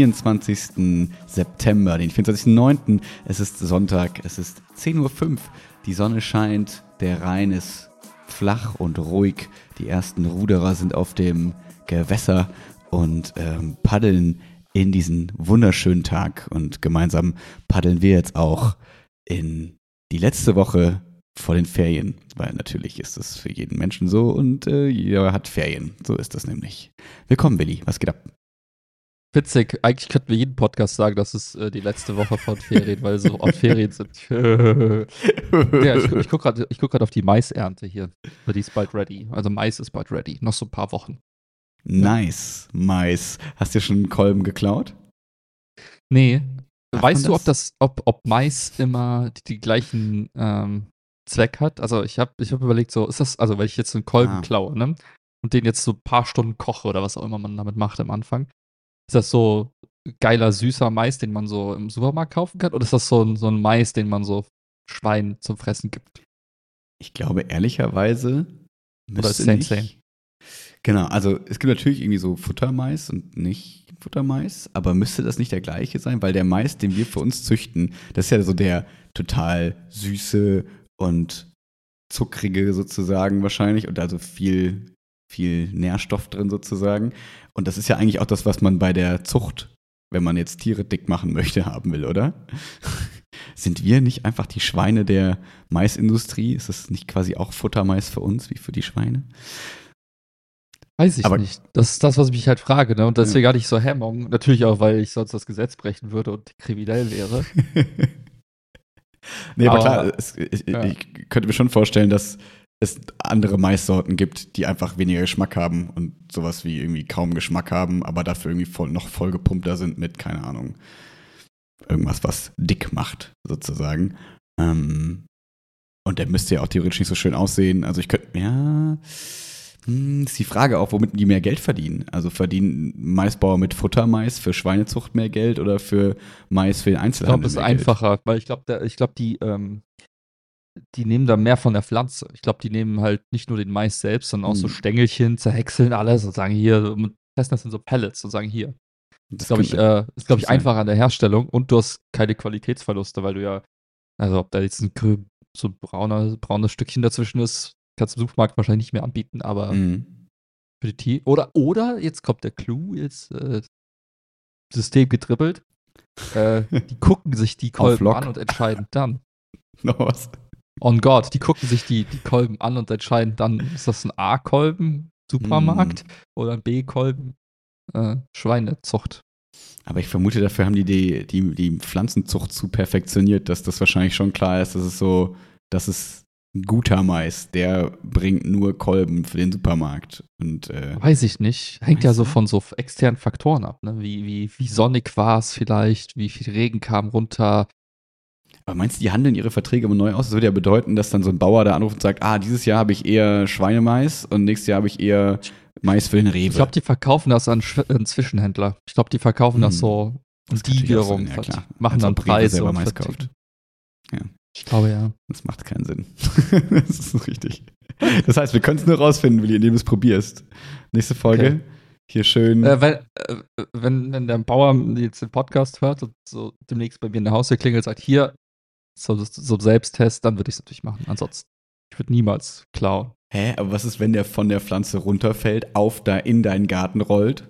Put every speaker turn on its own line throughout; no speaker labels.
24. September, den 24.09. Es ist Sonntag, es ist 10.05 Uhr. Die Sonne scheint, der Rhein ist flach und ruhig. Die ersten Ruderer sind auf dem Gewässer und ähm, paddeln in diesen wunderschönen Tag. Und gemeinsam paddeln wir jetzt auch in die letzte Woche vor den Ferien, weil natürlich ist das für jeden Menschen so und äh, jeder hat Ferien. So ist das nämlich. Willkommen, Willi. Was geht ab?
Witzig, eigentlich könnten wir jeden Podcast sagen, dass es äh, die letzte Woche von Ferien, weil so oft Ferien sind. ja, ich, ich gucke gerade guck auf die Maisernte hier. Die ist bald ready. Also Mais ist bald ready. Noch so ein paar Wochen.
Nice, Mais. Hast du schon einen Kolben geklaut?
Nee. Darf weißt du, ob das, ob, ob Mais immer die, die gleichen ähm, Zweck hat. Also ich habe ich hab überlegt, so ist das, also wenn ich jetzt einen Kolben ah. klaue, ne? Und den jetzt so ein paar Stunden koche oder was auch immer man damit macht am Anfang. Ist das so geiler, süßer Mais, den man so im Supermarkt kaufen kann? Oder ist das so ein, so ein Mais, den man so Schwein zum Fressen gibt?
Ich glaube ehrlicherweise.
Oder ist same, same.
Genau, also es gibt natürlich irgendwie so Futtermais und nicht Futtermais, aber müsste das nicht der gleiche sein? Weil der Mais, den wir für uns züchten, das ist ja so der total süße, und zuckrige sozusagen wahrscheinlich und also viel, viel Nährstoff drin sozusagen. Und das ist ja eigentlich auch das, was man bei der Zucht, wenn man jetzt Tiere dick machen möchte, haben will, oder? Sind wir nicht einfach die Schweine der Maisindustrie? Ist das nicht quasi auch Futtermais für uns wie für die Schweine?
Weiß ich Aber nicht. Das ist das, was ich mich halt frage. Ne? Und deswegen ja. hatte ich so Hemmung. Natürlich auch, weil ich sonst das Gesetz brechen würde und kriminell wäre.
Nee, aber, aber klar, es, ich, ja. ich, könnte mir schon vorstellen, dass es andere Maissorten gibt, die einfach weniger Geschmack haben und sowas wie irgendwie kaum Geschmack haben, aber dafür irgendwie voll, noch vollgepumpter sind mit, keine Ahnung, irgendwas, was dick macht, sozusagen. Ähm, und der müsste ja auch theoretisch nicht so schön aussehen. Also ich könnte, ja, hm, ist die Frage auch, womit die mehr Geld verdienen. Also verdienen Maisbauer mit Futtermais für Schweinezucht mehr Geld oder für Mais für den Einzelhandel?
Ich glaube, es ist einfacher, Geld? weil ich glaube, ich glaube, die, ähm, die nehmen da mehr von der Pflanze. Ich glaube, die nehmen halt nicht nur den Mais selbst, sondern auch hm. so Stängelchen, zerhäckseln alles und sagen hier, und testen das in so Pellets und sagen hier. Das, glaube ich, äh, ist, glaube ich, einfacher an der Herstellung und du hast keine Qualitätsverluste, weil du ja, also ob da jetzt ein so brauner, braunes Stückchen dazwischen ist, kannst du im Supermarkt wahrscheinlich nicht mehr anbieten, aber mhm. für die Tiere. Oder, oder, jetzt kommt der Clou, jetzt äh, System getribbelt. Äh, die gucken sich die Kolben an und entscheiden dann.
No, was?
On God, die gucken sich die, die Kolben an und entscheiden dann, ist das ein A-Kolben, Supermarkt, mm. oder ein B-Kolben, äh, Schweinezucht.
Aber ich vermute, dafür haben die, die die, die Pflanzenzucht zu perfektioniert, dass das wahrscheinlich schon klar ist, dass es so, dass es ein guter Mais, der bringt nur Kolben für den Supermarkt. Und, äh,
Weiß ich nicht. Hängt ja so von so externen Faktoren ab. Ne? Wie, wie, wie sonnig war es vielleicht, wie viel Regen kam runter.
Aber meinst du, die handeln ihre Verträge immer neu aus? Das würde ja bedeuten, dass dann so ein Bauer da anruft und sagt, ah, dieses Jahr habe ich eher Schweinemais und nächstes Jahr habe ich eher Mais für den Rewe.
Ich glaube, die verkaufen das an, an Zwischenhändler. Ich glaube, die verkaufen hm. das so und die wiederum ja, machen Als dann Preise
selber Mais kauft.
Ja. Ich glaube ja.
Das macht keinen Sinn. das ist richtig. Das heißt, wir können es nur rausfinden, Willi, indem du es probierst. Nächste Folge. Okay. Hier schön.
Äh, wenn, äh, wenn, wenn der Bauer jetzt den Podcast hört und so demnächst bei mir in der Haustür klingelt und sagt, hier, so, so Selbsttest, dann würde ich es natürlich machen. Ansonsten, ich würde niemals klauen.
Hä, aber was ist, wenn der von der Pflanze runterfällt, auf da in deinen Garten rollt?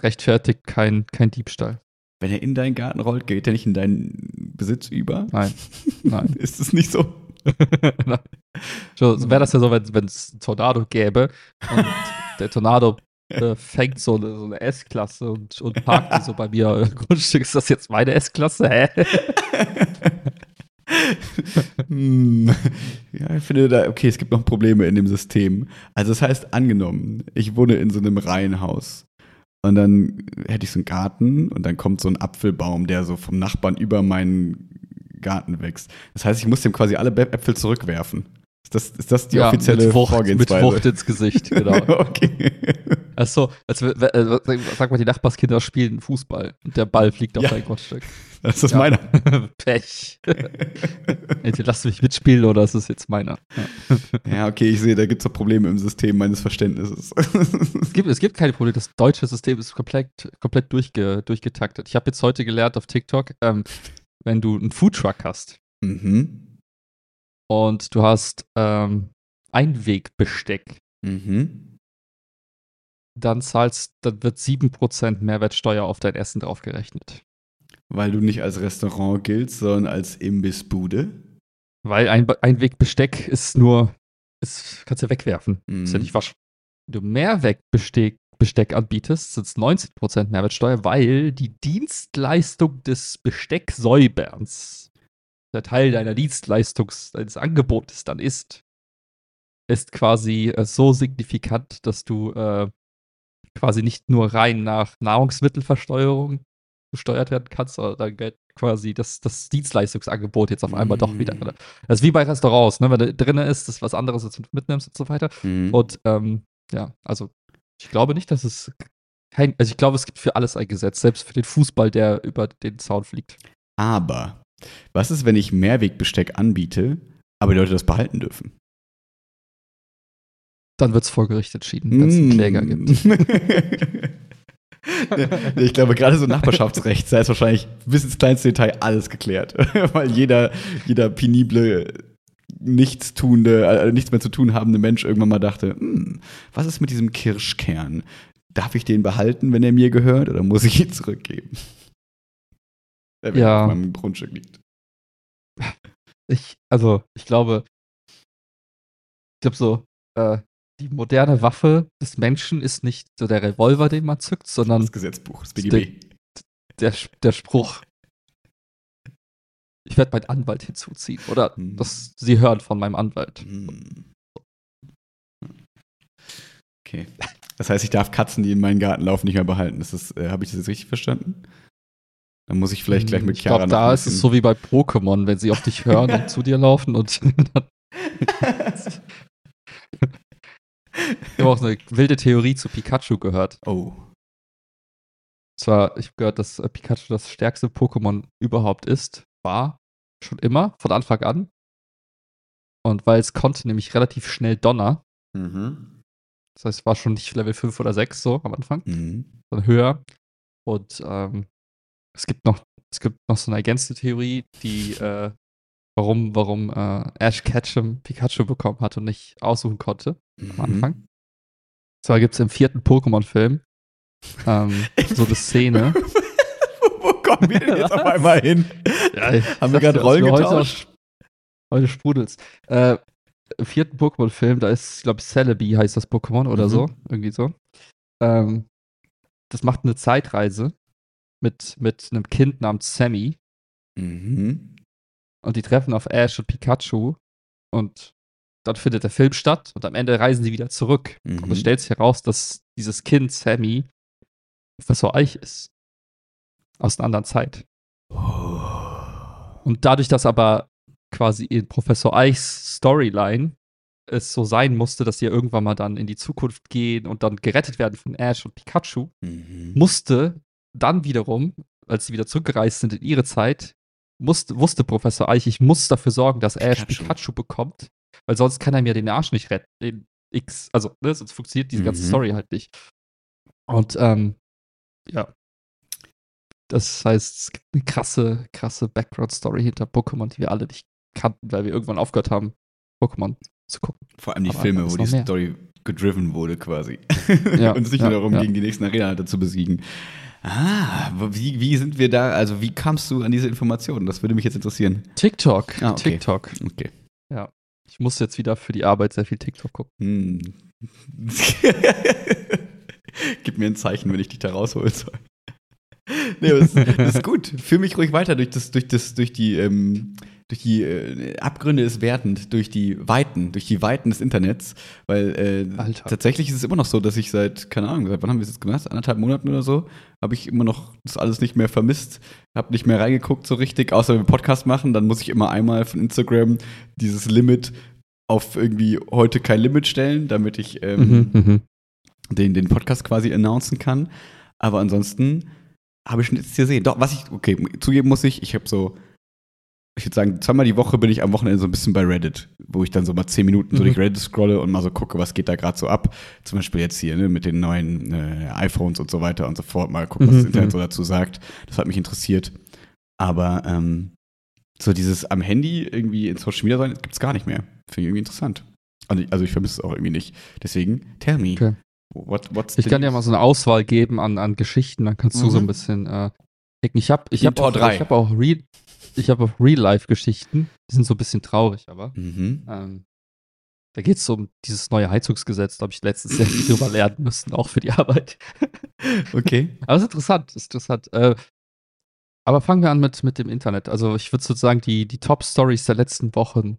Rechtfertigt kein, kein Diebstahl.
Wenn er in deinen Garten rollt, geht er nicht in deinen Besitz über?
Nein. Nein.
ist es nicht so?
so wäre das ja so, wenn es einen Tornado gäbe und der Tornado äh, fängt so eine, so eine S-Klasse und, und parkt die so bei mir Grundstück. Ist das jetzt meine S-Klasse? Hä?
hm. Ja, ich finde da, okay, es gibt noch Probleme in dem System. Also das heißt, angenommen, ich wohne in so einem Reihenhaus und dann hätte ich so einen Garten und dann kommt so ein Apfelbaum, der so vom Nachbarn über meinen Garten wächst. Das heißt, ich muss dem quasi alle Äpfel zurückwerfen. Ist das, ist das die ja, offizielle mit Wucht,
Vorgehensweise? Mit Wucht ins Gesicht, genau.
okay.
Achso, als, äh, sag mal, die Nachbarskinder spielen Fußball und der Ball fliegt auf
Ja.
dein Grundstück.
Das ist
Ja.
meiner.
Pech. Entweder lass mich mitspielen oder es ist jetzt meiner. Ja.
Ja, okay, ich sehe, da gibt es Probleme im System meines Verständnisses.
Es, gibt, es gibt keine Probleme. Das deutsche System ist komplett, komplett durchge, durchgetaktet. Ich habe jetzt heute gelernt auf TikTok, ähm, wenn du einen Foodtruck hast
mhm.
Und du hast ähm, Einwegbesteck,
Mhm.
dann zahlst, dann wird 7% Mehrwertsteuer auf dein Essen draufgerechnet.
Weil du nicht als Restaurant giltst, sondern als Imbissbude.
Weil ein Einwegbesteck ist nur, ist, kannst du wegwerfen.
Mhm.
Ist ja nicht wasch. Wenn du Mehrwegbesteck Besteck anbietest, sind es 90% Mehrwertsteuer, weil die Dienstleistung des Bestecksäuberns, der Teil deiner Dienstleistungs, deines Angebotes dann ist, ist quasi äh, so signifikant, dass du äh, quasi nicht nur rein nach Nahrungsmittelversteuerung besteuert werden kannst, sondern dann quasi das, das Dienstleistungsangebot jetzt auf einmal doch wieder.
Mhm.
Das ist wie bei Restaurants, ne? wenn du drinnen ist, das ist was anderes, als du mitnimmst und so weiter.
Mhm.
Und ähm, ja, also ich glaube nicht, dass es kein, also ich glaube, es gibt für alles ein Gesetz, selbst für den Fußball, der über den Zaun fliegt.
Aber, was ist, wenn ich Mehrwegbesteck anbiete, aber die Leute das behalten dürfen?
Dann wird es vor Gericht entschieden, wenn es einen
Mm.
Kläger gibt.
ich glaube, gerade so Nachbarschaftsrecht, da ist wahrscheinlich bis ins kleinste Detail alles geklärt. Weil jeder, jeder penible, nichtstuende, äh, nichts mehr zu tun habende Mensch irgendwann mal dachte, hm, was ist mit diesem Kirschkern? Darf ich den behalten, wenn er mir gehört, oder muss ich ihn zurückgeben? Der er
Ja.
auf meinem Grundstück liegt.
Ich, also, ich glaube, ich glaube so, äh, die moderne Waffe des Menschen ist nicht so der Revolver, den man zückt, sondern
Das Gesetzbuch, das BGB.
der, der Spruch. Ich werde meinen Anwalt hinzuziehen. Oder
Hm.
das, Sie hören von meinem Anwalt.
Hm. Okay. Das heißt, ich darf Katzen, die in meinen Garten laufen, nicht mehr behalten. Äh, habe ich das jetzt richtig verstanden? Dann muss ich vielleicht gleich mit
ich
Chiara
glaube,
noch
da ist es so wie bei Pokémon, wenn sie auf dich hören und zu dir laufen und dann. Ich habe auch eine wilde Theorie zu Pikachu gehört.
oh.
Und zwar, ich habe gehört, dass äh, Pikachu das stärkste Pokémon überhaupt ist. War schon immer, von Anfang an. Und weil es konnte nämlich relativ schnell Donner.
Mhm.
Das heißt, es war schon nicht Level 5 oder 6 so am Anfang,
Mhm.
sondern höher. Und ähm, es gibt noch, es gibt noch so eine ergänzende Theorie, die, äh, warum, warum äh, Ash Ketchum Pikachu bekommen hat und nicht aussuchen konnte
Mhm.
am Anfang. Und zwar gibt es im vierten Pokémon-Film ähm, so eine Szene.
Wo kommen wir denn jetzt auf einmal hin? Haben wir gerade Rollen
heute,
getauscht?
Heute sprudelt's. Äh, Im vierten Pokémon-Film, da ist, ich glaube, Celebi heißt das Pokémon oder
Mhm.
so. Irgendwie so. Ähm, das macht eine Zeitreise mit, mit einem Kind namens Sammy.
Mhm.
Und die treffen auf Ash und Pikachu. Und dann findet der Film statt. Und am Ende reisen sie wieder zurück. Und
Mhm.
es stellt sich heraus, dass dieses Kind, Sammy, Professor Eich ist. Aus einer anderen Zeit.
Oh.
Und dadurch, dass aber quasi in Professor Eichs Storyline es so sein musste, dass sie ja irgendwann mal dann in die Zukunft gehen und dann gerettet werden von Ash und Pikachu,
Mhm.
musste dann wiederum, als sie wieder zurückgereist sind in ihre Zeit, musste, wusste Professor Eich, ich muss dafür sorgen, dass Ash
Pikachu.
Pikachu bekommt, weil sonst kann er mir den Arsch nicht retten. Den X, also, ne, sonst funktioniert diese ganze
Mhm.
Story halt nicht. Und, ähm, ja. Das heißt, es gibt eine krasse, krasse Background-Story hinter Pokémon, die wir alle nicht kannten, weil wir irgendwann aufgehört haben, Pokémon zu gucken.
Vor allem die
Aber
Filme, wo die. Story gedriven wurde quasi.
Ja,
Und es nicht
ja,
nur darum
ja.
ging, die nächsten Arena-Halter zu besiegen. Ah, wie, wie sind wir da, also wie kamst du an diese Informationen? Das würde mich jetzt interessieren.
TikTok.
Ah, okay.
TikTok.
Okay.
Ich muss jetzt wieder für die Arbeit sehr viel TikTok gucken.
Hm. Gib mir ein Zeichen, wenn ich dich da rausholen soll. Nee, das, das ist gut. Führ mich ruhig weiter durch das, durch das, durch die, ähm, durch die äh, Abgründe ist wertend, durch die Weiten, durch die Weiten des Internets, weil äh, tatsächlich ist es immer noch so, dass ich seit, keine Ahnung, seit wann haben wir es jetzt gemacht? Anderthalb Monaten oder so, habe ich immer noch das alles nicht mehr vermisst, habe nicht mehr reingeguckt so richtig, außer wenn wir Podcast machen, dann muss ich immer einmal von Instagram dieses Limit auf irgendwie heute kein Limit stellen, damit ich ähm,
Mhm, mhm.
den, den Podcast quasi announcen kann. Aber ansonsten habe ich schon jetzt gesehen. Doch, was ich, okay, zugeben muss ich, ich habe so, ich würde sagen, zweimal die Woche bin ich am Wochenende so ein bisschen bei Reddit, wo ich dann so mal zehn Minuten so
Mhm.
durch Reddit scrolle und mal so gucke, was geht da gerade so ab. Zum Beispiel jetzt hier ne, mit den neuen äh, iPhones und so weiter und so fort. Mal gucken, was das
Mhm,
Internet
mhm.
so dazu sagt. Das hat mich interessiert. Aber ähm, so dieses am Handy irgendwie in Social Media sein, gibt es gar nicht mehr. Finde ich irgendwie interessant. Also ich, also ich vermisse es auch irgendwie nicht. Deswegen, tell me.
Okay.
What, what's
Ich kann dir mal so eine Auswahl geben an, an Geschichten, dann kannst du so ein
Mhm.
bisschen äh. Ich habe ich hab auch, ich hab auch Real, ich habe auch Real-Life-Geschichten. Die sind so ein bisschen traurig, aber
Mhm.
ähm, da geht es um dieses neue Heizungsgesetz. Da habe ich letztens sehr viel drüber lernen müssen, auch für die Arbeit.
Okay.
Aber es ist interessant, es ist interessant. Äh, aber fangen wir an mit, mit dem Internet. Also ich würde sozusagen die, die Top-Stories der letzten Wochen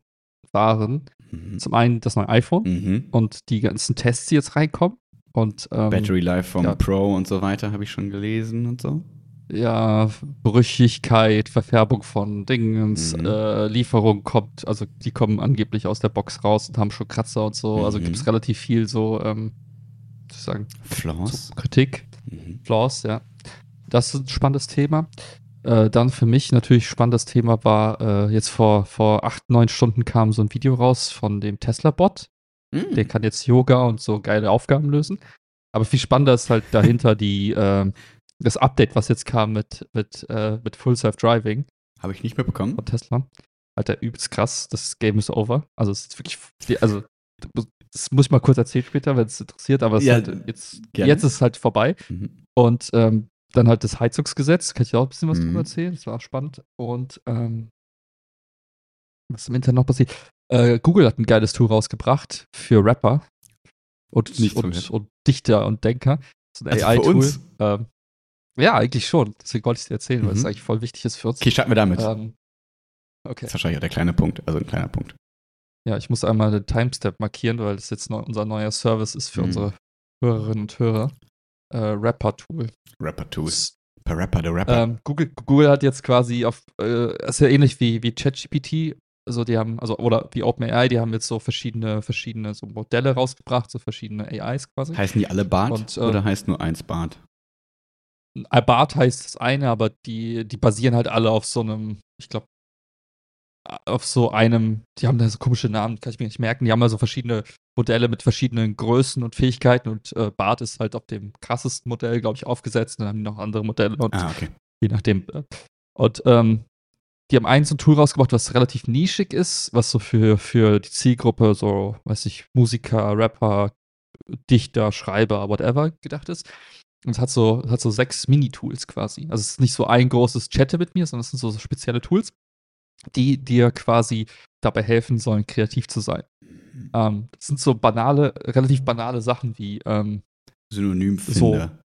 waren
Mhm.
zum einen das neue iPhone
Mhm.
und die ganzen Tests, die jetzt reinkommen. Und ähm,
Battery Life vom
ja.
Pro und so weiter habe ich schon gelesen und so.
Ja, Brüchigkeit, Verfärbung von Dingens,
Mhm.
äh, Lieferung kommt, also die kommen angeblich aus der Box raus und haben schon Kratzer und so. Also
Mhm.
gibt es relativ viel so, ähm, sozusagen,
Flaws.
so Kritik.
Mhm.
Flaws, ja. Das ist ein spannendes Thema. Äh, dann für mich natürlich spannendes Thema war, äh, jetzt vor, vor acht, neun Stunden kam so ein Video raus von dem Tesla-Bot.
Mhm.
Der kann jetzt Yoga und so geile Aufgaben lösen. Aber viel spannender ist halt dahinter die, ähm, das Update, was jetzt kam mit, mit, äh, mit Full Self-Driving
Habe ich nicht mehr bekommen.
von Tesla. Alter, übelst krass. Das Game ist over. Also es ist wirklich, also das muss ich mal kurz erzählen später, wenn es interessiert, aber es
Ja,
ist halt jetzt,
gerne.
jetzt ist es halt vorbei.
Mhm.
Und ähm, dann halt das Heizungsgesetz, kann ich auch ein bisschen was
Mhm.
drüber erzählen, das war auch spannend. Und ähm, was ist im Internet noch passiert? Äh, Google hat ein geiles Tool rausgebracht für Rapper und,
Nichts von
und, und Dichter und Denker. So ein
Also
AI-Tool. Ähm, ja, eigentlich schon. Deswegen wollte ich es dir erzählen, weil es
Mhm.
eigentlich voll wichtig ist für uns.
Okay, starten wir damit.
Ähm, okay.
Das ist wahrscheinlich auch der kleine Punkt, also ein kleiner Punkt.
Ja, ich muss einmal den Timestamp markieren, weil das jetzt unser neuer Service ist für
Mhm.
unsere Hörerinnen und Hörer. Äh, Rapper-Tool.
Rapper-Tools. Per Rapper, der Rapper.
Ähm, Google, Google hat jetzt quasi auf, äh, ist ja ähnlich wie, wie ChatGPT, also die haben, also, oder wie OpenAI, die haben jetzt so verschiedene, verschiedene so Modelle rausgebracht, so verschiedene AIs quasi.
Heißen die alle Bart
und, äh,
oder heißt nur eins Bart?
BART heißt das eine, aber die, die basieren halt alle auf so einem, ich glaube, auf so einem, die haben da so komische Namen, kann ich mir nicht merken. Die haben also verschiedene Modelle mit verschiedenen Größen und Fähigkeiten und äh, BART ist halt auf dem krassesten Modell, glaube ich, aufgesetzt. Dann haben die noch andere Modelle und
Ah, okay.
je nachdem. äh, Und ähm, die haben eins so ein Tool rausgebracht, was relativ nischig ist, was so für, für die Zielgruppe, so, weiß ich, Musiker, Rapper, Dichter, Schreiber, whatever gedacht ist. Und es hat so, es hat so sechs Mini-Tools quasi. Also es ist nicht so ein großes Chatte mit mir, sondern es sind so, so spezielle Tools, die dir quasi dabei helfen sollen, kreativ zu sein. Ähm, das sind so banale, relativ banale Sachen wie, ähm,
Synonymfinder.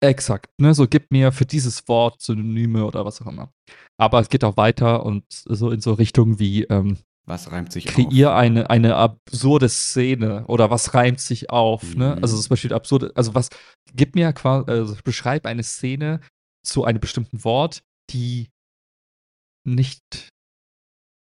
Exakt, ne, so gib mir für dieses Wort Synonyme oder was auch immer. Aber es geht auch weiter und so in so Richtungen wie ähm,
Was reimt sich
kreier
auf?
eine, eine absurde Szene oder was reimt sich auf, ne?
Mhm.
Also zum Beispiel absurde, also was, gib mir quasi, also beschreib eine Szene zu einem bestimmten Wort, die nicht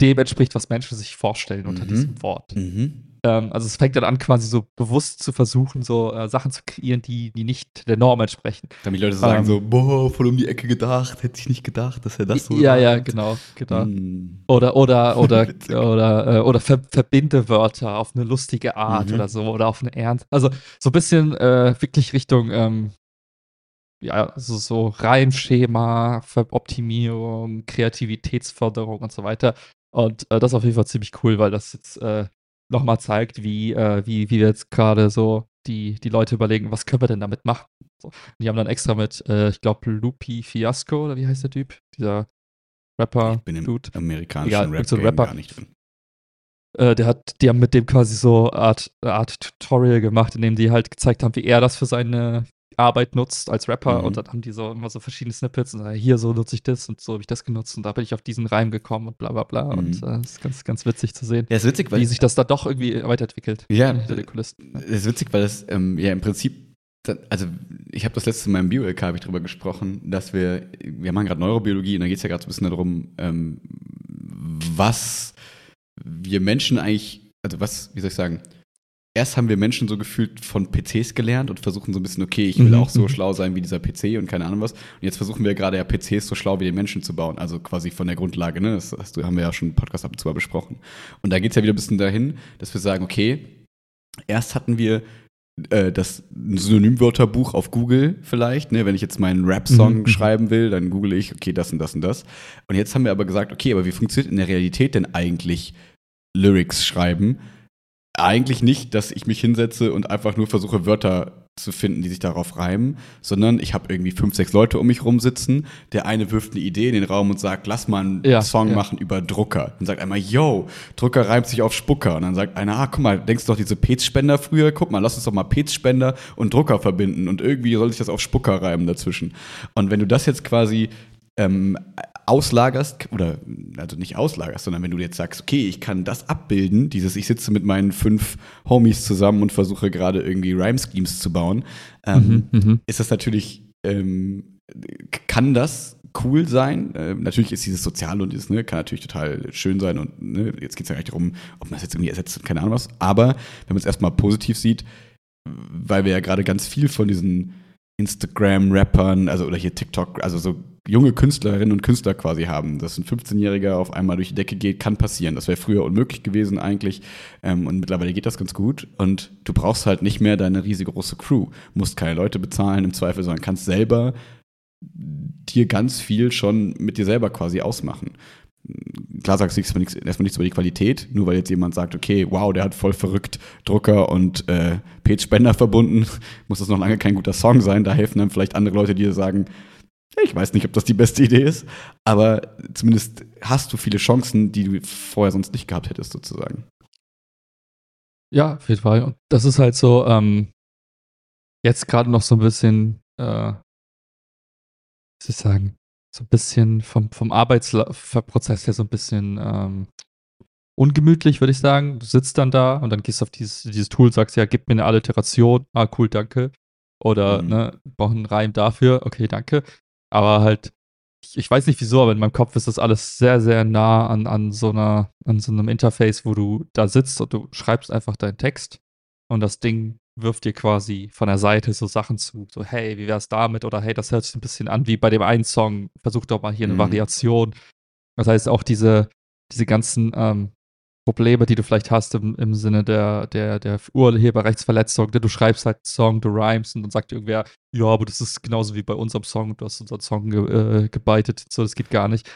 dem entspricht, was Menschen sich vorstellen unter
Mhm.
diesem Wort.
Mhm.
Ähm, also es fängt dann an, quasi so bewusst zu versuchen, so äh, Sachen zu kreieren, die, die nicht der Norm entsprechen.
Damit die Leute sagen
Ähm,
so, boah, voll um die Ecke gedacht, hätte ich nicht gedacht, dass er das so
ja, ja, genau, genau.
Mhm.
Oder, oder, oder, oder, äh, oder ver verbinde Wörter auf eine lustige Art
Mhm.
oder so, oder auf eine ernst. Also so ein bisschen äh, wirklich Richtung, ähm, ja, so, so Reimschema, Optimierung, Kreativitätsförderung und so weiter. Und äh, das ist auf jeden Fall ziemlich cool, weil das jetzt äh, nochmal zeigt, wie, äh, wie, wie wir jetzt gerade so die, die Leute überlegen, was können wir denn damit machen. So. Die haben dann extra mit, äh, ich glaube, Lupi Fiasco, oder wie heißt der Typ? Dieser Rapper,
Ich bin im
Dude.
amerikanischen
Egal,
Rap,
so Rapper.
gar nicht drin.
Äh, der hat, die haben mit dem quasi so Art, eine Art Tutorial gemacht, in dem die halt gezeigt haben, wie er das für seine Arbeit nutzt als Rapper.
Mhm.
Und dann haben die so immer so verschiedene Snippets und sagen, hier so nutze ich das und so habe ich das genutzt und da bin ich auf diesen Reim gekommen und bla bla bla. Und
Mhm.
äh, das ist ganz, ganz witzig zu sehen,
Ja, ist witzig, weil
wie sich das da doch irgendwie weiterentwickelt.
Ja,
hinter den Kulissen.
Das ist witzig, weil es ähm, ja im Prinzip, also ich habe das letzte Mal im Bio-LK habe ich drüber gesprochen, dass wir, wir machen gerade Neurobiologie und da geht es ja gerade so ein bisschen darum, ähm, was wir Menschen eigentlich, also was, wie soll ich sagen, erst haben wir Menschen so gefühlt von PCs gelernt und versuchen so ein bisschen, okay, ich will
Mhm,
auch so schlau sein wie dieser PC und keine Ahnung was. Und jetzt versuchen wir gerade ja PCs so schlau wie den Menschen zu bauen, also quasi von der Grundlage, ne? Das hast du, haben wir ja schon im Podcast ab und zu mal besprochen. Und da geht es ja wieder ein bisschen dahin, dass wir sagen, okay, erst hatten wir äh, das Synonymwörterbuch auf Google vielleicht, ne? wenn ich jetzt meinen Rap-Song
Mhm.
schreiben will, dann google ich, okay, das und das und das. Und jetzt haben wir aber gesagt, okay, aber wie funktioniert in der Realität denn eigentlich Lyrics schreiben? Eigentlich nicht, dass ich mich hinsetze und einfach nur versuche, Wörter zu finden, die sich darauf reimen, sondern ich habe irgendwie fünf, sechs Leute um mich rumsitzen. Der eine wirft eine Idee in den Raum und sagt, lass mal einen
Ja,
Song
ja.
machen über Drucker. Dann sagt einmal, yo, Drucker reimt sich auf Spucker. Und dann sagt einer, ah, guck mal, denkst du doch diese Petspender früher? Guck mal, lass uns doch mal Petspender und Drucker verbinden. Und irgendwie soll sich das auf Spucker reimen dazwischen. Und wenn du das jetzt quasi ähm, auslagerst, oder also nicht auslagerst, sondern wenn du jetzt sagst, okay, ich kann das abbilden, dieses, ich sitze mit meinen fünf Homies zusammen und versuche gerade irgendwie Rhyme-Schemes zu bauen, ähm,
Mhm, mhm.
ist das natürlich, ähm, kann das cool sein. Ähm, natürlich ist dieses Sozial und ist, ne, kann natürlich total schön sein und ne, jetzt geht es ja gar nicht darum, ob man das jetzt irgendwie ersetzt, keine Ahnung was. Aber wenn man es erstmal positiv sieht, weil wir ja gerade ganz viel von diesen Instagram-Rappern, also oder hier TikTok, also so junge Künstlerinnen und Künstler quasi haben, dass ein 15-Jähriger auf einmal durch die Decke geht, kann passieren. Das wäre früher unmöglich gewesen eigentlich. Ähm, und mittlerweile geht das ganz gut. Und du brauchst halt nicht mehr deine riesige große Crew. Musst keine Leute bezahlen im Zweifel, sondern kannst selber dir ganz viel schon mit dir selber quasi ausmachen. Klar sagst du erstmal nichts, über die Qualität, nur weil jetzt jemand sagt, okay, wow, der hat voll verrückt Drucker und äh, Page Spender verbunden, muss das noch lange kein guter Song sein. Da helfen dann vielleicht andere Leute, die sagen, ich weiß nicht, ob das die beste Idee ist, aber zumindest hast du viele Chancen, die du vorher sonst nicht gehabt hättest, sozusagen.
Ja, auf jeden Fall. Und das ist halt so, ähm, jetzt gerade noch so ein bisschen, äh, soll ich sagen, so ein bisschen vom, vom Arbeitsprozess her so ein bisschen ähm, ungemütlich, würde ich sagen. Du sitzt dann da und dann gehst du auf dieses, dieses Tool, sagst, ja, gib mir eine Alliteration. Ah, cool, danke. Oder,
Mhm.
ne, brauche einen Reim dafür. Okay, danke. Aber halt, ich, ich weiß nicht wieso, aber in meinem Kopf ist das alles sehr, sehr nah an, an so einer, an so einem Interface, wo du da sitzt und du schreibst einfach deinen Text und das Ding wirft dir quasi von der Seite so Sachen zu, so hey, wie wär's damit? Oder hey, das hört sich ein bisschen an wie bei dem einen Song, versuch doch mal hier eine
Mhm.
Variation. Das heißt auch diese, diese ganzen ähm, Probleme, die du vielleicht hast im, im Sinne der, der, der Urheberrechtsverletzung, denn du schreibst halt einen Song, du rhymest und dann sagt irgendwer, ja, aber das ist genauso wie bei unserem Song, du hast unseren Song ge, äh, gebeitet, so, das geht gar nicht.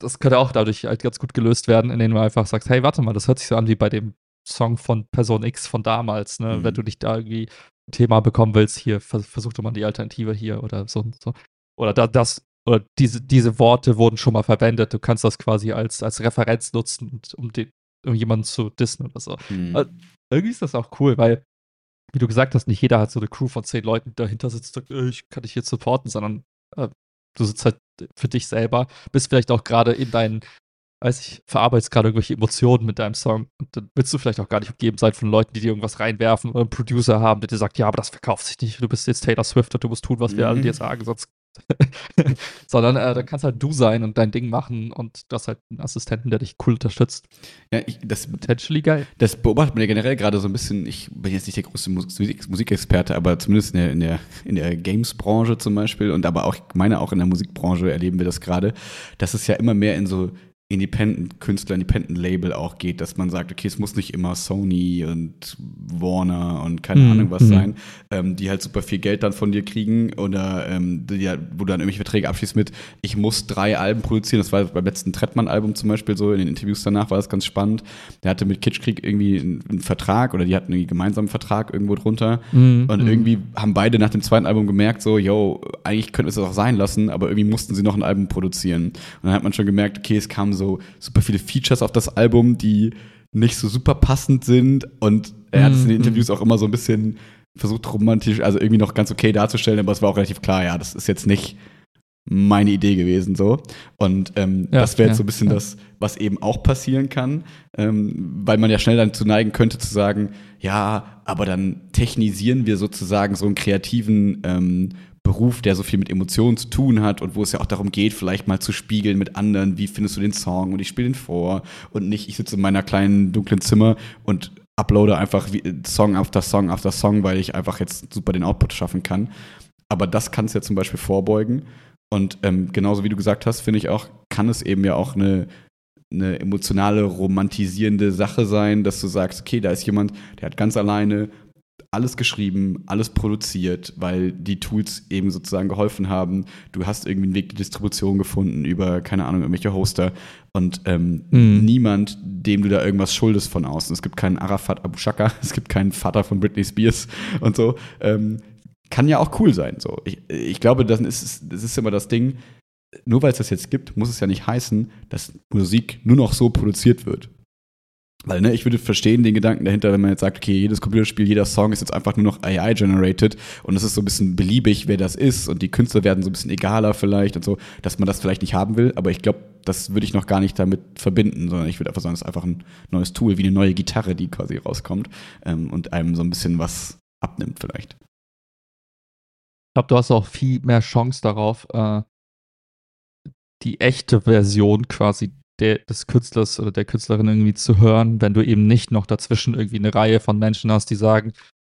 Das könnte auch dadurch halt ganz gut gelöst werden, indem du einfach sagst, hey, warte mal, das hört sich so an wie bei dem Song von Person X von damals, ne?
Mhm.
Wenn du nicht da irgendwie ein Thema bekommen willst, hier, vers versuch doch mal die Alternative hier oder so und so. Oder da, das, oder diese, diese Worte wurden schon mal verwendet. Du kannst das quasi als, als Referenz nutzen, um, den, um jemanden zu dissen oder so.
Mhm.
Äh, Irgendwie ist das auch cool, weil, wie du gesagt hast, nicht jeder hat so eine Crew von zehn Leuten, die dahinter sitzt und sagt, ich kann dich jetzt supporten, sondern äh, du sitzt halt für dich selber, bist vielleicht auch gerade in deinen, weiß ich, verarbeitest gerade irgendwelche Emotionen mit deinem Song und dann willst du vielleicht auch gar nicht umgeben sein von Leuten, die dir irgendwas reinwerfen oder einen Producer haben, der dir sagt, ja, aber das verkauft sich nicht, du bist jetzt Taylor Swift und du musst tun, was wir
Mhm.
alle dir sagen, sonst sondern äh, dann kannst halt du sein und dein Ding machen und du hast halt einen Assistenten, der dich cool unterstützt.
ja, ich, das,
Potentially geil.
Das beobachtet man ja generell gerade so ein bisschen. Ich bin jetzt nicht der größte Musik, Musikexperte, aber zumindest in der, in der, in der Games-Branche zum Beispiel und aber auch, ich meine auch in der Musikbranche erleben wir das gerade, dass es ja immer mehr in so Independent-Künstler, Independent-Label auch geht, dass man sagt, okay, es muss nicht immer Sony und Warner und keine
Mhm,
Ahnung was
mhm.
sein, ähm, die halt super viel Geld dann von dir kriegen oder ähm, die, wo du dann irgendwelche Verträge abschließt mit, ich muss drei Alben produzieren. Das war beim letzten Trettmann-Album zum Beispiel so, in den Interviews danach war das ganz spannend. Der hatte mit Kitschkrieg irgendwie einen, einen Vertrag oder die hatten irgendwie gemeinsamen Vertrag irgendwo drunter.
Mhm,
Und
mhm.
irgendwie haben beide nach dem zweiten Album gemerkt, so, yo, eigentlich könnten wir es das auch sein lassen, aber irgendwie mussten sie noch ein Album produzieren. Und dann hat man schon gemerkt, okay, es kamen so super viele Features auf das Album, die nicht so super passend sind. Und er hat es in den
Mhm.
Interviews auch immer so ein bisschen versucht, romantisch, also irgendwie noch ganz okay darzustellen, aber es war auch relativ klar, ja, das ist jetzt nicht meine Idee gewesen so und ähm,
Ja,
das wäre jetzt
ja,
so ein bisschen
ja.
das, was eben auch passieren kann, ähm, weil man ja schnell dann zu neigen könnte zu sagen, ja, aber dann technisieren wir sozusagen so einen kreativen ähm, Beruf, der so viel mit Emotionen zu tun hat und wo es ja auch darum geht, vielleicht mal zu spiegeln mit anderen, wie findest du den Song und ich spiele den vor und nicht, ich sitze in meiner kleinen dunklen Zimmer und uploade einfach Song after Song after Song, weil ich einfach jetzt super den Output schaffen kann. Aber das kann es ja zum Beispiel vorbeugen. Und ähm, genauso wie du gesagt hast, finde ich auch, kann es eben ja auch eine, eine emotionale, romantisierende Sache sein, dass du sagst, okay, da ist jemand, der hat ganz alleine alles geschrieben, alles produziert, weil die Tools eben sozusagen geholfen haben. Du hast irgendwie einen Weg der Distribution gefunden über, keine Ahnung, irgendwelche Hoster und ähm, mhm. niemand, dem du da irgendwas schuldest von außen. Es gibt keinen Arafat Abu Shaka, es gibt keinen Vater von Britney Spears und so. Ähm, kann ja auch cool sein. So. Ich, ich glaube, das ist, das ist immer das Ding. Nur weil es das jetzt gibt, muss es ja nicht heißen, dass Musik nur noch so produziert wird. Weil, ne, ich würde verstehen den Gedanken dahinter, wenn man jetzt sagt, okay, jedes Computerspiel, jeder Song ist jetzt einfach nur noch AI-generated und es ist so ein bisschen beliebig, wer das ist und die Künstler werden so ein bisschen egaler vielleicht und so, dass man das vielleicht nicht haben will, aber ich glaube, das würde ich noch gar nicht damit verbinden, sondern ich würde einfach sagen, es ist einfach ein neues Tool, wie eine neue Gitarre, die quasi rauskommt ähm, und einem so ein bisschen was abnimmt vielleicht.
Ich glaube, du hast auch viel mehr Chance darauf, äh, die echte Version quasi der, des Künstlers oder der Künstlerin irgendwie zu hören, wenn du eben nicht noch dazwischen irgendwie eine Reihe von Menschen hast, die sagen,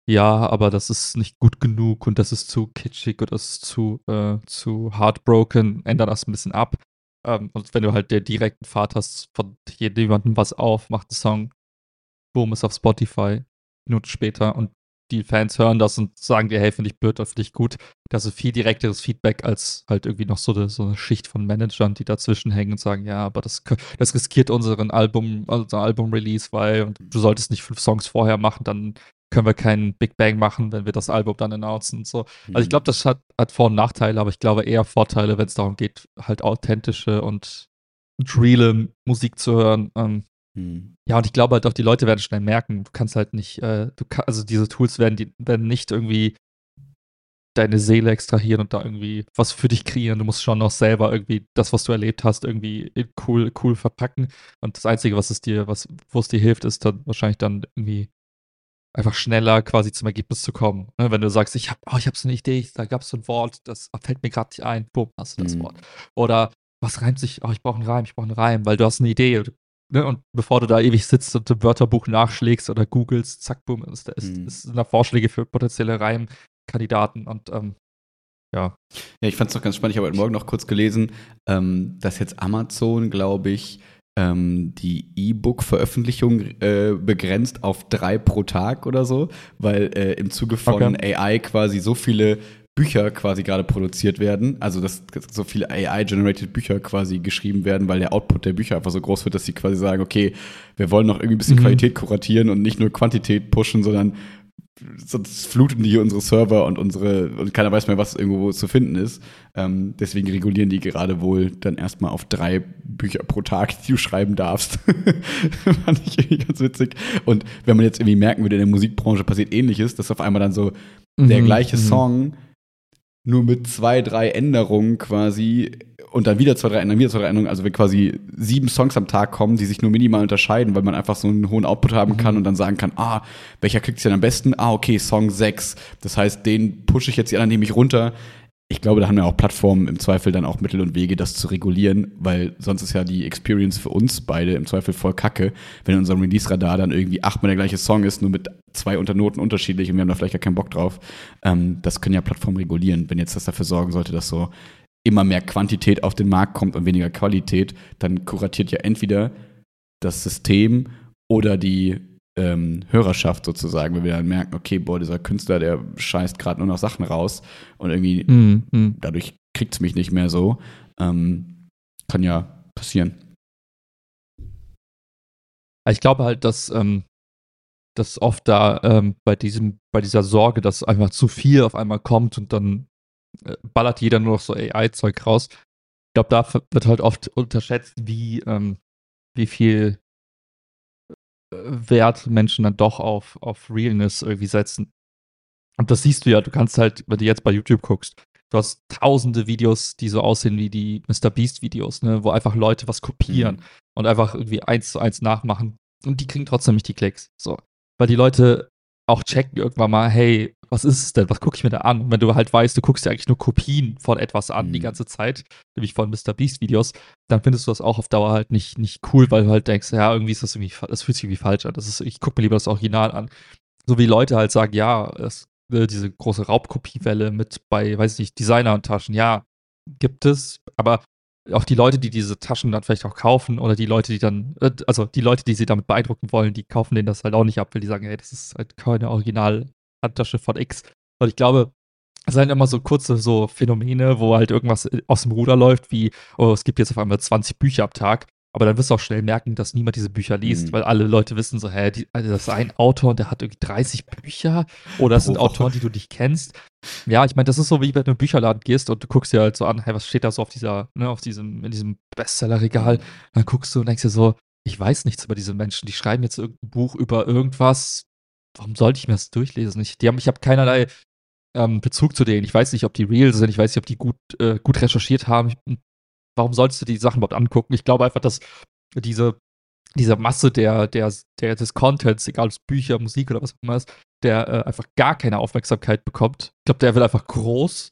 ja, aber das ist nicht gut genug und das ist zu kitschig oder das ist zu, äh, zu heartbroken, ändere das ein bisschen ab. Ähm, und wenn du halt den direkten Pfad hast, von jemandem was auf, macht einen Song, boom, ist auf Spotify, Minuten später und die Fans hören das und sagen dir, hey, finde ich blöd oder finde ich gut. Das ist viel direkteres Feedback als halt irgendwie noch so eine, so eine Schicht von Managern, die dazwischen hängen und sagen, ja, aber das, das riskiert unseren Album, unser Album-Release, weil du solltest nicht fünf Songs vorher machen, dann können wir keinen Big Bang machen, wenn wir das Album dann announcen und so. Also ich mhm. glaube, das hat, hat Vor- und Nachteile, aber ich glaube eher Vorteile, wenn es darum geht, halt authentische und reale Musik zu hören. Ähm, hm. Ja, und ich glaube halt auch, die Leute werden schnell merken, du kannst halt nicht, äh, du kann, also diese Tools werden, die, werden nicht irgendwie deine Seele extrahieren und da irgendwie was für dich kreieren. Du musst schon noch selber irgendwie das, was du erlebt hast, irgendwie cool, cool verpacken. Und das Einzige, was es dir, was, wo es dir hilft, ist dann wahrscheinlich dann irgendwie einfach schneller quasi zum Ergebnis zu kommen. Ne? Wenn du sagst, ich habe oh, ich hab so eine Idee, da gab es so ein Wort, das fällt mir gerade nicht ein, bumm, hast du das mhm. Wort. Oder was reimt sich, oh, ich brauche einen Reim, ich brauche einen Reim, weil du hast eine Idee, Ne, und bevor du da ewig sitzt und im Wörterbuch nachschlägst oder googelst, zack, boom, ist, ist, mhm. ist da Vorschläge für potenzielle Reimkandidaten und ähm, ja.
Ja, ich fand es noch ganz spannend. Ich habe heute Morgen noch kurz gelesen, ähm, dass jetzt Amazon, glaube ich, ähm, die E-Book-Veröffentlichung äh, begrenzt auf drei pro Tag oder so, weil äh, im Zuge von okay. AI quasi so viele Bücher quasi gerade produziert werden, also dass so viele AI-generated Bücher quasi geschrieben werden, weil der Output der Bücher einfach so groß wird, dass sie quasi sagen, okay, wir wollen noch irgendwie ein bisschen mhm. Qualität kuratieren und nicht nur Quantität pushen, sondern sonst fluten die unsere Server und unsere und keiner weiß mehr, was irgendwo zu finden ist. Ähm, deswegen regulieren die gerade wohl dann erstmal auf drei Bücher pro Tag, die du schreiben darfst. Fand ich irgendwie ganz witzig. Und wenn man jetzt irgendwie merken würde, in der Musikbranche passiert ähnliches, dass auf einmal dann so mhm. der gleiche mhm. Song nur mit zwei, drei Änderungen quasi und dann wieder zwei, drei Änderungen, wieder zwei, drei Änderungen, also wenn quasi sieben Songs am Tag kommen, die sich nur minimal unterscheiden, weil man einfach so einen hohen Output haben kann mhm. und dann sagen kann, ah, welcher klickt sich denn am besten? Ah, okay, Song 6. Das heißt, den pushe ich jetzt, die anderen nehme ich runter ich glaube, da haben ja auch Plattformen im Zweifel dann auch Mittel und Wege, das zu regulieren, weil sonst ist ja die Experience für uns beide im Zweifel voll kacke, wenn in unserem Release-Radar dann irgendwie achtmal der gleiche Song ist, nur mit zwei Unternoten unterschiedlich und wir haben da vielleicht gar keinen Bock drauf. Ähm, das können ja Plattformen regulieren. Wenn jetzt das dafür sorgen sollte, dass so immer mehr Quantität auf den Markt kommt und weniger Qualität, dann kuratiert ja entweder das System oder die ähm, Hörerschaft sozusagen, wenn wir dann merken, okay, boah, dieser Künstler, der scheißt gerade nur noch Sachen raus und irgendwie mm, mm. dadurch kriegt es mich nicht mehr so. Ähm, kann ja passieren.
Ich glaube halt, dass, ähm, dass oft da ähm, bei diesem, bei dieser Sorge, dass einfach zu viel auf einmal kommt und dann äh, ballert jeder nur noch so AI-Zeug raus. Ich glaube, da wird halt oft unterschätzt, wie, ähm, wie viel Wert Menschen dann doch auf, auf Realness irgendwie setzen. Und das siehst du ja, du kannst halt, wenn du jetzt bei YouTube guckst, du hast tausende Videos, die so aussehen wie die Mr. Beast-Videos, ne, wo einfach Leute was kopieren mhm. und einfach irgendwie eins zu eins nachmachen. Und die kriegen trotzdem nicht die Klicks. So. Weil die Leute auch checken irgendwann mal, hey, was ist es denn? Was gucke ich mir da an? Und wenn du halt weißt, du guckst dir eigentlich nur Kopien von etwas an mhm. die ganze Zeit, nämlich von Mr. Beast Videos, dann findest du das auch auf Dauer halt nicht, nicht cool, weil du halt denkst, ja, irgendwie ist das irgendwie, das fühlt sich irgendwie falsch an. Das ist, ich gucke mir lieber das Original an. So wie Leute halt sagen, ja, es, äh, diese große Raubkopiewelle mit bei, weiß ich nicht, Designer und Taschen, ja, gibt es, aber auch die Leute, die diese Taschen dann vielleicht auch kaufen oder die Leute, die dann, äh, also die Leute, die sie damit beeindrucken wollen, die kaufen denen das halt auch nicht ab, weil die sagen, hey, das ist halt keine Original-Handtasche von X. Und ich glaube, es sind immer so kurze so Phänomene, wo halt irgendwas aus dem Ruder läuft, wie, oh, es gibt jetzt auf einmal 20 Bücher am Tag. Aber dann wirst du auch schnell merken, dass niemand diese Bücher liest, mhm. weil alle Leute wissen so, hä, die, also das ist ein Autor und der hat irgendwie 30 Bücher oder das sind. Autoren, die du nicht kennst. Ja, ich meine, das ist so, wie wenn du in einen Bücherladen gehst und du guckst dir halt so an, hey, was steht da so auf dieser, ne, auf diesem, in diesem Bestsellerregal. Dann guckst du und denkst dir so, ich weiß nichts über diese Menschen, die schreiben jetzt irgendein Buch über irgendwas. Warum sollte ich mir das durchlesen? Ich, die haben, ich habe keinerlei ähm, Bezug zu denen. Ich weiß nicht, ob die real sind, ich weiß nicht, ob die gut, äh, gut recherchiert haben. Ich warum solltest du die Sachen überhaupt angucken? Ich glaube einfach, dass diese, diese Masse der, der, der, des Contents, egal ob es Bücher, Musik oder was auch immer ist, der äh, einfach gar keine Aufmerksamkeit bekommt. Ich glaube, der wird einfach groß.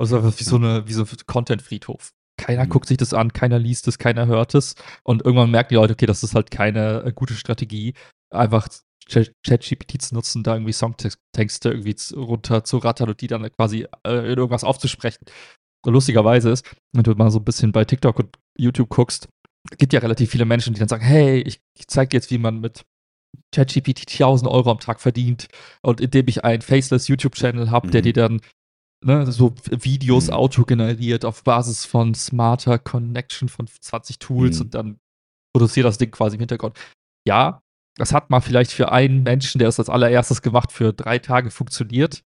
Also einfach wie so eine, wie so ein Content-Friedhof. Keiner mhm. guckt sich das an, keiner liest es, keiner hört es. Und irgendwann merken die Leute, okay, das ist halt keine äh, gute Strategie, einfach ChatGPT zu nutzen, da irgendwie Songtexte irgendwie runter zu rattern und die dann quasi äh, in irgendwas aufzusprechen lustigerweise ist, wenn du mal so ein bisschen bei TikTok und YouTube guckst, gibt ja relativ viele Menschen, die dann sagen, hey, ich, ich zeige jetzt, wie man mit ChatGPT 1000 Euro am Tag verdient und indem ich einen faceless YouTube-Channel habe, mhm. der dir dann ne, so Videos mhm. auto generiert auf Basis von smarter Connection von 20 Tools mhm. und dann produziert das Ding quasi im Hintergrund. Ja, das hat mal vielleicht für einen Menschen, der es als allererstes gemacht, für drei Tage funktioniert.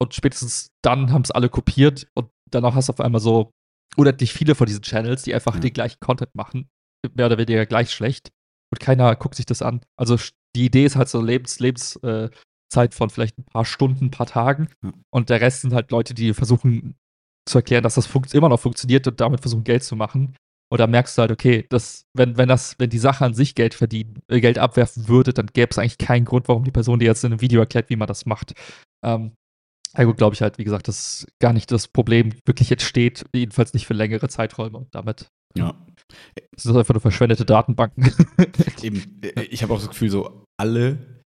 Und spätestens dann haben es alle kopiert und danach hast du auf einmal so unendlich viele von diesen Channels, die einfach ja. den gleichen Content machen, mehr oder weniger gleich schlecht. Und keiner guckt sich das an. Also die Idee ist halt so Lebens, Lebenszeit äh, von vielleicht ein paar Stunden, ein paar Tagen. Ja. Und der Rest sind halt Leute, die versuchen zu erklären, dass das immer noch funktioniert und damit versuchen, Geld zu machen. Und da merkst du halt, okay, dass, wenn, wenn das, wenn die Sache an sich Geld verdienen, äh, Geld abwerfen würde, dann gäbe es eigentlich keinen Grund, warum die Person dir jetzt in einem Video erklärt, wie man das macht. Ähm, ja gut, glaube ich halt, wie gesagt, dass gar nicht das Problem wirklich entsteht, jedenfalls nicht für längere Zeiträume und damit.
Ja.
Das ist einfach nur verschwendete Datenbanken.
Eben, äh, ich habe auch das Gefühl, so alle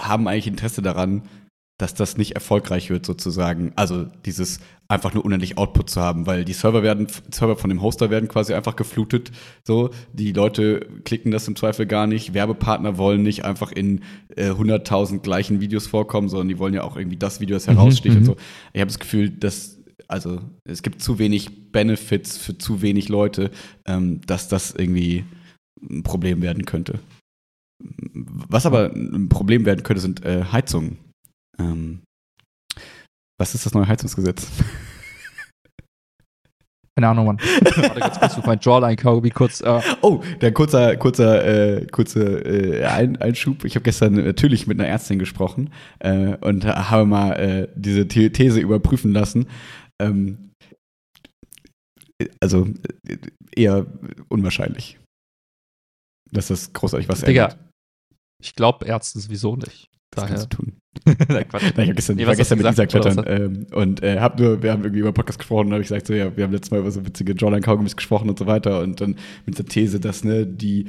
haben eigentlich Interesse daran, dass das nicht erfolgreich wird, sozusagen. Also dieses einfach nur unendlich Output zu haben, weil die Server werden, Server von dem Hoster werden quasi einfach geflutet. So, die Leute klicken das im Zweifel gar nicht. Werbepartner wollen nicht einfach in äh, 100.000 gleichen Videos vorkommen, sondern die wollen ja auch irgendwie das Video, das heraussticht mhm, und so. Ich habe das Gefühl, dass also es gibt zu wenig Benefits für zu wenig Leute, ähm, dass das irgendwie ein Problem werden könnte. Was aber ein Problem werden könnte, sind äh, Heizungen. Ähm, was ist das neue Heizungsgesetz?
Keine Ahnung, Mann. Warte ganz kurz, mein Jawline-Kaugummi kurz. Äh.
Oh, der kurzer, kurzer, äh, kurze äh, Ein Einschub. Ich habe gestern natürlich mit einer Ärztin gesprochen äh, und habe mal äh, diese These überprüfen lassen. Ähm, also äh, eher unwahrscheinlich, dass das großartig was
Digga, ändert. Ich glaube Ärzte sowieso nicht.
Das Daher. kannst du tun. Nein, Quatsch. Nein, ich habe gestern, nee, war gestern mit Lisa klettern ähm, und äh, hab nur, wir haben irgendwie über Podcast gesprochen und habe ich gesagt, so, ja, wir haben letztes Mal über so witzige Jawline-Kaugummis gesprochen und so weiter und dann mit der These, dass ne, die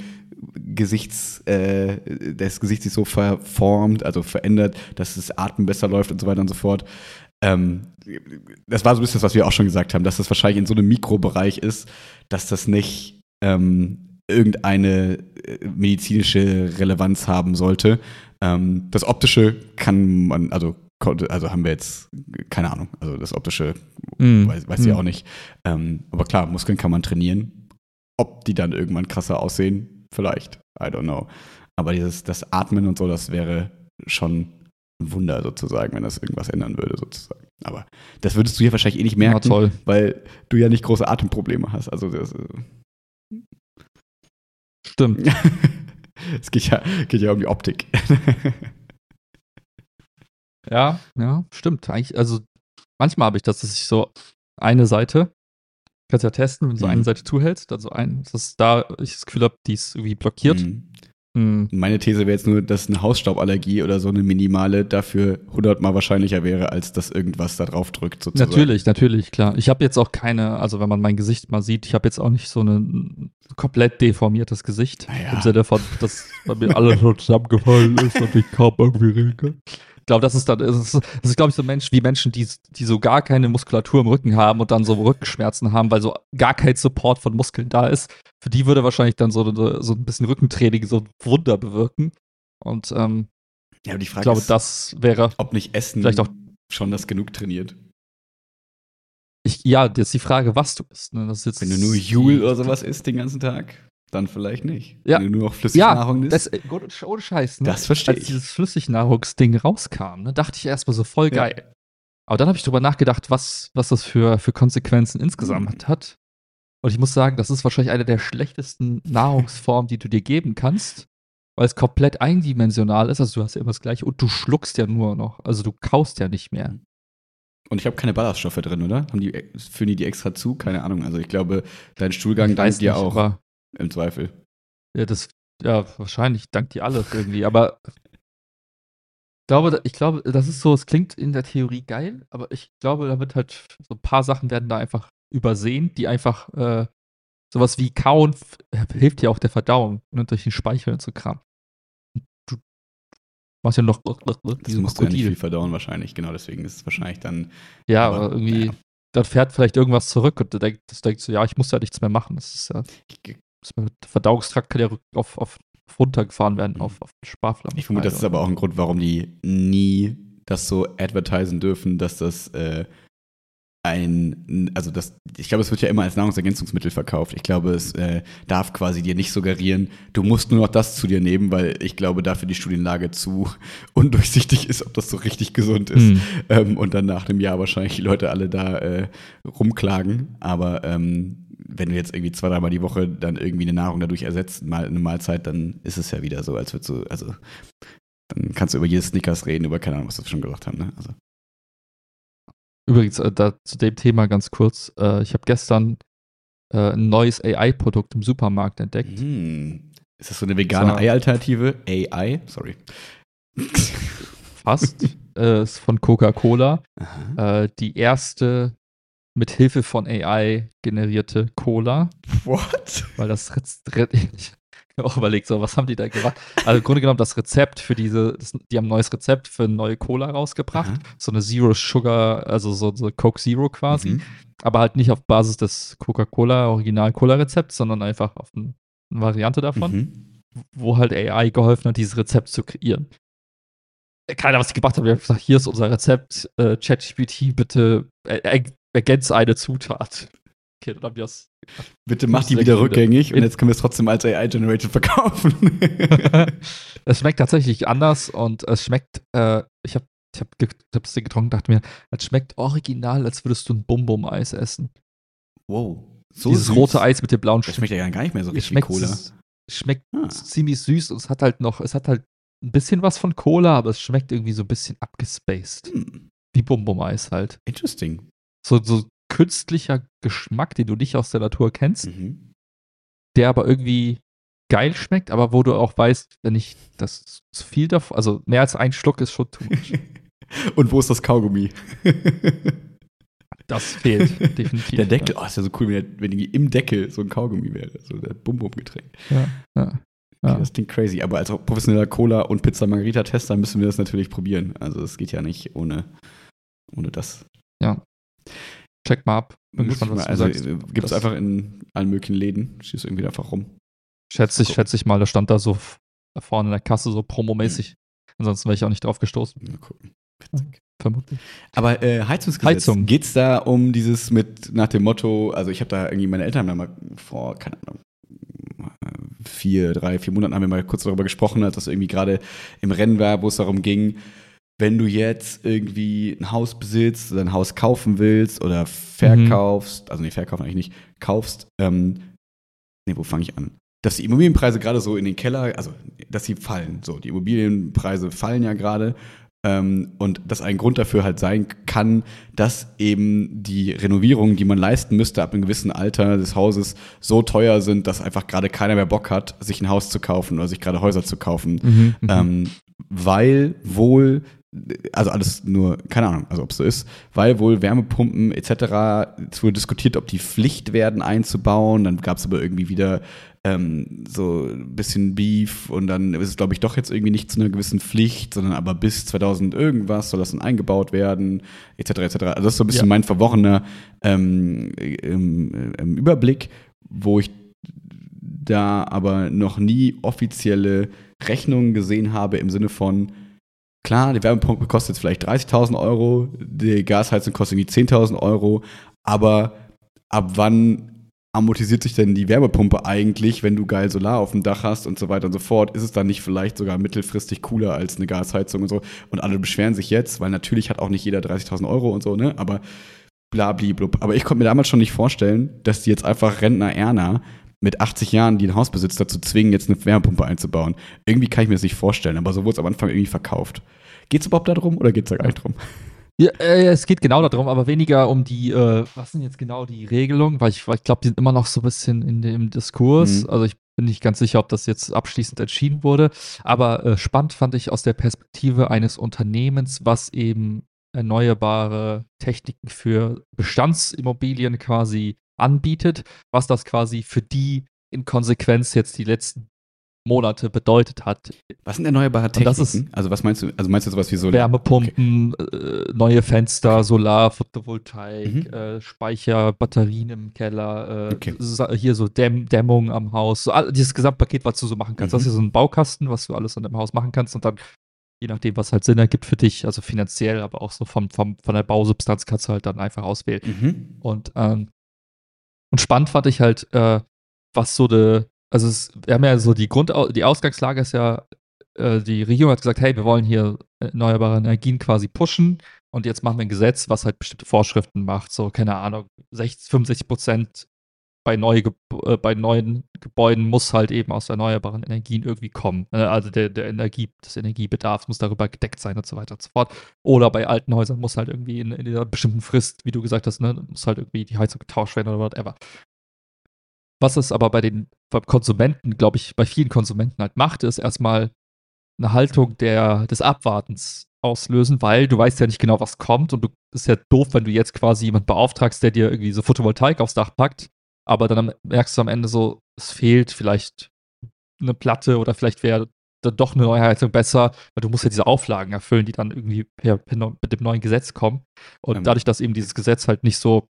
Gesichts, äh, das Gesicht sich so verformt, also verändert, dass das Atmen besser läuft und so weiter und so fort. Ähm, das war so ein bisschen das, was wir auch schon gesagt haben, dass das wahrscheinlich in so einem Mikrobereich ist, dass das nicht ähm, irgendeine äh, medizinische Relevanz haben sollte. Ähm, das Optische kann man, also, also haben wir jetzt, keine Ahnung, also das Optische mm. weiß, weiß mm. ich auch nicht. Ähm, aber klar, Muskeln kann man trainieren. Ob die dann irgendwann krasser aussehen, vielleicht. I don't know. Aber dieses, das Atmen und so, das wäre schon ein Wunder sozusagen, wenn das irgendwas ändern würde, sozusagen. Aber das würdest du ja wahrscheinlich eh nicht merken, ja, weil du ja nicht große Atemprobleme hast. Also das, äh
Stimmt.
es geht ja, geht ja um die Optik.
ja, ja, stimmt. Eigentlich, also manchmal habe ich das, dass ich so eine Seite, kannst ja testen, wenn du so mhm. eine Seite zuhältst, also ein, dass da ich das Gefühl habe, die ist irgendwie blockiert. Mhm. Hm.
Meine These wäre jetzt nur, dass eine Hausstauballergie oder so eine minimale dafür hundertmal wahrscheinlicher wäre, als dass irgendwas da drauf drückt. Sozusagen.
Natürlich, natürlich, klar. Ich habe jetzt auch keine, also wenn man mein Gesicht mal sieht, ich habe jetzt auch nicht so ein komplett deformiertes Gesicht.
Naja.
Im Sinne von, dass bei mir alles so zusammengefallen ist und ich kaum irgendwie reden kann. Ich glaube, das ist dann, das ist, das ist glaube ich, so Mensch, wie Menschen, die, die so gar keine Muskulatur im Rücken haben und dann so Rückenschmerzen haben, weil so gar kein Support von Muskeln da ist. Für die würde wahrscheinlich dann so, so ein bisschen Rückentraining so ein Wunder bewirken. Und ähm,
Ja, aber die
ich
Frage
glaube,
ist,
das wäre
ob nicht Essen
vielleicht auch
schon das genug trainiert.
Ich, ja, jetzt die Frage, was du isst. Ne? Das ist
Wenn du nur Jule oder sowas isst den ganzen Tag, dann vielleicht nicht.
Ja.
Wenn du nur noch Flüssignahrung
Ja,
isst,
das, äh, gut, ohne Scheiß. Ne?
das verstehe
Als
ich.
dieses Flüssignahrungsding rauskam, ne, dachte ich erstmal so voll
Ja.
geil. Aber dann habe ich drüber nachgedacht, was, was das für, für Konsequenzen insgesamt
Mhm.
hat. Und ich muss sagen, das ist wahrscheinlich eine der schlechtesten Nahrungsformen, die du dir geben kannst, weil es komplett eindimensional ist. Also du hast ja immer das Gleiche und du schluckst ja nur noch. Also du kaust ja nicht mehr.
Und ich habe keine Ballaststoffe drin, oder? Haben die, führen die die extra zu? Keine Ahnung. Also ich glaube, dein Stuhlgang dankt dir auch im Zweifel.
Ja, das, ja, wahrscheinlich dankt die alle irgendwie, aber ich glaube, ich glaube, das ist so, es klingt in der Theorie geil, aber ich glaube, da wird halt, so ein paar Sachen werden da einfach übersehen, die einfach, äh, sowas wie Kauen hilft ja auch der Verdauung, ne, durch den Speichel und so Kram. Du machst ja noch
Das musst du ja nicht viel verdauen wahrscheinlich. Genau, deswegen ist es wahrscheinlich dann
Ja,
aber,
aber irgendwie,
ja.
dann fährt vielleicht irgendwas zurück und du denkst, das denkst du, ja, ich muss ja nichts mehr machen. Das ist ja,
Ich,
Verdauungstrakt kann ja auf, auf runtergefahren werden,
Mhm.
auf, auf Sparflamme.
ich vermute, das ist aber auch ein Grund, warum die nie das so advertisen dürfen, dass das äh, ein, also das, ich glaube, es wird ja immer als Nahrungsergänzungsmittel verkauft. Ich glaube, es äh, darf quasi dir nicht suggerieren, du musst nur noch das zu dir nehmen, weil ich glaube, dafür die Studienlage zu undurchsichtig ist, ob das so richtig gesund ist.
Mhm.
Ähm, und dann nach einem Jahr wahrscheinlich die Leute alle da äh, rumklagen. Aber ähm, wenn du jetzt irgendwie zwei, dreimal die Woche dann irgendwie eine Nahrung dadurch ersetzt, mal eine Mahlzeit, dann ist es ja wieder so, als würdest du, also dann kannst du über jedes Snickers reden, über keine Ahnung, was wir schon gesagt haben. Ne? Also,
Übrigens, äh, da, zu dem Thema ganz kurz. Äh, ich habe gestern äh, ein neues AI-Produkt im Supermarkt entdeckt.
hm. Ist das so eine vegane. Ei-Alternative? AI? Sorry.
Fast. äh, ist von Coca-Cola. Äh, die erste mit Hilfe von AI generierte Cola.
What?
Weil das Rez Re ich habe auch überlegt, so, was haben die da gemacht? Also im Grunde genommen das Rezept für diese, das, die haben ein neues Rezept für eine neue Cola rausgebracht.
Aha.
So eine Zero Sugar, also so, so Coke Zero quasi.
Mhm.
aber halt nicht auf Basis des Coca-Cola Original-Cola-Rezepts, sondern einfach auf ein, eine Variante davon,
Mhm.
wo halt AI geholfen hat, dieses Rezept zu kreieren. Keiner, was ich gemacht habe, ich habe gesagt, hier ist unser Rezept, äh, ChatGPT, bitte er er ergänze eine Zutat. Okay, dann haben wir das.
Bitte mach die wieder
wieder.
rückgängig und jetzt können wir es trotzdem als AI-Generated verkaufen.
es schmeckt tatsächlich anders und es schmeckt, äh, ich habe ich hab, ge- ich hab das Ding getrunken, dachte mir, es schmeckt original, als würdest du ein Bum-Bum-Eis essen.
wow. So
Dieses
süß.
rote Eis mit dem blauen
Das schmeckt ja gar nicht mehr so
Es
richtig wie Cola.
schmeckt
Ah.
ziemlich süß und es hat halt noch, es hat halt ein bisschen was von Cola, aber es schmeckt irgendwie so ein bisschen abgespaced.
Hm.
Wie Bum Bum Eis halt.
Interesting.
So, so künstlicher Geschmack, den du nicht aus der Natur kennst,
Mhm.
der aber irgendwie geil schmeckt, aber wo du auch weißt, wenn ich das zu viel davon, also mehr als ein Schluck ist schon too much.
Und wo ist das Kaugummi?
Das fehlt definitiv.
Der Deckel, oh, ist ja so cool, wenn, wenn im Deckel so ein Kaugummi wäre. So der Bum-Bum-Getränk.
Ja, ja,
Okay,
ja.
Das klingt crazy. Aber als professioneller Cola- und Pizza-Margarita-Tester müssen wir das natürlich probieren. Also es geht ja nicht ohne, ohne das.
Check mal ab. Bin
Muss
gespannt, was
mal,
du
also
sagst.
gibt es einfach in allen möglichen Läden. Schießt irgendwie einfach rum.
Schätze ich, schätze ich mal, da stand da so da vorne in der Kasse so promomäßig. Ansonsten wäre ich auch nicht drauf gestoßen.
Mal gucken. Witzig.
Vermutlich.
Aber äh, Heizungsgesetz,
Heizung.
geht es da um dieses mit nach dem Motto, also ich habe da irgendwie, meine Eltern haben da mal vor, keine Ahnung, vier, drei, vier Monaten haben wir mal kurz darüber gesprochen, als das irgendwie gerade im Rennen war, wo es darum ging, wenn du jetzt irgendwie ein Haus besitzt oder ein Haus kaufen willst oder verkaufst, also nee, verkaufen eigentlich nicht, kaufst, ähm, nee, wo fange ich an? Dass die Immobilienpreise gerade so in den Keller, also dass sie fallen. So, die Immobilienpreise fallen ja gerade Ähm, und das ein Grund dafür halt sein kann, dass eben die Renovierungen, die man leisten müsste ab einem gewissen Alter des Hauses, so teuer sind, dass einfach gerade keiner mehr Bock hat, sich ein Haus zu kaufen oder sich gerade Häuser zu kaufen. Mhm, mhm. ähm, weil wohl also alles nur, keine Ahnung, also ob es so ist, weil wohl Wärmepumpen etc. es wurde diskutiert, ob die Pflicht werden einzubauen. Dann gab es aber irgendwie wieder ähm, so ein bisschen Beef und dann ist es, glaube ich, doch jetzt irgendwie nicht zu einer gewissen Pflicht, sondern aber bis 2000 irgendwas soll das dann eingebaut werden, etc. etc. Also das ist so ein bisschen ja. mein verworrener ähm, ähm, ähm, Überblick, wo ich da aber noch nie offizielle Rechnungen gesehen habe im Sinne von, klar, die Wärmepumpe kostet jetzt vielleicht 30.000 Euro, die Gasheizung kostet irgendwie 10.000 Euro, aber ab wann amortisiert sich denn die Wärmepumpe eigentlich, wenn du geil Solar auf dem Dach hast und so weiter und so fort? Ist es dann nicht vielleicht sogar mittelfristig cooler als eine Gasheizung und so? Und alle beschweren sich jetzt, weil natürlich hat auch nicht jeder 30.000 Euro und so, ne? Aber blablablub. Aber ich konnte mir damals schon nicht vorstellen, dass die jetzt einfach Rentner Erna mit 80 Jahren, die ein Haus besitzt, dazu zwingen, jetzt eine Wärmepumpe einzubauen. Irgendwie kann ich mir das nicht vorstellen, aber so wurde es am Anfang irgendwie verkauft. Geht es überhaupt darum oder geht es da gar nicht drum?
Ja, äh, es geht genau darum, aber weniger um die, äh, was sind jetzt genau die Regelungen, weil ich, ich glaube, die sind immer noch so ein bisschen in dem Diskurs. Mhm. Also ich bin nicht ganz sicher, ob das jetzt abschließend entschieden wurde. Aber äh, spannend fand ich aus der Perspektive eines Unternehmens, was eben erneuerbare Techniken für Bestandsimmobilien quasi anbietet, was das quasi für die in Konsequenz jetzt die letzten Monate bedeutet hat.
Was sind erneuerbare Techniken? Ist, also was meinst du? Also meinst du sowas wie Solar?
Wärmepumpen, okay. äh, neue Fenster, Solar, Photovoltaik, mhm. äh, Speicher, Batterien im Keller, äh, okay. hier so Dämm Dämmung am Haus, so dieses Gesamtpaket, was du so machen kannst. Mhm. Das ist ja so ein Baukasten, was du alles an dem Haus machen kannst und dann je nachdem, was halt Sinn ergibt für dich, also finanziell, aber auch so vom, vom, von der Bausubstanz kannst du halt dann einfach auswählen. Mhm. Und, ähm, und spannend fand ich halt, äh, was so de, also es, wir haben ja so die Grund, die Ausgangslage ist ja, äh, die Regierung hat gesagt, hey, wir wollen hier erneuerbare Energien quasi pushen und jetzt machen wir ein Gesetz, was halt bestimmte Vorschriften macht, so keine Ahnung, 60, 65 Prozent bei, neu, äh, bei neuen Gebäuden muss halt eben aus erneuerbaren Energien irgendwie kommen. Äh, also der, der Energie, des Energiebedarfs muss darüber gedeckt sein und so weiter und so fort. Oder bei alten Häusern muss halt irgendwie in, in einer bestimmten Frist, wie du gesagt hast, ne, muss halt irgendwie die Heizung getauscht werden oder whatever. Was es aber bei den beim Konsumenten, glaube ich, bei vielen Konsumenten halt macht, ist erstmal eine Haltung der, des Abwartens auslösen, weil du weißt ja nicht genau, was kommt und du ist ja doof, wenn du jetzt quasi jemanden beauftragst, der dir irgendwie so Photovoltaik aufs Dach packt, aber dann merkst du am Ende so, es fehlt vielleicht eine Platte oder vielleicht wäre dann doch eine neue Heizung besser, weil du musst ja diese Auflagen erfüllen, die dann irgendwie per, per, mit dem neuen Gesetz kommen. Und ähm. dadurch, dass eben dieses Gesetz halt nicht so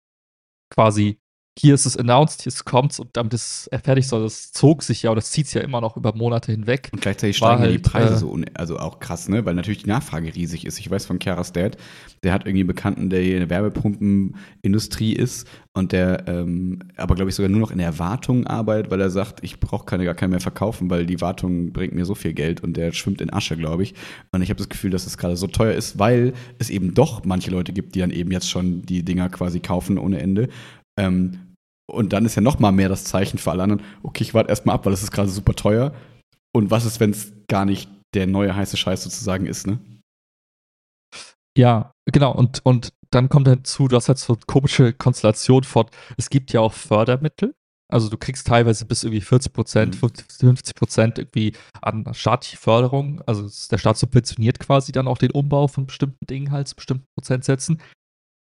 quasi hier ist es announced, hier kommt und damit ist er fertig soll. Das zog sich ja, oder das zieht sich ja immer noch über Monate hinweg.
Und gleichzeitig steigen halt, die Preise äh, so, also auch krass, ne? Weil natürlich die Nachfrage riesig ist. Ich weiß von Chiara's Dad, der hat irgendwie einen Bekannten, der hier in der Werbepumpenindustrie ist und der ähm, aber, glaube ich, sogar nur noch in der Wartung arbeitet, weil er sagt, ich brauche keine, gar keinen mehr verkaufen, weil die Wartung bringt mir so viel Geld und der schwimmt in Asche, glaube ich. Und ich habe das Gefühl, dass es gerade so teuer ist, weil es eben doch manche Leute gibt, die dann eben jetzt schon die Dinger quasi kaufen ohne Ende. Ähm, und dann ist ja noch mal mehr das Zeichen für alle anderen, okay, ich warte erstmal ab, weil es ist gerade super teuer. Und was ist, wenn es gar nicht der neue heiße Scheiß sozusagen ist, ne?
Ja, genau. Und, und dann kommt dazu, du hast halt so eine komische Konstellation fort. Es gibt ja auch Fördermittel. Also du kriegst teilweise bis irgendwie 40 Prozent, mhm. 50 Prozent irgendwie an staatliche Förderung. Also der Staat subventioniert quasi dann auch den Umbau von bestimmten Dingen halt zu bestimmten Prozentsätzen.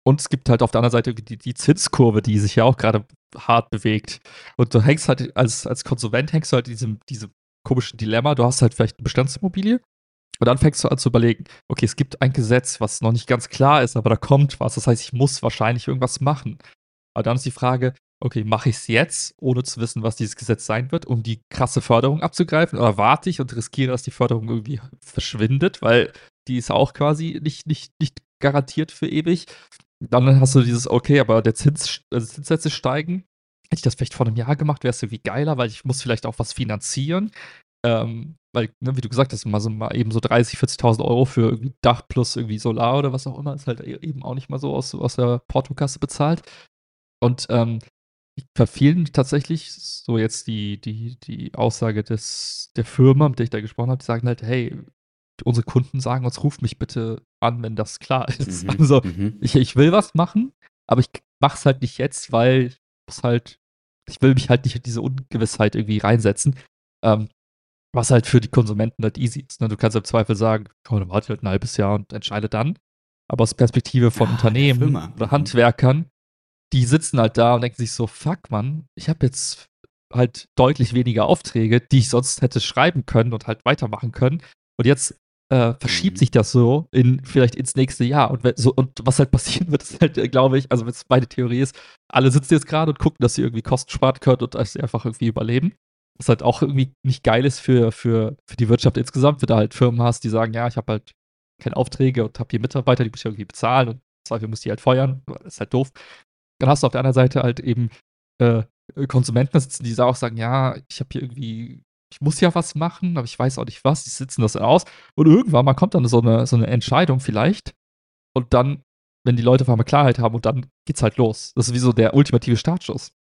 Und es gibt halt auf der anderen Seite die, die Zinskurve, die sich ja auch gerade hart bewegt. Und du hängst halt als, als Konsument hängst du halt in diesem, diesem komischen Dilemma. Du hast halt vielleicht eine Bestandsimmobilie und dann fängst du an zu überlegen, okay, es gibt ein Gesetz, was noch nicht ganz klar ist, aber da kommt was. Das heißt, ich muss wahrscheinlich irgendwas machen. Aber dann ist die Frage, okay, mache ich es jetzt, ohne zu wissen, was dieses Gesetz sein wird, um die krasse Förderung abzugreifen? Oder warte ich und riskiere, dass die Förderung irgendwie verschwindet, weil die ist auch quasi nicht, nicht, nicht garantiert für ewig dann hast du dieses, okay, aber der Zins, also Zinssätze steigen. Hätte ich das vielleicht vor einem Jahr gemacht, wäre es irgendwie geiler, weil ich muss vielleicht auch was finanzieren. Ähm, weil, ne, wie du gesagt hast, mal, so, mal eben so 30.000, 40.000 Euro für irgendwie Dach plus irgendwie Solar oder was auch immer, ist halt e-, eben auch nicht mal so aus, aus der Portokasse bezahlt. Und ähm, verfehlen tatsächlich so jetzt die, die, die Aussage des, der Firma, mit der ich da gesprochen habe, die sagen halt, hey, unsere Kunden sagen uns, ruft mich bitte an, wenn das klar ist.
Mhm,
Also
mhm.
ich, ich will was machen, aber ich mach's halt nicht jetzt, weil ich muss halt, ich will mich halt nicht in diese Ungewissheit irgendwie reinsetzen. Ähm, was halt für die Konsumenten halt easy ist. Ne? Du kannst im Zweifel sagen, komm, dann warte halt ein halbes Jahr und entscheide dann. Aber aus Perspektive von
Ah,
Unternehmen oder
Mhm.
Handwerkern, die sitzen halt da und denken sich so, fuck man, ich habe jetzt halt deutlich weniger Aufträge, die ich sonst hätte schreiben können und halt weitermachen können. Und jetzt äh, verschiebt
Mhm.
sich das so in vielleicht ins nächste Jahr. Und, wenn, so, und was halt passieren wird, ist halt, glaube ich, also wenn es meine Theorie ist, alle sitzen jetzt gerade und gucken, dass sie irgendwie Kosten sparen können und dass sie einfach irgendwie überleben. Was halt auch irgendwie nicht geil ist für, für, für die Wirtschaft insgesamt, wenn du halt Firmen hast, die sagen, ja, ich habe halt keine Aufträge und habe hier Mitarbeiter, die muss ich irgendwie bezahlen und Zweifel muss die halt feuern. Das ist halt doof. Dann hast du auf der anderen Seite halt eben äh, Konsumenten sitzen, die auch sagen, ja, ich habe hier irgendwie, ich muss ja was machen, aber ich weiß auch nicht was, die sitzen das aus. Und irgendwann mal kommt dann so eine, so eine Entscheidung vielleicht. Und dann, wenn die Leute auf einmal Klarheit haben und dann geht's halt los. Das ist wie so der ultimative Startschuss.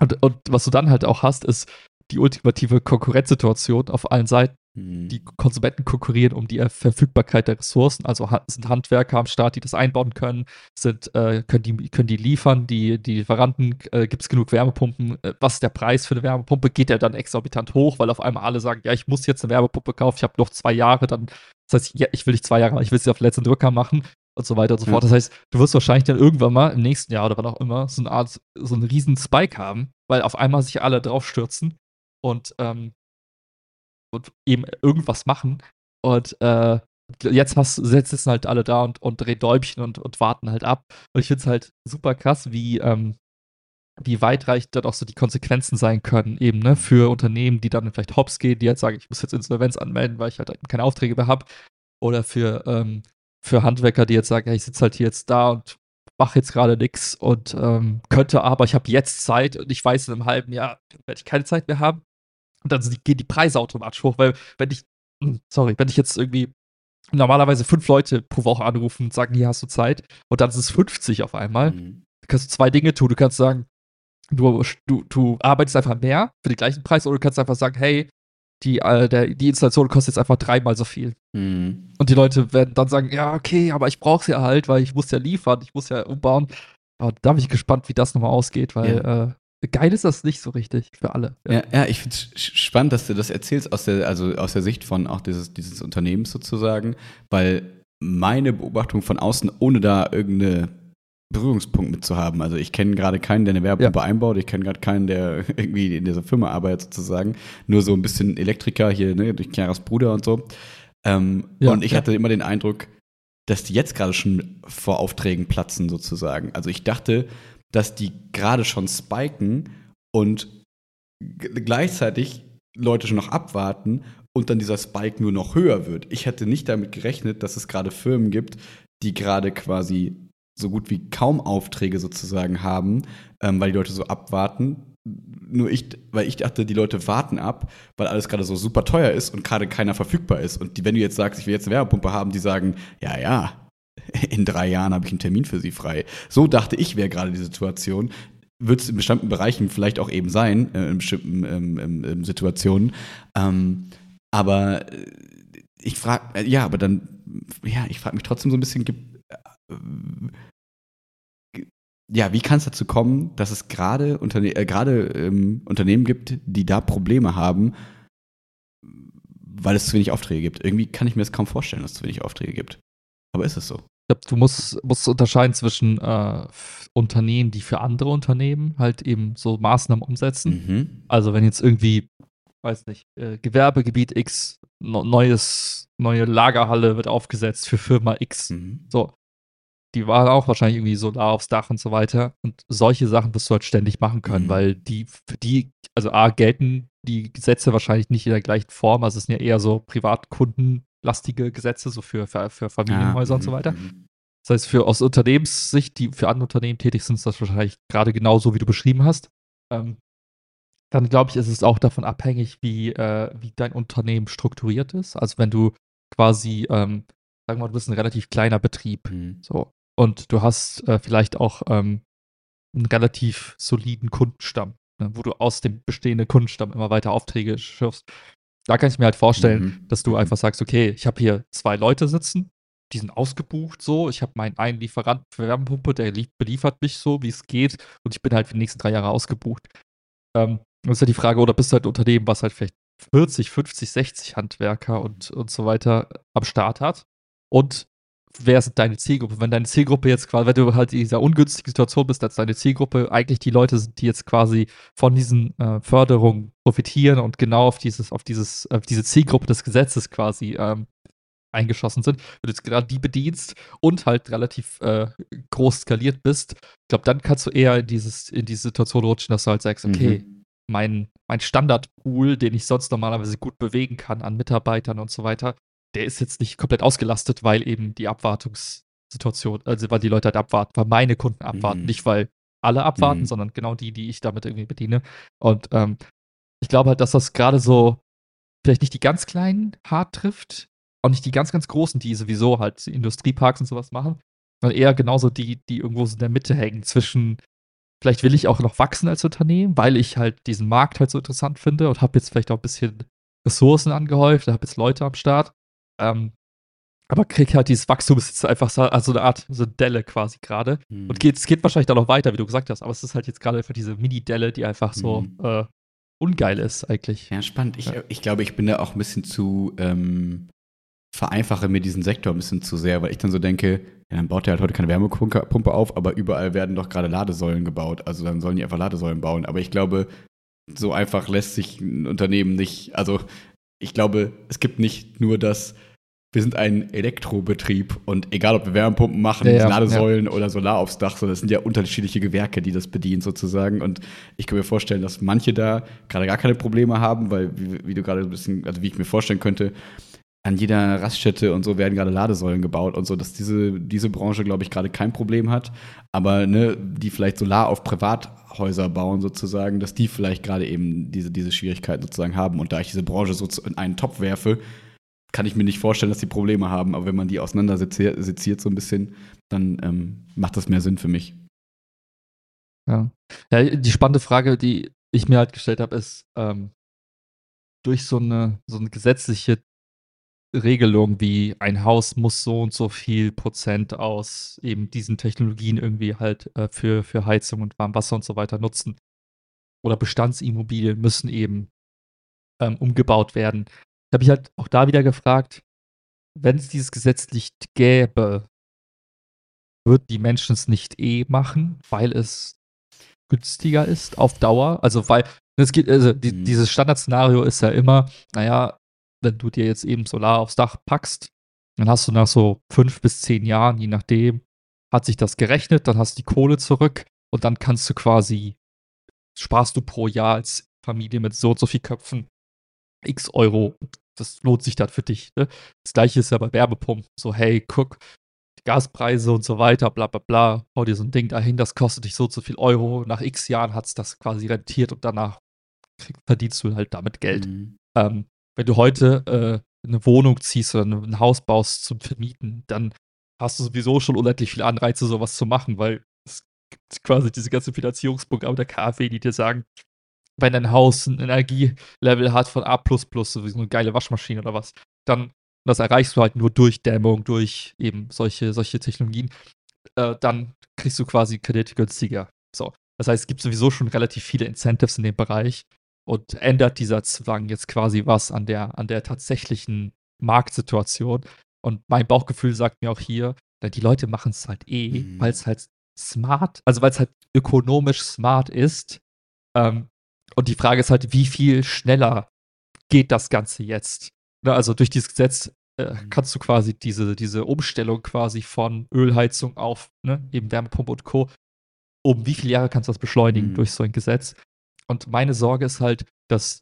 Und, und was du dann halt auch hast, ist die ultimative Konkurrenzsituation auf allen Seiten.
Mhm.
Die Konsumenten konkurrieren um die Verfügbarkeit der Ressourcen, also sind Handwerker am Start, die das einbauen können, sind, äh, können, die, können die liefern, die, die Lieferanten, äh, gibt es genug Wärmepumpen, äh, was ist der Preis für eine Wärmepumpe, geht der dann exorbitant hoch, weil auf einmal alle sagen, ja, ich muss jetzt eine Wärmepumpe kaufen, ich habe noch zwei Jahre, dann, das heißt, ja, ich will nicht zwei Jahre, ich will sie auf den letzten Drücker machen und so weiter und so fort. Das heißt, du wirst wahrscheinlich dann irgendwann mal im nächsten Jahr oder wann auch immer so eine Art, so einen riesen Spike haben, weil auf einmal sich alle drauf stürzen und, ähm, und eben irgendwas machen. Und äh, jetzt hast, sitzen halt alle da und, und drehen Däumchen und, und warten halt ab. Und ich finde es halt super krass, wie, ähm, wie weitreichend dann auch so die Konsequenzen sein können, eben, ne, für Unternehmen, die dann vielleicht hops gehen, die jetzt sagen, ich muss jetzt Insolvenz anmelden, weil ich halt keine Aufträge mehr habe. Oder für, ähm, für Handwerker, die jetzt sagen, ich sitze halt hier jetzt da und mache jetzt gerade nichts und ähm, könnte aber, ich habe jetzt Zeit und ich weiß, in einem halben Jahr werde ich keine Zeit mehr haben. Und dann sind gehen die Preise automatisch hoch, weil wenn ich, hm, sorry, wenn ich jetzt irgendwie normalerweise fünf Leute pro Woche anrufen und sagen, hier hast du Zeit und dann sind es 50 auf einmal,
Mhm.
du kannst zwei Dinge tun. Du kannst sagen, du, du, du arbeitest einfach mehr für den gleichen Preis oder du kannst einfach sagen, hey, die, äh, der, die Installation kostet jetzt einfach dreimal so viel.
Mhm.
Und die Leute werden dann sagen, ja, okay, aber ich brauche es ja halt, weil ich muss ja liefern, ich muss ja umbauen. Aber da bin ich gespannt, wie das nochmal ausgeht, weil äh, geil ist das nicht so richtig für alle.
Ja, ja ich finde es spannend, dass du das erzählst aus der, also aus der Sicht von auch dieses, dieses Unternehmens sozusagen, weil meine Beobachtung von außen, ohne da irgendeine Berührungspunkt mit zu haben. Also ich kenne gerade keinen, der eine Werbepumpe einbaut, ich kenne gerade keinen, der irgendwie in dieser Firma arbeitet sozusagen. Nur so ein bisschen Elektriker hier, ne, durch Chiaras Bruder und so. Ähm,
Ja,
und ich
ja.
hatte immer den Eindruck, dass die jetzt gerade schon vor Aufträgen platzen sozusagen. Also ich dachte, dass die gerade schon spiken und gleichzeitig Leute schon noch abwarten und dann dieser Spike nur noch höher wird. Ich hätte nicht damit gerechnet, dass es gerade Firmen gibt, die gerade quasi so gut wie kaum Aufträge sozusagen haben, ähm, weil die Leute so abwarten. Nur ich, weil ich dachte, die Leute warten ab, weil alles gerade so super teuer ist und gerade keiner verfügbar ist. Und die, wenn du jetzt sagst, ich will jetzt eine Wärmepumpe haben, die sagen, ja, ja, in drei Jahren habe ich einen Termin für sie frei. So dachte ich, wäre gerade die Situation. Wird es in bestimmten Bereichen vielleicht auch eben sein, äh, in bestimmten ähm, ähm, ähm, Situationen. Ähm, aber äh, ich frage, äh, ja, aber dann, ja, ich frage mich trotzdem so ein bisschen, ja, wie kann es dazu kommen, dass es gerade Unterne äh, ähm, Unternehmen gibt, die da Probleme haben, weil es zu wenig Aufträge gibt? Irgendwie kann ich mir das kaum vorstellen, dass es zu wenig Aufträge gibt. Aber ist es so?
Ich glaube, du musst, musst unterscheiden zwischen äh, Unternehmen, die für andere Unternehmen halt eben so Maßnahmen umsetzen.
Mhm.
Also wenn jetzt irgendwie, weiß nicht, äh, Gewerbegebiet X, no, neues, neue Lagerhalle wird aufgesetzt für Firma X.
Mhm.
So. Die waren auch wahrscheinlich irgendwie Solar aufs Dach und so weiter. Und solche Sachen wirst du halt ständig machen können,
Mhm.
weil die, für die, also A, gelten die Gesetze wahrscheinlich nicht in der gleichen Form. Also es sind ja eher so privatkundenlastige Gesetze, so für, für, für Familienhäuser
Ah,
und so
mhm,
weiter.
mhm.
Das heißt, für aus Unternehmenssicht, die für andere Unternehmen tätig sind, ist das wahrscheinlich gerade genauso, wie du beschrieben hast. Ähm, dann glaube ich, ist es auch davon abhängig, wie, äh, wie dein Unternehmen strukturiert ist. Also wenn du quasi, ähm, sagen wir mal, du bist ein relativ kleiner Betrieb,
Mhm.
so, und du hast äh, vielleicht auch ähm, einen relativ soliden Kundenstamm, ne, wo du aus dem bestehenden Kundenstamm immer weiter Aufträge schürfst, da kann ich mir halt vorstellen,
Mhm.
dass du einfach sagst, okay, ich habe hier zwei Leute sitzen, die sind ausgebucht so, ich habe meinen einen Lieferanten für Wärmepumpe, der lief- beliefert mich so, wie es geht und ich bin halt für die nächsten drei Jahre ausgebucht. Ähm, das ist ja die Frage, oder bist du halt ein Unternehmen, was halt vielleicht 40, 50, 60 Handwerker und, und so weiter am Start hat und wer ist deine Zielgruppe? Wenn deine Zielgruppe jetzt quasi, wenn du halt in dieser ungünstigen Situation bist, dass deine Zielgruppe eigentlich die Leute sind, die jetzt quasi von diesen äh, Förderungen profitieren und genau auf dieses, auf dieses, auf diese Zielgruppe des Gesetzes quasi ähm, eingeschossen sind, wenn du jetzt gerade die bedienst und halt relativ äh, groß skaliert bist, ich glaube, dann kannst du eher in dieses, in diese Situation rutschen, dass du halt sagst, okay,
Mhm.
mein, mein Standardpool, den ich sonst normalerweise gut bewegen kann an Mitarbeitern und so weiter, der ist jetzt nicht komplett ausgelastet, weil eben die Abwartungssituation, also weil die Leute halt abwarten, weil meine Kunden abwarten,
Mhm.
nicht weil alle abwarten,
Mhm.
sondern genau die, die ich damit irgendwie bediene. Und ähm, ich glaube halt, dass das gerade so vielleicht nicht die ganz kleinen hart trifft, auch nicht die ganz, ganz großen, die sowieso halt Industrieparks und sowas machen, sondern eher genauso die, die irgendwo so in der Mitte hängen zwischen vielleicht will ich auch noch wachsen als Unternehmen, weil ich halt diesen Markt halt so interessant finde und habe jetzt vielleicht auch ein bisschen Ressourcen angehäuft, habe jetzt Leute am Start. Ähm, aber krieg halt dieses Wachstum ist jetzt einfach so, also eine Art so eine Delle quasi gerade.
Mhm.
Und geht, es geht wahrscheinlich dann noch weiter, wie du gesagt hast, aber es ist halt jetzt gerade einfach diese Mini-Delle, die einfach so
Mhm.
äh, ungeil ist eigentlich.
Ja, spannend. Ich,
Ja.
ich glaube, ich bin da auch ein bisschen zu, ähm, vereinfache mir diesen Sektor ein bisschen zu sehr, weil ich dann so denke, ja, dann baut er halt heute keine Wärmepumpe Pumpe auf, aber überall werden doch gerade Ladesäulen gebaut. Also dann sollen die einfach Ladesäulen bauen. Aber ich glaube, so einfach lässt sich ein Unternehmen nicht, also ich glaube, es gibt nicht nur das, wir sind ein Elektrobetrieb und egal ob wir Wärmepumpen machen,
Ja, ja,
Ladesäulen oder Solar aufs Dach, so das sind ja unterschiedliche Gewerke, die das bedienen sozusagen. Und ich kann mir vorstellen, dass manche da gerade gar keine Probleme haben, weil, wie, wie du gerade ein bisschen, also wie ich mir vorstellen könnte, an jeder Raststätte und so werden gerade Ladesäulen gebaut und so, dass diese, diese Branche, glaube ich, gerade kein Problem hat. Aber ne, die vielleicht Solar auf Privathäuser bauen sozusagen, dass die vielleicht gerade eben diese, diese Schwierigkeiten sozusagen haben. Und da ich diese Branche so in einen Topf werfe, kann ich mir nicht vorstellen, dass die Probleme haben. Aber wenn man die auseinanderseziert so ein bisschen, dann ähm, macht das mehr Sinn für mich.
Ja. ja, die spannende Frage, die ich mir halt gestellt habe, ist, ähm, durch so eine, so eine gesetzliche Regelung wie ein Haus muss so und so viel Prozent aus eben diesen Technologien irgendwie halt äh, für, für Heizung und Warmwasser und so weiter nutzen. Oder Bestandsimmobilien müssen eben ähm, umgebaut werden. Ich habe mich halt auch da wieder gefragt, wenn es dieses Gesetz nicht gäbe, würden die Menschen es nicht eh machen, weil es günstiger ist auf Dauer. Also weil es geht, also die,
Mhm.
dieses Standardszenario ist ja immer, naja, wenn du dir jetzt eben Solar aufs Dach packst, dann hast du nach so fünf bis zehn Jahren, je nachdem, hat sich das gerechnet, dann hast du die Kohle zurück und dann kannst du quasi, sparst du pro Jahr als Familie mit so und so viel Köpfen x Euro. Das lohnt sich dann für dich. Ne? Das gleiche ist ja bei Werbepumpen. So, hey, guck, die Gaspreise und so weiter, bla bla bla, hau dir so ein Ding dahin, das kostet dich so und so viel Euro. Nach x Jahren hat es das quasi rentiert und danach krieg, verdienst du halt damit Geld.
Mhm.
Ähm, wenn du heute äh, eine Wohnung ziehst oder eine- ein Haus baust zum Vermieten, dann hast du sowieso schon unendlich viele Anreize, sowas zu machen, weil es gibt quasi diese ganzen Finanzierungsprogramme der KfW, die dir sagen, wenn dein Haus ein Energielevel hat von A, so wie so eine geile Waschmaschine oder was, dann, das erreichst du halt nur durch Dämmung, durch eben solche, solche Technologien, äh, dann kriegst du quasi Kredite günstiger. So. Das heißt, es gibt sowieso schon relativ viele Incentives in dem Bereich und ändert dieser Zwang jetzt quasi was an der, an der tatsächlichen Marktsituation. Und mein Bauchgefühl sagt mir auch hier, die Leute machen es halt eh,
Mhm.
weil es halt smart, also weil es halt ökonomisch smart ist. Ähm, und die Frage ist halt, wie viel schneller geht das Ganze jetzt? Ne, also durch dieses Gesetz äh,
Mhm.
kannst du quasi diese, diese Umstellung quasi von Ölheizung auf ne, eben Wärmepumpe und Co. Um wie viele Jahre kannst du das beschleunigen
Mhm.
durch so ein Gesetz? Und meine Sorge ist halt, dass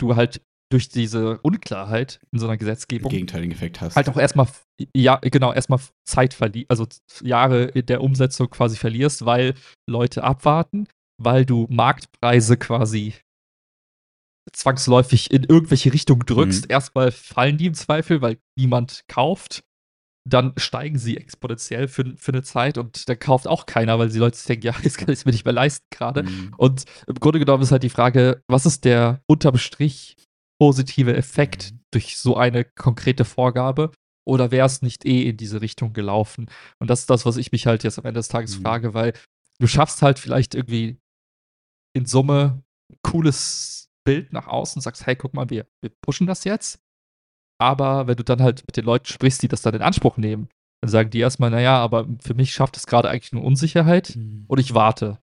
du halt durch diese Unklarheit in so einer Gesetzgebung
Gegenteiligen Effekt hast.
halt auch erstmal, ja, genau, erstmal Zeit verlierst, also Jahre der Umsetzung quasi verlierst, weil Leute abwarten, weil du Marktpreise quasi zwangsläufig in irgendwelche Richtungen drückst.
Mhm.
Erstmal fallen die im Zweifel, weil niemand kauft. Dann steigen sie exponentiell für, für eine Zeit und dann kauft auch keiner, weil die Leute denken, ja, jetzt kann ich es mir nicht mehr leisten gerade.
Mhm.
Und im Grunde genommen ist halt die Frage, was ist der unterm Strich positive Effekt mhm. durch so eine konkrete Vorgabe? Oder wäre es nicht eh in diese Richtung gelaufen? Und das ist das, was ich mich halt jetzt am Ende des Tages mhm. frage, weil du schaffst halt vielleicht irgendwie in Summe ein cooles Bild nach außen, sagst, hey, guck mal, wir, wir pushen das jetzt. Aber wenn du dann halt mit den Leuten sprichst, die das dann in Anspruch nehmen, dann sagen die erstmal, naja, aber für mich schafft es gerade eigentlich nur Unsicherheit mhm. und ich warte.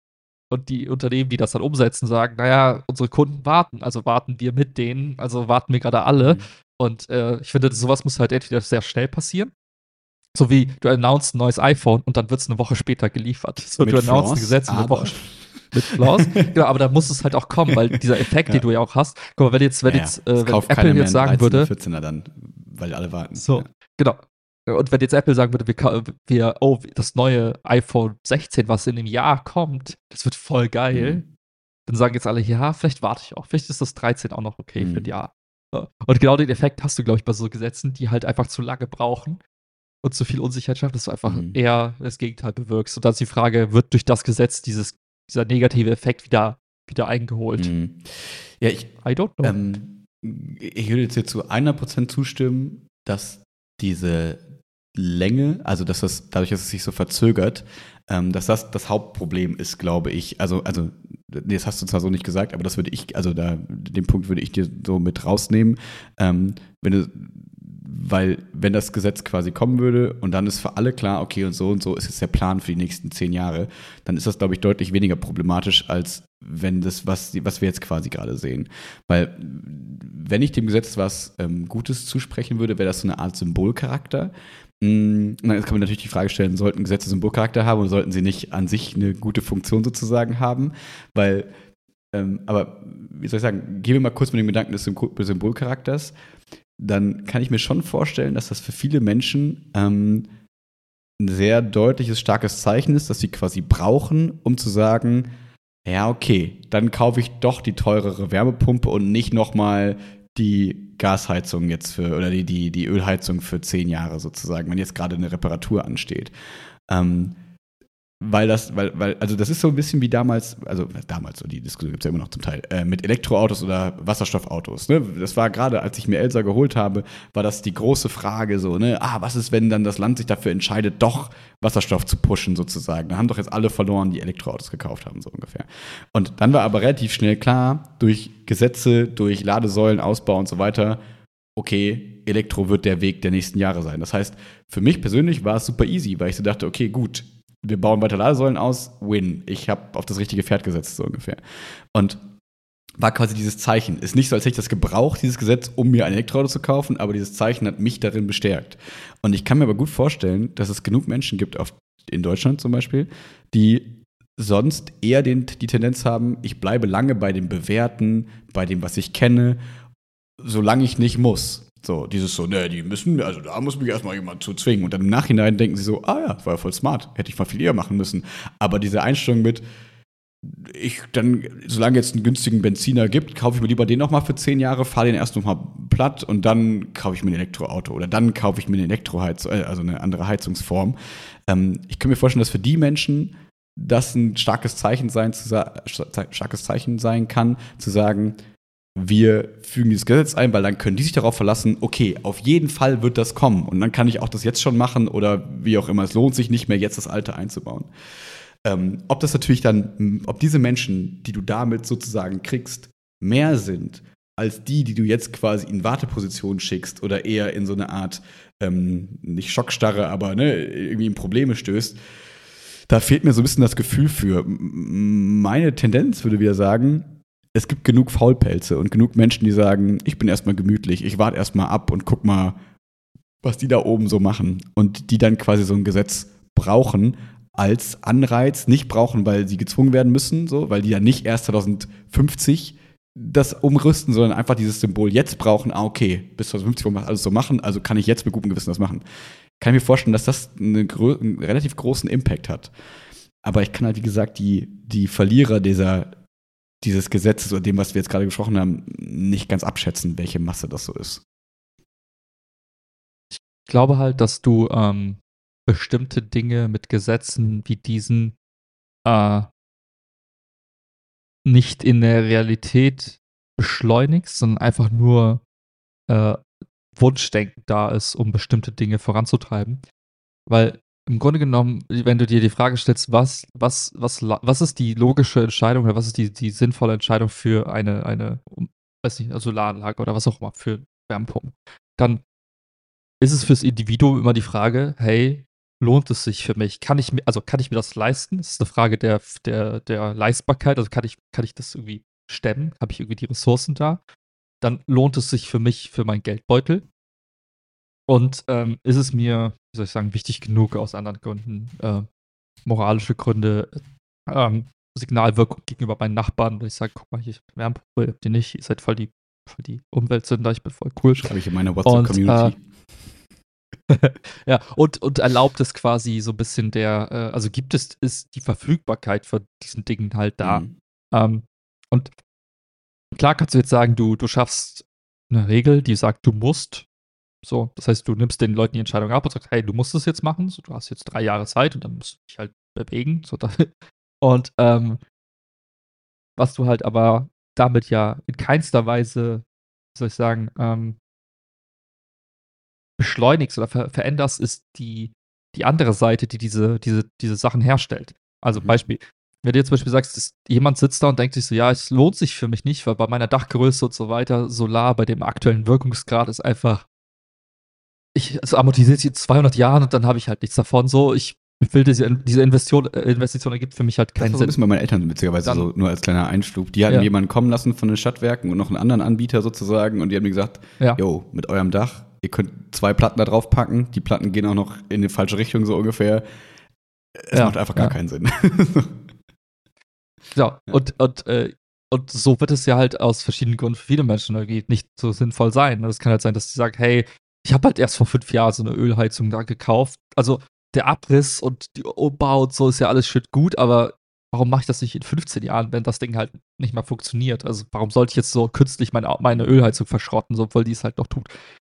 Und die Unternehmen, die das dann umsetzen, sagen, naja, unsere Kunden warten, also warten wir mit denen, also warten wir gerade alle. Mhm. Und äh, ich finde, sowas muss halt entweder sehr schnell passieren, so wie du announcest ein neues iPhone und dann wird es eine Woche später geliefert. So, du
announcest ein Gesetz
eine Woche mit Flaws. genau, aber da muss es halt auch kommen, weil dieser Effekt, ja. den du ja auch hast. Guck mal, wenn jetzt, wenn ja, jetzt äh, wenn Apple jetzt sagen würde.
14er dann, weil alle warten.
So, ja. genau. Und wenn jetzt Apple sagen würde, wir, wir, oh, das neue iPhone 16, was in dem Jahr kommt, das wird voll geil, mhm. dann sagen jetzt alle, ja, vielleicht warte ich auch. Vielleicht ist das 13 auch noch okay mhm. für ein Jahr. Und genau den Effekt hast du, glaube ich, bei so Gesetzen, die halt einfach zu lange brauchen und zu viel Unsicherheit schaffen, dass du einfach mhm. eher das Gegenteil bewirkst. Und dann ist die Frage, wird durch das Gesetz dieses, dieser negative Effekt wieder, wieder eingeholt? Mhm.
Ja, ich, I don't know. Ähm, ich würde jetzt hier zu 100% zustimmen, dass diese Länge, also dass das, dadurch, dass es sich so verzögert, ähm, dass das das Hauptproblem ist, glaube ich. Also, also, nee, das hast du zwar so nicht gesagt, aber das würde ich, also da, den Punkt würde ich dir so mit rausnehmen. Ähm, wenn du, weil, wenn das Gesetz quasi kommen würde und dann ist für alle klar, okay, und so und so ist jetzt der Plan für die nächsten zehn Jahre, dann ist das, glaube ich, deutlich weniger problematisch, als wenn das, was, was wir jetzt quasi gerade sehen. Weil, wenn ich dem Gesetz was ähm, Gutes zusprechen würde, wäre das so eine Art Symbolcharakter. Mm, jetzt kann man natürlich die Frage stellen, sollten Gesetze Symbolcharakter haben oder sollten sie nicht an sich eine gute Funktion sozusagen haben? Weil, ähm, aber wie soll ich sagen, gehen wir mal kurz mit dem Gedanken des Symbolcharakters, dann kann ich mir schon vorstellen, dass das für viele Menschen ähm, ein sehr deutliches, starkes Zeichen ist, dass sie quasi brauchen, um zu sagen, ja, okay, dann kaufe ich doch die teurere Wärmepumpe und nicht nochmal die Gasheizung jetzt für oder die, die, die Ölheizung für zehn Jahre sozusagen, wenn jetzt gerade eine Reparatur ansteht. Ähm, weil das, weil, weil, also das ist so ein bisschen wie damals, also damals, so die Diskussion gibt es ja immer noch zum Teil, äh, mit Elektroautos oder Wasserstoffautos. Ne? Das war gerade, als ich mir Elsa geholt habe, war das die große Frage so, ne, ah, was ist, wenn dann das Land sich dafür entscheidet, doch Wasserstoff zu pushen sozusagen. Da haben doch jetzt alle verloren, die Elektroautos gekauft haben, so ungefähr. Und dann war aber relativ schnell klar, durch Gesetze, durch Ladesäulen, Ausbau und so weiter, okay, Elektro wird der Weg der nächsten Jahre sein. Das heißt, für mich persönlich war es super easy, weil ich so dachte, okay, gut, wir bauen weiter Ladesäulen aus, win. Ich habe auf das richtige Pferd gesetzt, so ungefähr. Und war quasi dieses Zeichen. Ist nicht so, als hätte ich das gebraucht, dieses Gesetz, um mir ein Elektroauto zu kaufen, aber dieses Zeichen hat mich darin bestärkt. Und ich kann mir aber gut vorstellen, dass es genug Menschen gibt, auf, in Deutschland zum Beispiel, die sonst eher den, die Tendenz haben, ich bleibe lange bei dem Bewährten, bei dem, was ich kenne, solange ich nicht muss. So, dieses so, ne, die müssen, also da muss mich erstmal jemand zu zwingen. Und dann im Nachhinein denken sie so, ah ja, war ja voll smart, hätte ich mal viel eher machen müssen. Aber diese Einstellung mit, ich dann, solange jetzt einen günstigen Benziner gibt, kaufe ich mir lieber den nochmal für zehn Jahre, fahre den erst nochmal platt und dann kaufe ich mir ein Elektroauto oder dann kaufe ich mir eine Elektroheizung, äh, also eine andere Heizungsform. Ähm, ich kann mir vorstellen, dass für die Menschen das ein starkes Zeichen sein, zu starkes Zeichen sein kann, zu sagen, wir fügen dieses Gesetz ein, weil dann können die sich darauf verlassen, okay, auf jeden Fall wird das kommen und dann kann ich auch das jetzt schon machen oder wie auch immer. Es lohnt sich nicht mehr, jetzt das Alte einzubauen. Ähm, ob das natürlich dann, ob diese Menschen, die du damit sozusagen kriegst, mehr sind als die, die du jetzt quasi in Warteposition schickst oder eher in so eine Art, ähm, nicht Schockstarre, aber ne, irgendwie in Probleme stößt, da fehlt mir so ein bisschen das Gefühl für. Meine Tendenz würde wieder sagen, es gibt genug Faulpelze und genug Menschen, die sagen, ich bin erstmal gemütlich, ich warte erstmal ab und guck mal, was die da oben so machen. Und die dann quasi so ein Gesetz brauchen als Anreiz, nicht brauchen, weil sie gezwungen werden müssen, so, weil die ja nicht erst 2050 das umrüsten, sondern einfach dieses Symbol jetzt brauchen, ah, okay, bis 2050 wollen wir alles so machen, also kann ich jetzt mit gutem Gewissen das machen. Kann ich mir vorstellen, dass das eine, einen relativ großen Impact hat. Aber ich kann halt, wie gesagt, die, die Verlierer dieser dieses Gesetzes oder dem, was wir jetzt gerade gesprochen haben, nicht ganz abschätzen, welche Masse das so ist.
Ich glaube halt, dass du ähm, bestimmte Dinge mit Gesetzen wie diesen äh, nicht in der Realität beschleunigst, sondern einfach nur äh, Wunschdenken da ist, um bestimmte Dinge voranzutreiben. Weil im Grunde genommen, wenn du dir die Frage stellst, was, was, was, was ist die logische Entscheidung oder was ist die, die sinnvolle Entscheidung für eine, eine, weiß nicht, Solaranlage oder was auch immer, für Wärmepumpen, dann ist es fürs Individuum immer die Frage, hey, lohnt es sich für mich? Kann ich mir, also kann ich mir das leisten? Das ist eine Frage der, der, der Leistbarkeit, also kann ich, kann ich das irgendwie stemmen? Habe ich irgendwie die Ressourcen da? Dann lohnt es sich für mich, für meinen Geldbeutel. Und ähm, ist es mir, wie soll ich sagen, wichtig genug aus anderen Gründen, äh, moralische Gründe, ähm, Signalwirkung gegenüber meinen Nachbarn, dass ich sage, guck mal, hier, ich Wärmepumpe, habt ihr nicht, ihr seid voll die, voll die Umweltsünder, ich bin voll cool.
Schreibe ich in meiner WhatsApp-Community.
Äh, ja, und, und erlaubt es quasi so ein bisschen der, äh, also gibt es, ist die Verfügbarkeit von diesen Dingen halt da. Mhm. Ähm, und klar kannst du jetzt sagen, du, du schaffst eine Regel, die sagt, du musst so, das heißt, du nimmst den Leuten die Entscheidung ab und sagst, hey, du musst es jetzt machen. So, du hast jetzt drei Jahre Zeit und dann musst du dich halt bewegen. So, und ähm, was du halt aber damit ja in keinster Weise, wie soll ich sagen, ähm, beschleunigst oder ver veränderst, ist die, die andere Seite, die diese, diese, diese Sachen herstellt. Also mhm. Beispiel, wenn du jetzt zum Beispiel sagst, dass jemand sitzt da und denkt sich so, ja, es lohnt sich für mich nicht, weil bei meiner Dachgröße und so weiter, Solar bei dem aktuellen Wirkungsgrad ist einfach ich, es amortisiert sich in 200 Jahren und dann habe ich halt nichts davon. So, ich will diese, diese Investition, äh, Investition ergibt für mich halt keinen
das
Sinn.
Das ist bei meinen Eltern witzigerweise dann, so, nur als kleiner Einschlug. Die hatten ja. jemanden kommen lassen von den Stadtwerken und noch einen anderen Anbieter sozusagen und die haben mir gesagt, ja. yo, mit eurem Dach, ihr könnt zwei Platten da drauf packen, die Platten gehen auch noch in die falsche Richtung so ungefähr. Es ja, macht einfach gar keinen Sinn.
ja, und, und, äh, und so wird es ja halt aus verschiedenen Gründen für viele Menschen irgendwie nicht so sinnvoll sein. Es kann halt sein, dass sie sagen, hey, ich habe halt erst vor fünf Jahren so eine Ölheizung da gekauft. Also der Abriss und die Umbau und so ist ja alles shit gut, aber warum mache ich das nicht in 15 Jahren, wenn das Ding halt nicht mehr funktioniert? Also warum sollte ich jetzt so künstlich meine, meine Ölheizung verschrotten, obwohl die es halt noch tut?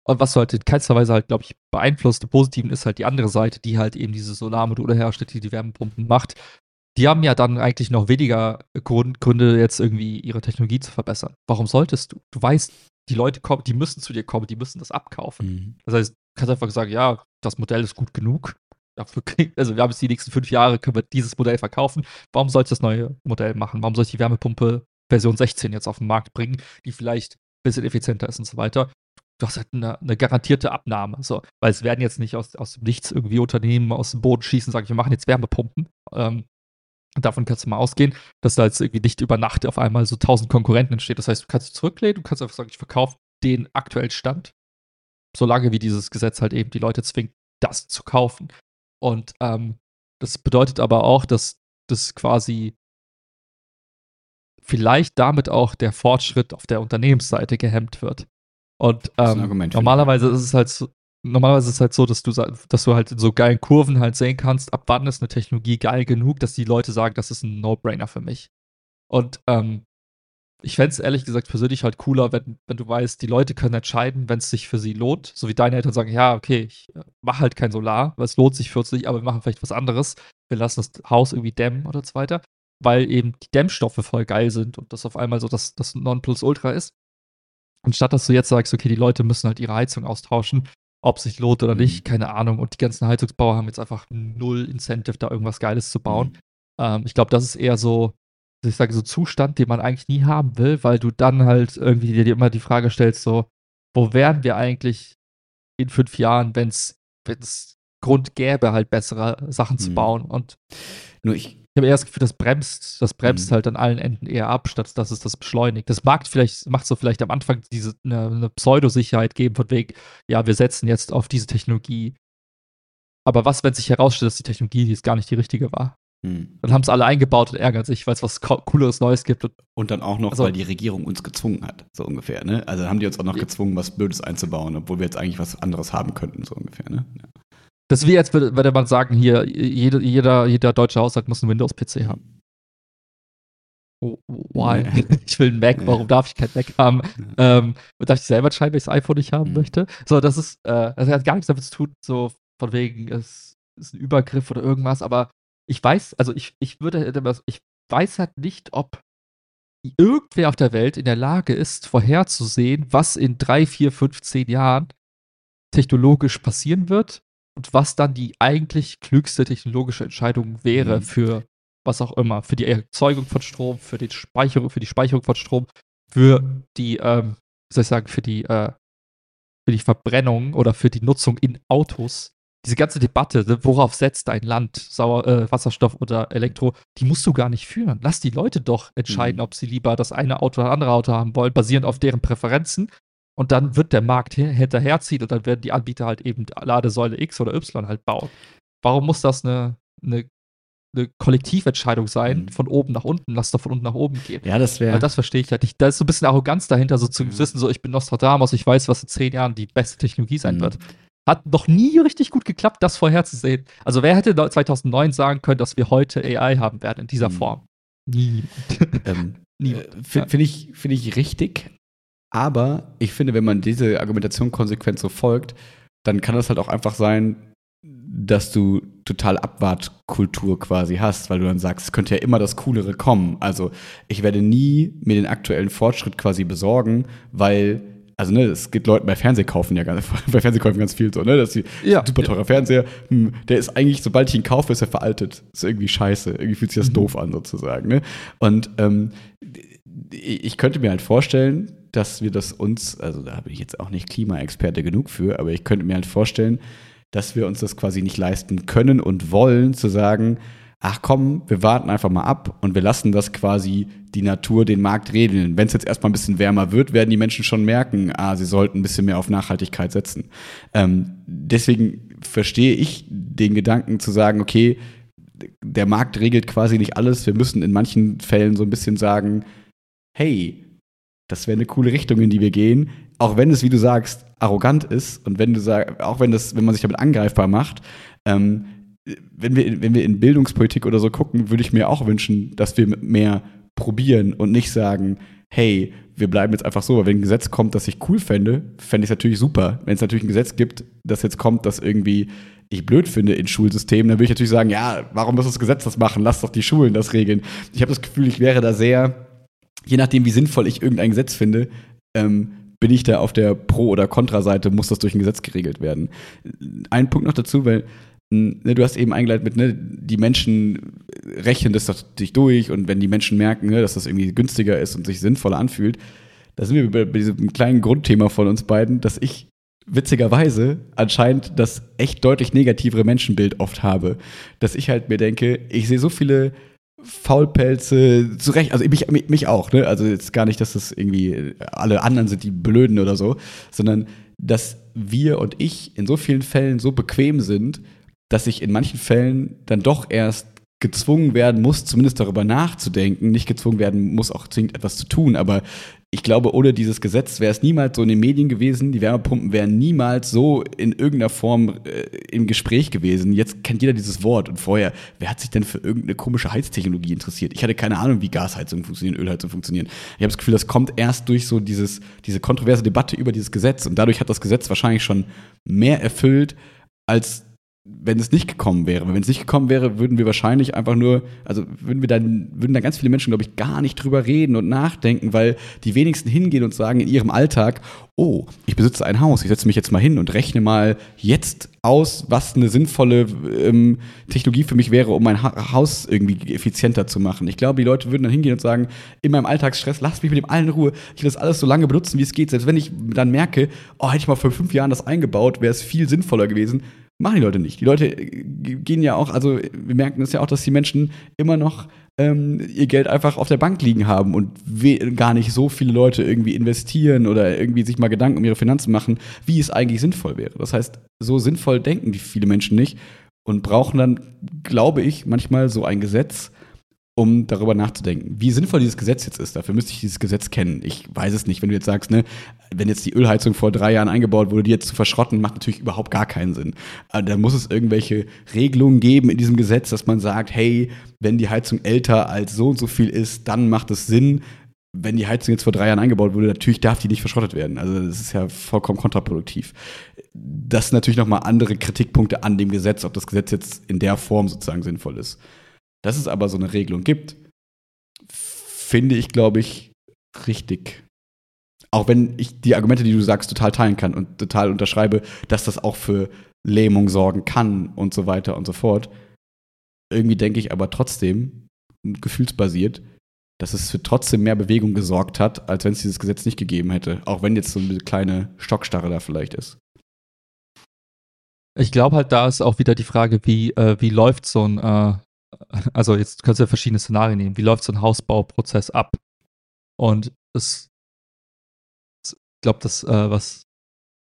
Und was du halt in keinster Weise halt, glaube ich, beeinflusst, im Positiven ist halt die andere Seite, die halt eben diese Solarmodule herstellt, die die Wärmepumpen macht. Die haben ja dann eigentlich noch weniger Gründe, jetzt irgendwie ihre Technologie zu verbessern. Warum solltest du? Du weißt, die Leute kommen, die müssen zu dir kommen, die müssen das abkaufen. Mhm. Das heißt, du kannst einfach sagen, ja, das Modell ist gut genug. Dafür, also wir haben jetzt die nächsten fünf Jahre, können wir dieses Modell verkaufen. Warum soll ich das neue Modell machen? Warum soll ich die Wärmepumpe Version 16 jetzt auf den Markt bringen, die vielleicht ein bisschen effizienter ist und so weiter? Du hast halt eine, eine garantierte Abnahme. So. Weil es werden jetzt nicht aus, aus dem Nichts irgendwie Unternehmen aus dem Boden schießen und sagen, wir machen jetzt Wärmepumpen. Ähm, Davon kannst du mal ausgehen, dass da jetzt irgendwie nicht über Nacht auf einmal so tausend Konkurrenten entsteht. Das heißt, du kannst dich zurücklehnen, du kannst einfach sagen, ich verkaufe den aktuellen Stand, solange wie dieses Gesetz halt eben die Leute zwingt, das zu kaufen. Und ähm, das bedeutet aber auch, dass das quasi vielleicht damit auch der Fortschritt auf der Unternehmensseite gehemmt wird. Und ähm, normalerweise ist es halt so, normalerweise ist es halt so, dass du, dass du halt in so geilen Kurven halt sehen kannst, ab wann ist eine Technologie geil genug, dass die Leute sagen, das ist ein No-Brainer für mich. Und ähm, ich fände es ehrlich gesagt persönlich halt cooler, wenn, wenn du weißt, die Leute können entscheiden, wenn es sich für sie lohnt. So wie deine Eltern sagen, ja, okay, ich äh, mache halt kein Solar, weil es lohnt sich für uns nicht, aber wir machen vielleicht was anderes. Wir lassen das Haus irgendwie dämmen oder so weiter, weil eben die Dämmstoffe voll geil sind und das auf einmal so das, das Nonplusultra ist. Und statt dass du jetzt sagst, okay, die Leute müssen halt ihre Heizung austauschen, ob es sich lohnt oder nicht, mhm. keine Ahnung. Und die ganzen Heizungsbauer haben jetzt einfach null Incentive, da irgendwas Geiles zu bauen. Mhm. Ähm, ich glaube, das ist eher so, ich sage, so Zustand, den man eigentlich nie haben will, weil du dann halt irgendwie dir immer die Frage stellst, so, wo wären wir eigentlich in fünf Jahren, wenn es Grund gäbe, halt bessere Sachen zu mhm. bauen. Und
nur ich,
ich habe eher das Gefühl, das bremst, das bremst mhm. halt an allen Enden eher ab, statt dass es das beschleunigt. Das mag vielleicht, macht so vielleicht am Anfang diese eine, eine Pseudosicherheit geben, von wegen, ja, wir setzen jetzt auf diese Technologie. Aber was, wenn sich herausstellt, dass die Technologie jetzt gar nicht die richtige war? Mhm. Dann haben es alle eingebaut und ärgern sich, weil es was Cooleres Neues gibt.
Und, und dann auch noch, also, weil die Regierung uns gezwungen hat, so ungefähr, ne? Also haben die uns auch noch gezwungen, was Blödes einzubauen, obwohl wir jetzt eigentlich was anderes haben könnten, so ungefähr, ne? Ja.
Das ist wie, als würde, würde man sagen, hier, jede, jeder, jeder deutsche Haushalt muss einen Windows-PC haben. Oh, why? Ich will einen Mac, warum darf ich kein Mac haben? Ähm, darf ich selber entscheiden, welches iPhone ich haben mhm. möchte? So, das ist, äh, das hat gar nichts damit zu tun, so von wegen, es ist ein Übergriff oder irgendwas, aber ich weiß, also ich, ich würde, ich weiß halt nicht, ob irgendwer auf der Welt in der Lage ist, vorherzusehen, was in drei, vier, fünf, zehn Jahren technologisch passieren wird und was dann die eigentlich klügste technologische Entscheidung wäre mhm. für was auch immer, für die Erzeugung von Strom, für die Speicherung, für die Speicherung von Strom, für die, ähm, soll ich sagen, für die, äh, für die Verbrennung oder für die Nutzung in Autos. Diese ganze Debatte, ne, worauf setzt ein Land Sauer, äh, Wasserstoff oder Elektro, die musst du gar nicht führen. Lass die Leute doch entscheiden, mhm. ob sie lieber das eine Auto oder das andere Auto haben wollen, basierend auf deren Präferenzen. Und dann wird der Markt hinterherziehen und dann werden die Anbieter halt eben Ladesäule X oder Y halt bauen. Warum muss das eine, eine eine Kollektiventscheidung sein, mhm. von oben nach unten, lass doch von unten nach oben gehen.
Ja, das wäre.
Das verstehe ich halt nicht. Da ist so ein bisschen Arroganz dahinter, so zu mhm. wissen, so ich bin Nostradamus, ich weiß, was in zehn Jahren die beste Technologie sein mhm. wird. Hat noch nie richtig gut geklappt, das vorherzusehen. Also wer hätte 2009 sagen können, dass wir heute AI haben werden in dieser mhm. Form? Niemand.
Ähm, Niemand. Äh, Finde ich, find ich richtig. Aber ich finde, wenn man diese Argumentation konsequent so folgt, dann kann das halt auch einfach sein, dass du total Abwartkultur quasi hast, weil du dann sagst, es könnte ja immer das Coolere kommen. Also ich werde nie mir den aktuellen Fortschritt quasi besorgen, weil also ne, es gibt Leuten bei Fernsehkaufen ja ganz, bei Fernsehkäufen ganz viel so, ne, dass die ja, super teurer ja. Fernseher, hm, der ist eigentlich, sobald ich ihn kaufe, ist er veraltet. Ist irgendwie scheiße. Irgendwie fühlt sich das mhm. doof an sozusagen, ne? Und ähm, ich könnte mir halt vorstellen, dass wir das uns, also da bin ich jetzt auch nicht Klimaexperte genug für, aber ich könnte mir halt vorstellen, dass wir uns das quasi nicht leisten können und wollen, zu sagen, ach komm, wir warten einfach mal ab und wir lassen das quasi die Natur den Markt regeln. Wenn es jetzt erstmal ein bisschen wärmer wird, werden die Menschen schon merken, ah, sie sollten ein bisschen mehr auf Nachhaltigkeit setzen. Ähm, deswegen verstehe ich den Gedanken zu sagen, okay, der Markt regelt quasi nicht alles. Wir müssen in manchen Fällen so ein bisschen sagen, hey, das wäre eine coole Richtung, in die wir gehen auch wenn es, wie du sagst, arrogant ist und wenn du sagst, auch wenn das, wenn man sich damit angreifbar macht, ähm, wenn wir, wenn wir in Bildungspolitik oder so gucken, würde ich mir auch wünschen, dass wir mehr probieren und nicht sagen, hey, wir bleiben jetzt einfach so, weil wenn ein Gesetz kommt, das ich cool fände, fände ich es natürlich super. Wenn es natürlich ein Gesetz gibt, das jetzt kommt, das irgendwie ich blöd finde in Schulsystemen, dann würde ich natürlich sagen, ja, warum muss das Gesetz das machen? Lass doch die Schulen das regeln. Ich habe das Gefühl, ich wäre da sehr, je nachdem, wie sinnvoll ich irgendein Gesetz finde, ähm, bin ich da auf der Pro- oder Kontra-Seite, muss das durch ein Gesetz geregelt werden. Ein Punkt noch dazu, weil ne, du hast eben eingeleitet mit, ne, die Menschen rechnen das sich durch und wenn die Menschen merken, ne, dass das irgendwie günstiger ist und sich sinnvoller anfühlt, da sind wir bei diesem kleinen Grundthema von uns beiden, dass ich witzigerweise anscheinend das echt deutlich negativere Menschenbild oft habe. Dass ich halt mir denke, ich sehe so viele Faulpelze, zu Recht, also mich, mich auch, ne? Also jetzt gar nicht, dass das irgendwie alle anderen sind, die Blöden oder so, sondern dass wir und ich in so vielen Fällen so bequem sind, dass ich in manchen Fällen dann doch erst gezwungen werden muss, zumindest darüber nachzudenken, nicht gezwungen werden muss, auch zwingend etwas zu tun, aber ich glaube, ohne dieses Gesetz wäre es niemals so in den Medien gewesen. Die Wärmepumpen wären niemals so in irgendeiner Form äh, im Gespräch gewesen. Jetzt kennt jeder dieses Wort. Und vorher, wer hat sich denn für irgendeine komische Heiztechnologie interessiert? Ich hatte keine Ahnung, wie Gasheizung funktionieren, Ölheizung funktionieren. Ich habe das Gefühl, das kommt erst durch so dieses, diese kontroverse Debatte über dieses Gesetz. Und dadurch hat das Gesetz wahrscheinlich schon mehr erfüllt, als wenn es nicht gekommen wäre. Wenn es nicht gekommen wäre, würden wir wahrscheinlich einfach nur, also würden wir dann, würden da ganz viele Menschen, glaube ich, gar nicht drüber reden und nachdenken, weil die wenigsten hingehen und sagen in ihrem Alltag, oh, ich besitze ein Haus, ich setze mich jetzt mal hin und rechne mal jetzt aus, was eine sinnvolle ähm, Technologie für mich wäre, um mein ha Haus irgendwie effizienter zu machen. Ich glaube, die Leute würden dann hingehen und sagen, in meinem Alltagsstress, lasst mich mit dem allen in Ruhe, ich will das alles so lange benutzen, wie es geht. Selbst wenn ich dann merke, oh, hätte ich mal vor fünf Jahren das eingebaut, wäre es viel sinnvoller gewesen Machen die Leute nicht. Die Leute äh, gehen ja auch, also wir merken es ja auch, dass die Menschen immer noch ähm, ihr Geld einfach auf der Bank liegen haben und gar nicht so viele Leute irgendwie investieren oder irgendwie sich mal Gedanken um ihre Finanzen machen, wie es eigentlich sinnvoll wäre. Das heißt, so sinnvoll denken die viele Menschen nicht und brauchen dann, glaube ich, manchmal so ein Gesetz, um darüber nachzudenken, wie sinnvoll dieses Gesetz jetzt ist. Dafür müsste ich dieses Gesetz kennen. Ich weiß es nicht, wenn du jetzt sagst, ne, wenn jetzt die Ölheizung vor drei Jahren eingebaut wurde, die jetzt zu verschrotten, macht natürlich überhaupt gar keinen Sinn. Also da muss es irgendwelche Regelungen geben in diesem Gesetz, dass man sagt, hey, wenn die Heizung älter als so und so viel ist, dann macht es Sinn. Wenn die Heizung jetzt vor drei Jahren eingebaut wurde, natürlich darf die nicht verschrottet werden. Also das ist ja vollkommen kontraproduktiv. Das sind natürlich nochmal andere Kritikpunkte an dem Gesetz, ob das Gesetz jetzt in der Form sozusagen sinnvoll ist. Dass es aber so eine Regelung gibt, finde ich, glaube ich, richtig. Auch wenn ich die Argumente, die du sagst, total teilen kann und total unterschreibe, dass das auch für Lähmung sorgen kann und so weiter und so fort. Irgendwie denke ich aber trotzdem, gefühlsbasiert, dass es für trotzdem mehr Bewegung gesorgt hat, als wenn es dieses Gesetz nicht gegeben hätte. Auch wenn jetzt so eine kleine Stockstarre da vielleicht ist.
Ich glaube halt, da ist auch wieder die Frage, wie, äh, wie läuft so ein, äh, also jetzt kannst du ja verschiedene Szenarien nehmen, wie läuft so ein Hausbauprozess ab? Und es, ich glaube, das, äh, was,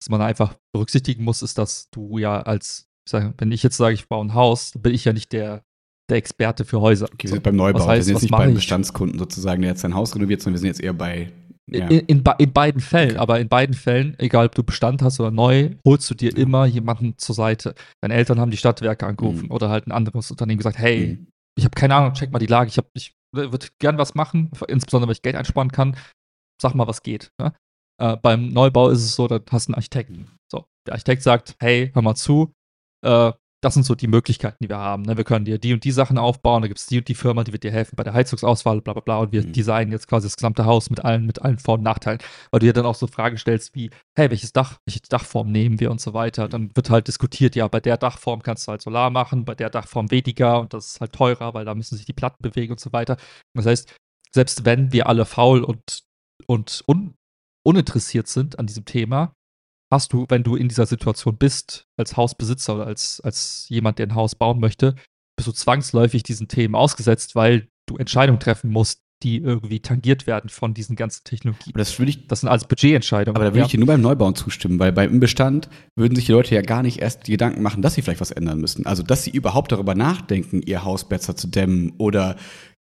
was man einfach berücksichtigen muss, ist, dass du ja als, ich sag, wenn ich jetzt sage, ich baue ein Haus, bin ich ja nicht der, der Experte für Häuser.
Okay, wir sind beim Neubau. heißt, wir sind jetzt nicht beim Bestandskunden sozusagen, der jetzt sein Haus renoviert, sondern wir sind jetzt eher bei
ja. In, in, in, beiden Fällen, aber in beiden Fällen, egal ob du Bestand hast oder neu, holst du dir immer jemanden zur Seite. Deine Eltern haben die Stadtwerke angerufen mhm. oder halt ein anderes Unternehmen gesagt, hey, mhm. ich habe keine Ahnung, check mal die Lage, ich, ich würde gern was machen, insbesondere wenn ich Geld einsparen kann, sag mal, was geht. Ne? Äh, beim Neubau ist es so, da hast du einen Architekten. So, der Architekt sagt, hey, hör mal zu, äh, das sind so die Möglichkeiten, die wir haben. Ne? Wir können dir die und die Sachen aufbauen, da gibt es die und die Firma, die wird dir helfen bei der Heizungsauswahl, bla bla bla. Und wir mhm. designen jetzt quasi das gesamte Haus mit allen, mit allen Vor- und Nachteilen. Weil du dir dann auch so Fragen stellst wie, hey, welches Dach, welche Dachform nehmen wir und so weiter. Dann wird halt diskutiert, ja, bei der Dachform kannst du halt Solar machen, bei der Dachform weniger und das ist halt teurer, weil da müssen sich die Platten bewegen und so weiter. Das heißt, selbst wenn wir alle faul und, und un uninteressiert sind an diesem Thema, hast du, wenn du in dieser Situation bist, als Hausbesitzer oder als, als jemand, der ein Haus bauen möchte, bist du zwangsläufig diesen Themen ausgesetzt, weil du Entscheidungen treffen musst, die irgendwie tangiert werden von diesen ganzen Technologien.
das, ich,
das sind alles Budgetentscheidungen.
Aber da würde ja. ich dir nur beim Neubauen zustimmen, weil beim Bestand würden sich die Leute ja gar nicht erst die Gedanken machen, dass sie vielleicht was ändern müssen. Also, dass sie überhaupt darüber nachdenken, ihr Haus besser zu dämmen oder,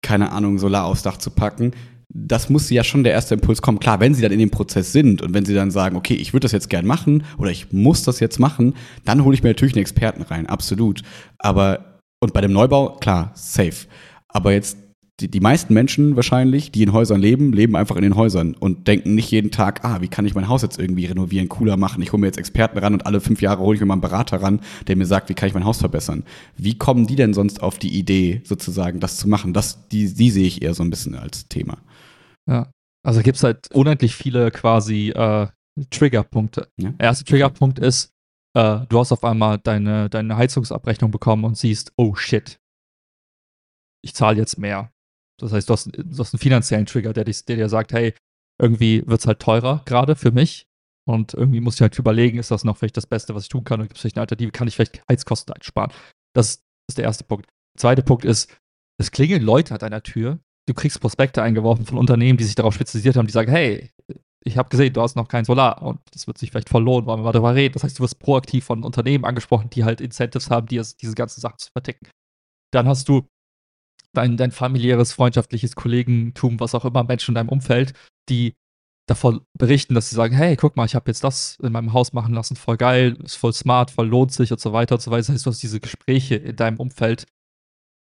keine Ahnung, Solar aufs Dach zu packen, das muss ja schon der erste Impuls kommen. Klar, wenn sie dann in dem Prozess sind und wenn sie dann sagen, okay, ich würde das jetzt gern machen oder ich muss das jetzt machen, dann hole ich mir natürlich einen Experten rein, absolut. Aber, und bei dem Neubau, klar, safe. Aber jetzt die, die meisten Menschen wahrscheinlich, die in Häusern leben, leben einfach in den Häusern und denken nicht jeden Tag, ah, wie kann ich mein Haus jetzt irgendwie renovieren, cooler machen? Ich hole mir jetzt Experten ran und alle fünf Jahre hole ich mir mal einen Berater ran, der mir sagt, wie kann ich mein Haus verbessern? Wie kommen die denn sonst auf die Idee, sozusagen, das zu machen? Das, die, die sehe ich eher so ein bisschen als Thema.
Ja. Also gibt es halt unendlich viele quasi äh, Triggerpunkte. Ja. Der erste Triggerpunkt ist, äh, du hast auf einmal deine, deine Heizungsabrechnung bekommen und siehst, oh shit, ich zahle jetzt mehr. Das heißt, du hast, du hast einen finanziellen Trigger, der, dich, der dir sagt, hey, irgendwie wird es halt teurer gerade für mich. Und irgendwie muss ich halt überlegen, ist das noch vielleicht das Beste, was ich tun kann? Oder gibt es vielleicht eine Alternative? Kann ich vielleicht Heizkosten einsparen? Das ist der erste Punkt. Der zweite Punkt ist, es klingeln Leute an deiner Tür. Du kriegst Prospekte eingeworfen von Unternehmen, die sich darauf spezialisiert haben, die sagen, hey, ich habe gesehen, du hast noch kein Solar und das wird sich vielleicht verlohnen, wollen wir mal darüber reden. Das heißt, du wirst proaktiv von Unternehmen angesprochen, die halt Incentives haben, die diese ganzen Sachen zu verticken. Dann hast du dein, dein familiäres, freundschaftliches Kollegentum, was auch immer, Menschen in deinem Umfeld, die davon berichten, dass sie sagen, hey, guck mal, ich habe jetzt das in meinem Haus machen lassen, voll geil, ist voll smart, voll lohnt sich und so weiter und so weiter. Das heißt, du hast diese Gespräche in deinem Umfeld.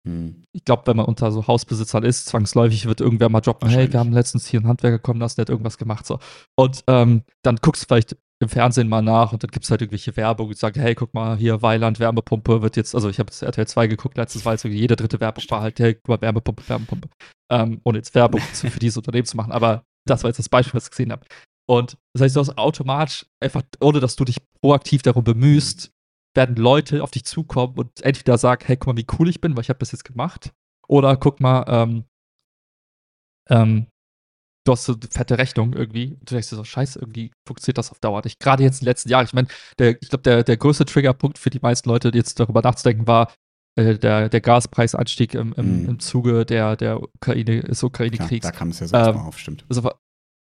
Hm. Ich glaube, wenn man unter so Hausbesitzern ist, zwangsläufig wird irgendwer mal droppen, hey, wir haben letztens hier einen Handwerker kommen lassen, der hat irgendwas gemacht. So. Und ähm, dann guckst du vielleicht im Fernsehen mal nach und dann gibt es halt irgendwelche Werbung, die sagt, hey, guck mal, hier Weiland Wärmepumpe wird jetzt, also ich habe jetzt RTL 2 geguckt, letztes war jetzt jede dritte Werbung war halt, hey, guck mal, Wärmepumpe, Wärmepumpe. Ähm, ohne jetzt Werbung für dieses Unternehmen zu machen, aber das war jetzt das Beispiel, was ich gesehen habe. Und das heißt, du hast automatisch, einfach, ohne dass du dich proaktiv darum bemühst, werden Leute auf dich zukommen und entweder sagen, hey, guck mal, wie cool ich bin, weil ich habe das jetzt gemacht, oder guck mal, ähm, ähm, du hast so eine fette Rechnung irgendwie. Du denkst dir so, scheiße, irgendwie funktioniert das auf Dauer nicht. Gerade jetzt in den letzten Jahren. Ich meine, ich glaube, der, der größte Triggerpunkt für die meisten Leute, die jetzt darüber nachzudenken, war äh, der, der Gaspreisanstieg im, im, mm. im Zuge der, der Ukraine, des Ukraine-Kriegs.
Da kam es ja so ähm, auf, stimmt.
Also,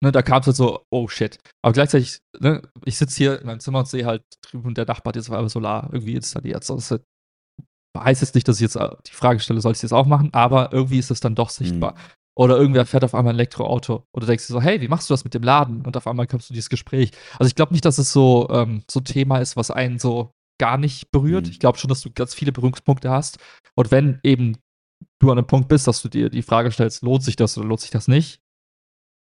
ne, da kam es halt so, oh shit. Aber gleichzeitig, ne, ich sitze hier in meinem Zimmer und sehe halt drüben, der Nachbar hat jetzt auf einmal Solar irgendwie installiert. So, das heißt jetzt nicht, dass ich jetzt äh, die Frage stelle, soll ich das auch machen, aber irgendwie ist es dann doch sichtbar. Mhm. Oder irgendwer fährt auf einmal ein Elektroauto. Oder denkst du so, hey, wie machst du das mit dem Laden? Und auf einmal kommst du in dieses Gespräch. Also ich glaube nicht, dass es so, ähm, so ein Thema ist, was einen so gar nicht berührt. Mhm. Ich glaube schon, dass du ganz viele Berührungspunkte hast. Und wenn eben du an einem Punkt bist, dass du dir die Frage stellst, lohnt sich das oder lohnt sich das nicht,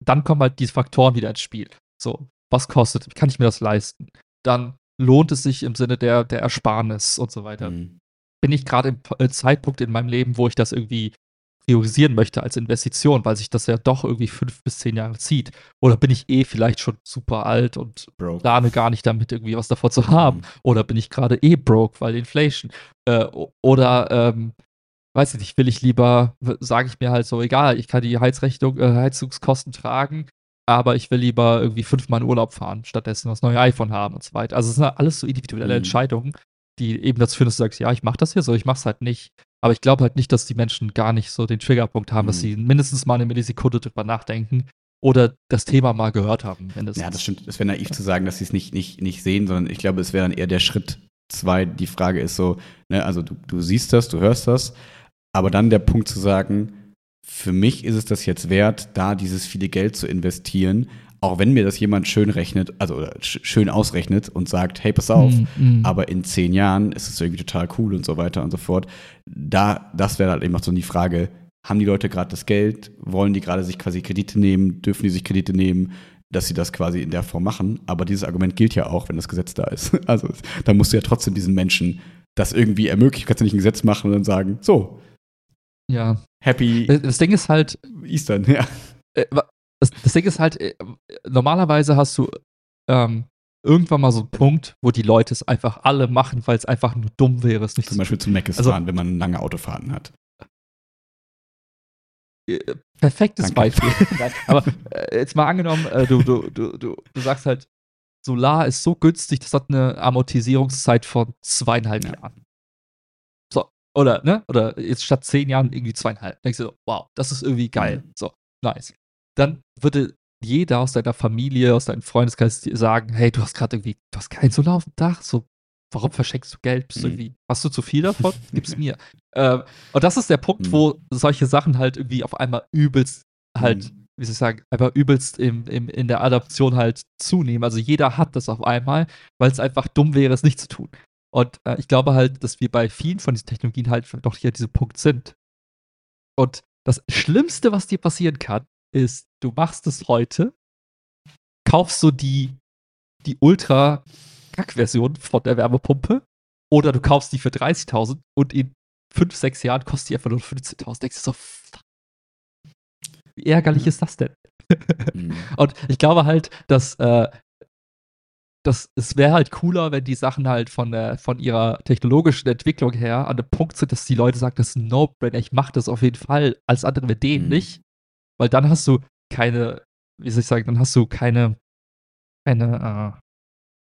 dann kommen halt diese Faktoren wieder ins Spiel. So, was kostet, kann ich mir das leisten? Dann lohnt es sich im Sinne der, der Ersparnis und so weiter. Mhm. Bin ich gerade im Zeitpunkt in meinem Leben, wo ich das irgendwie priorisieren möchte als Investition, weil sich das ja doch irgendwie fünf bis zehn Jahre zieht. Oder bin ich eh vielleicht schon super alt und broke. plane gar nicht damit irgendwie was davor zu haben. Mhm. Oder bin ich gerade eh broke, weil Inflation. Äh, oder ähm, weiß ich nicht, will ich lieber, sage ich mir halt so, egal, ich kann die Heizrechnung, äh, Heizungskosten tragen, aber ich will lieber irgendwie fünfmal in Urlaub fahren, stattdessen das neue iPhone haben und so weiter. Also es sind alles so individuelle mhm. Entscheidungen, die eben dazu führen, dass du sagst, ja, ich mache das hier so, ich mache es halt nicht. Aber ich glaube halt nicht, dass die Menschen gar nicht so den Triggerpunkt haben, mhm. dass sie mindestens mal eine Millisekunde drüber nachdenken oder das Thema mal gehört haben.
Mindestens. Ja, das stimmt. Es wäre naiv zu sagen, dass sie es nicht, nicht, nicht sehen, sondern ich glaube, es wäre dann eher der Schritt zwei. Die Frage ist so, ne, also du, du siehst das, du hörst das, aber dann der Punkt zu sagen, für mich ist es das jetzt wert, da dieses viele Geld zu investieren, auch wenn mir das jemand schön rechnet, also sch schön ausrechnet und sagt, hey, pass auf, mm, mm. aber in zehn Jahren ist es irgendwie total cool und so weiter und so fort. Da, das wäre halt eben auch so die Frage, haben die Leute gerade das Geld, wollen die gerade sich quasi Kredite nehmen, dürfen die sich Kredite nehmen, dass sie das quasi in der Form machen. Aber dieses Argument gilt ja auch, wenn das Gesetz da ist. Also da musst du ja trotzdem diesen Menschen das irgendwie ermöglichen. Du kannst ja nicht ein Gesetz machen und dann sagen, so.
Ja.
Happy.
Das Ding ist halt.
Eastern, ja.
Äh, das, das Ding ist halt, äh, normalerweise hast du ähm, irgendwann mal so einen Punkt, wo die Leute es einfach alle machen, weil es einfach nur dumm wäre, es nicht
Zum Beispiel zum Meckes also, fahren, wenn man lange Autofahrten hat.
Äh, perfektes Danke. Beispiel. Aber äh, jetzt mal angenommen, äh, du, du, du, du, du sagst halt, Solar ist so günstig, das hat eine Amortisierungszeit von zweieinhalb ja. Jahren. So, oder, ne? Oder jetzt statt zehn Jahren irgendwie zweieinhalb. Denkst du so, wow, das ist irgendwie geil. Mhm. So, nice. Dann würde jeder aus deiner Familie, aus deinem Freundeskreis sagen, hey, du hast gerade irgendwie, du hast kein Solar auf dem Dach, so, warum verschenkst du Geld? Bist du mhm. irgendwie, hast du zu viel davon? Gib's mir. Ähm, und das ist der Punkt, mhm. wo solche Sachen halt irgendwie auf einmal übelst halt, mhm. wie soll ich sagen, einfach übelst im, im, in der Adaption halt zunehmen. Also jeder hat das auf einmal, weil es einfach dumm wäre, es nicht zu tun. Und äh, ich glaube halt, dass wir bei vielen von diesen Technologien halt doch hier diese Punkt sind. Und das Schlimmste, was dir passieren kann, ist, du machst es heute, kaufst du die, die Ultra-Kack-Version von der Wärmepumpe oder du kaufst die für 30.000 und in 5, 6 Jahren kostet die einfach nur 15.000. Denkst du so, fuck. Wie ärgerlich ist das denn? Mhm. und ich glaube halt, dass äh, das, es wäre halt cooler, wenn die Sachen halt von, der, von ihrer technologischen Entwicklung her an dem Punkt sind, dass die Leute sagen, das ist ein No-Brainer, ich mache das auf jeden Fall. Als andere mit denen mhm. nicht. Weil dann hast du keine, wie soll ich sagen, dann hast du keine, keine, äh,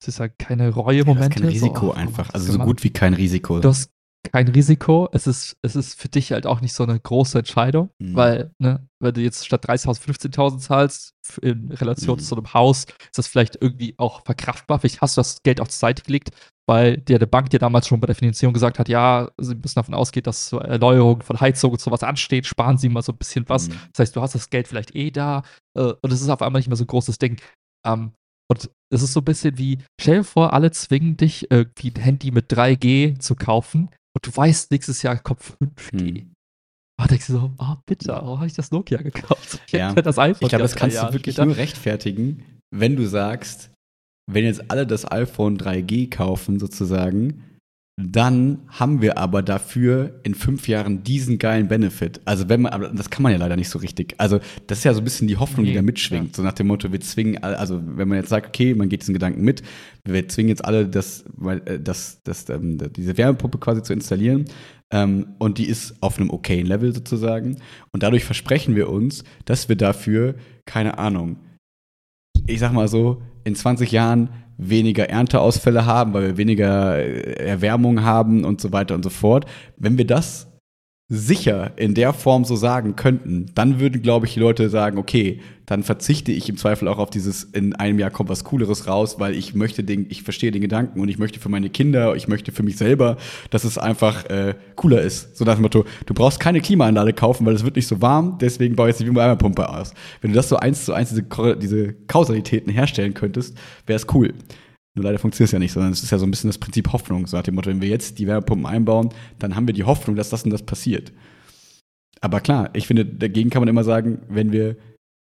soll ich sagen, keine Reue-Momente.
Ja, kein Risiko so, einfach. Also so gut wie kein Risiko.
Du hast kein Risiko. Es ist, es ist für dich halt auch nicht so eine große Entscheidung, mhm. weil, ne, wenn du jetzt statt 30.000 15.000 zahlst, in Relation mhm. zu einem Haus, ist das vielleicht irgendwie auch verkraftbar. Vielleicht hast du das Geld auch zur Seite gelegt, weil der, der Bank dir damals schon bei der Finanzierung gesagt hat, ja, sie müssen davon ausgehen, dass so Erneuerung von Heizung und sowas ansteht, sparen sie mal so ein bisschen was. Mhm. Das heißt, du hast das Geld vielleicht eh da äh, und es ist auf einmal nicht mehr so ein großes Ding. Ähm, und es ist so ein bisschen wie, stell dir vor, alle zwingen dich, irgendwie ein Handy mit 3G zu kaufen und du weißt, nächstes Jahr kommt 5G. Hm. Oh, denkst du so, oh, bitte, warum habe ich das Nokia gekauft?
Ich ja. das iPhone Ich glaube, das kannst Jahre du wirklich später. nur rechtfertigen, wenn du sagst, wenn jetzt alle das iPhone 3G kaufen, sozusagen, dann haben wir aber dafür in fünf Jahren diesen geilen Benefit. Also wenn man, aber das kann man ja leider nicht so richtig. Also das ist ja so ein bisschen die Hoffnung, die da mitschwingt. So nach dem Motto, wir zwingen, also wenn man jetzt sagt, okay, man geht diesen Gedanken mit, wir zwingen jetzt alle, das, äh, das, das, ähm, diese Wärmepumpe quasi zu installieren. Ähm, und die ist auf einem okayen Level sozusagen. Und dadurch versprechen wir uns, dass wir dafür, keine Ahnung, ich sag mal so, in 20 Jahren weniger Ernteausfälle haben, weil wir weniger äh, Erwärmung haben und so weiter und so fort. Wenn wir das sicher in der Form so sagen könnten, dann würden, glaube ich, die Leute sagen, okay, dann verzichte ich im Zweifel auch auf dieses, in einem Jahr kommt was Cooleres raus, weil ich möchte den, ich verstehe den Gedanken und ich möchte für meine Kinder, ich möchte für mich selber, dass es einfach äh, cooler ist. So nach dem Motto, du brauchst keine Klimaanlage kaufen, weil es wird nicht so warm, deswegen baue ich jetzt die Wärmepumpe aus. Wenn du das so eins zu eins, diese, diese Kausalitäten herstellen könntest, wäre es cool. Nur leider funktioniert es ja nicht, sondern es ist ja so ein bisschen das Prinzip Hoffnung. So nach dem Motto, wenn wir jetzt die Wärmepumpen einbauen, dann haben wir die Hoffnung, dass das und das passiert. Aber klar, ich finde, dagegen kann man immer sagen, wenn wir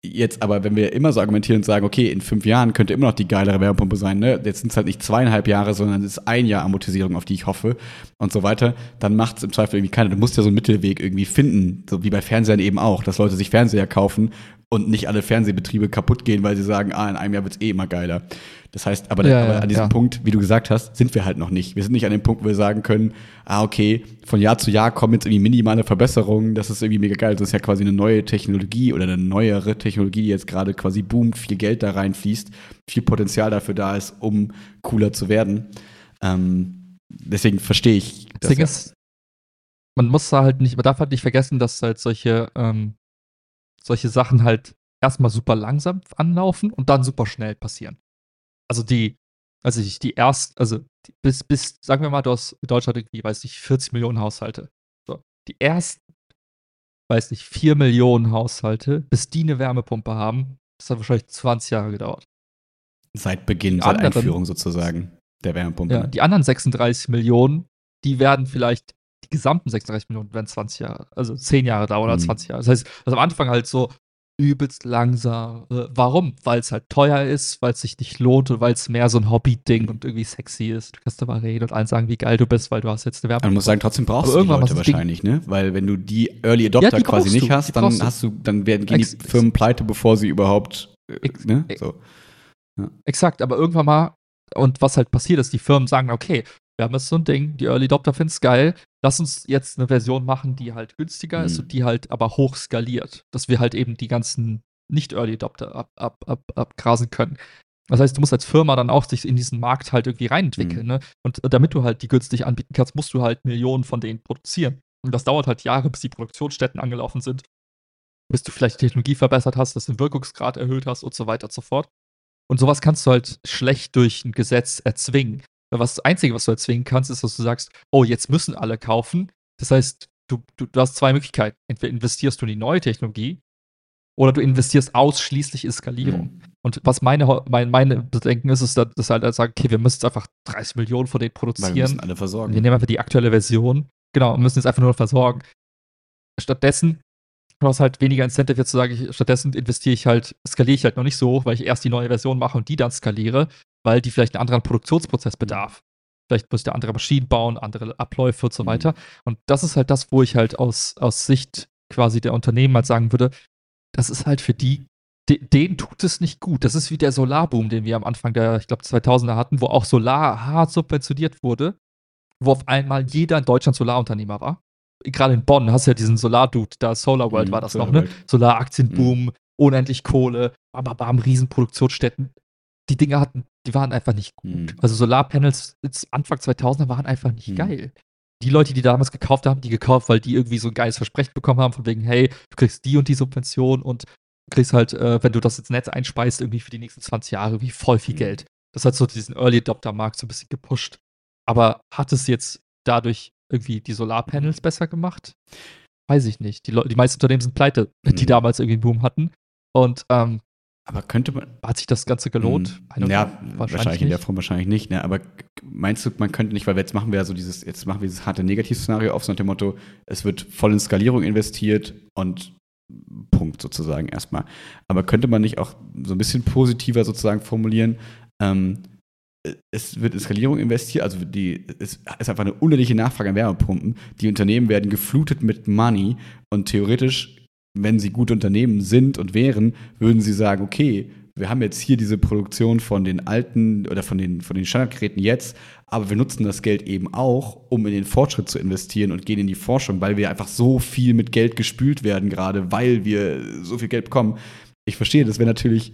Jetzt aber, wenn wir immer so argumentieren und sagen, okay, in fünf Jahren könnte immer noch die geilere Wärmepumpe sein, ne? Jetzt sind es halt nicht zweieinhalb Jahre, sondern es ist ein Jahr Amortisierung, auf die ich hoffe und so weiter, dann macht es im Zweifel irgendwie keiner. Du musst ja so einen Mittelweg irgendwie finden, so wie bei Fernsehern eben auch, dass Leute sich Fernseher kaufen und nicht alle Fernsehbetriebe kaputt gehen, weil sie sagen, ah, in einem Jahr wird's eh immer geiler. Das heißt, aber,
Ja,
aber
ja,
an diesem
ja.
Punkt, wie du gesagt hast, sind wir halt noch nicht. Wir sind nicht an dem Punkt, wo wir sagen können, ah, okay, von Jahr zu Jahr kommen jetzt irgendwie minimale Verbesserungen, das ist irgendwie mega geil. Das ist ja quasi eine neue Technologie oder eine neuere Technologie, die jetzt gerade quasi boomt, viel Geld da reinfließt, viel Potenzial dafür da ist, um cooler zu werden. Ähm, deswegen verstehe ich
Das Ding ist, man muss da halt nicht, man darf halt nicht vergessen, dass halt solche, ähm, solche Sachen halt erstmal super langsam anlaufen und dann super schnell passieren. Also die, also ich, die erst, also die, bis, bis, sagen wir mal, du hast in Deutschland irgendwie, weiß nicht, 40 Millionen Haushalte. So, die ersten, weiß nicht, 4 Millionen Haushalte, bis die eine Wärmepumpe haben, das hat wahrscheinlich 20 Jahre gedauert.
seit Beginn,
die
seit
anderen-
Einführung sozusagen der Wärmepumpe.
Ja, die anderen 36 Millionen, die werden vielleicht, gesamten 36 Millionen werden 20 Jahre, also 10 Jahre dauern oder
Mhm.
20 Jahre. Das heißt, das am Anfang halt so übelst langsam. Äh, Warum? Weil es halt teuer ist, weil es sich nicht lohnt und weil es mehr so ein Hobby-Ding und irgendwie sexy ist. Du kannst dabei reden und allen sagen, wie geil du bist, weil du hast jetzt eine Werbung.
man muss sagen, trotzdem brauchst
Aber
du die
irgendwann
Leute
das Ding-
wahrscheinlich, ne? Weil wenn du die Early Adopter
die
quasi nicht
du,
hast, dann
du.
hast du, dann werden gehen die Firmen pleite, bevor sie überhaupt äh, ne?
ex-
so.
Exakt, aber irgendwann mal, und was halt passiert ist, die Firmen sagen, okay, wir haben jetzt so ein Ding, die Early Adopter finden es geil, lass uns jetzt eine Version machen, die halt günstiger ist
Mhm.
und die halt aber hoch skaliert, dass wir halt eben die ganzen nicht-Early Adopter ab, ab, ab, abgrasen können. Das heißt, du musst als Firma dann auch sich in diesen Markt halt irgendwie reinentwickeln,
Mhm.
ne? Und damit du halt die günstig anbieten kannst, musst du halt Millionen von denen produzieren. Und das dauert halt Jahre, bis die Produktionsstätten angelaufen sind, bis du vielleicht die Technologie verbessert hast, dass du den Wirkungsgrad erhöht hast und so weiter und so fort. Und sowas kannst du halt schlecht durch ein Gesetz erzwingen. Weil Was das Einzige, was du erzwingen kannst, ist, dass du sagst, oh, jetzt müssen alle kaufen. Das heißt, du, du, du hast zwei Möglichkeiten. Entweder investierst du in die neue Technologie oder du investierst ausschließlich in Skalierung.
Mhm.
Und was meine, mein, meine Bedenken ist, ist, dass halt halt sagen, okay, wir müssen jetzt einfach 30 Millionen von denen
Weil wir müssen
produzieren.
alle
Wir
versorgen.
nehmen einfach die aktuelle Version. Genau, und müssen jetzt einfach nur versorgen. Stattdessen, du hast halt weniger Incentive jetzt zu sagen, ich, stattdessen investiere ich halt, skaliere ich halt noch nicht so, weil ich erst die neue Version mache und die dann skaliere, weil die vielleicht einen anderen Produktionsprozess bedarf. Vielleicht muss da andere Maschinen bauen, andere Abläufe und so
Mhm.
weiter. Und das ist halt das, wo ich halt aus, aus Sicht quasi der Unternehmen halt sagen würde, das ist halt für die, de, denen tut es nicht gut. Das ist wie der Solarboom, den wir am Anfang der, ich glaube, 2000er hatten, wo auch Solar hart subventioniert wurde, wo auf einmal jeder in Deutschland Solarunternehmer war. Gerade in Bonn hast du ja diesen Solar-Dude, da Solar World
Mhm,
war das
Solar
noch, ne? Solaraktienboom, unendlich Kohle, bam, bam, bam, Riesenproduktionsstätten. Die Dinger hatten, die waren einfach nicht gut.
Mhm.
Also Solarpanels Anfang 2000er waren einfach nicht
Mhm.
geil. Die Leute, die damals gekauft haben, die gekauft, weil die irgendwie so ein geiles Versprechen bekommen haben, von wegen, hey, du kriegst die und die Subvention und kriegst halt, äh, wenn du das ins Netz einspeist, irgendwie für die nächsten 20 Jahre wie voll viel
Mhm.
Geld. Das hat so diesen Early Adopter-Markt so ein bisschen gepusht. Aber hat es jetzt dadurch irgendwie die Solarpanels besser gemacht? Weiß ich nicht. Die, Leu- die meisten Unternehmen sind pleite, die
Mhm.
damals irgendwie einen Boom hatten. Und ähm,
Aber könnte man.
hat sich das Ganze gelohnt? Don't
Ja,
know.
wahrscheinlich, in der Form wahrscheinlich nicht. Ne? Aber meinst du, man könnte nicht, weil jetzt machen wir ja so dieses, jetzt machen wir dieses harte Negativszenario auf, so nach dem Motto, es wird voll in Skalierung investiert und Punkt sozusagen erstmal. Aber könnte man nicht auch so ein bisschen positiver sozusagen formulieren? Ähm, es wird in Skalierung investiert, also die, es ist einfach eine unendliche Nachfrage an Wärmepumpen. Die Unternehmen werden geflutet mit Money und theoretisch, wenn sie gute Unternehmen sind und wären, würden sie sagen, okay, wir haben jetzt hier diese Produktion von den alten oder von den, von den Standardgeräten jetzt, aber wir nutzen das Geld eben auch, um in den Fortschritt zu investieren und gehen in die Forschung, weil wir einfach so viel mit Geld gespült werden, gerade weil wir so viel Geld bekommen. Ich verstehe, das wäre natürlich,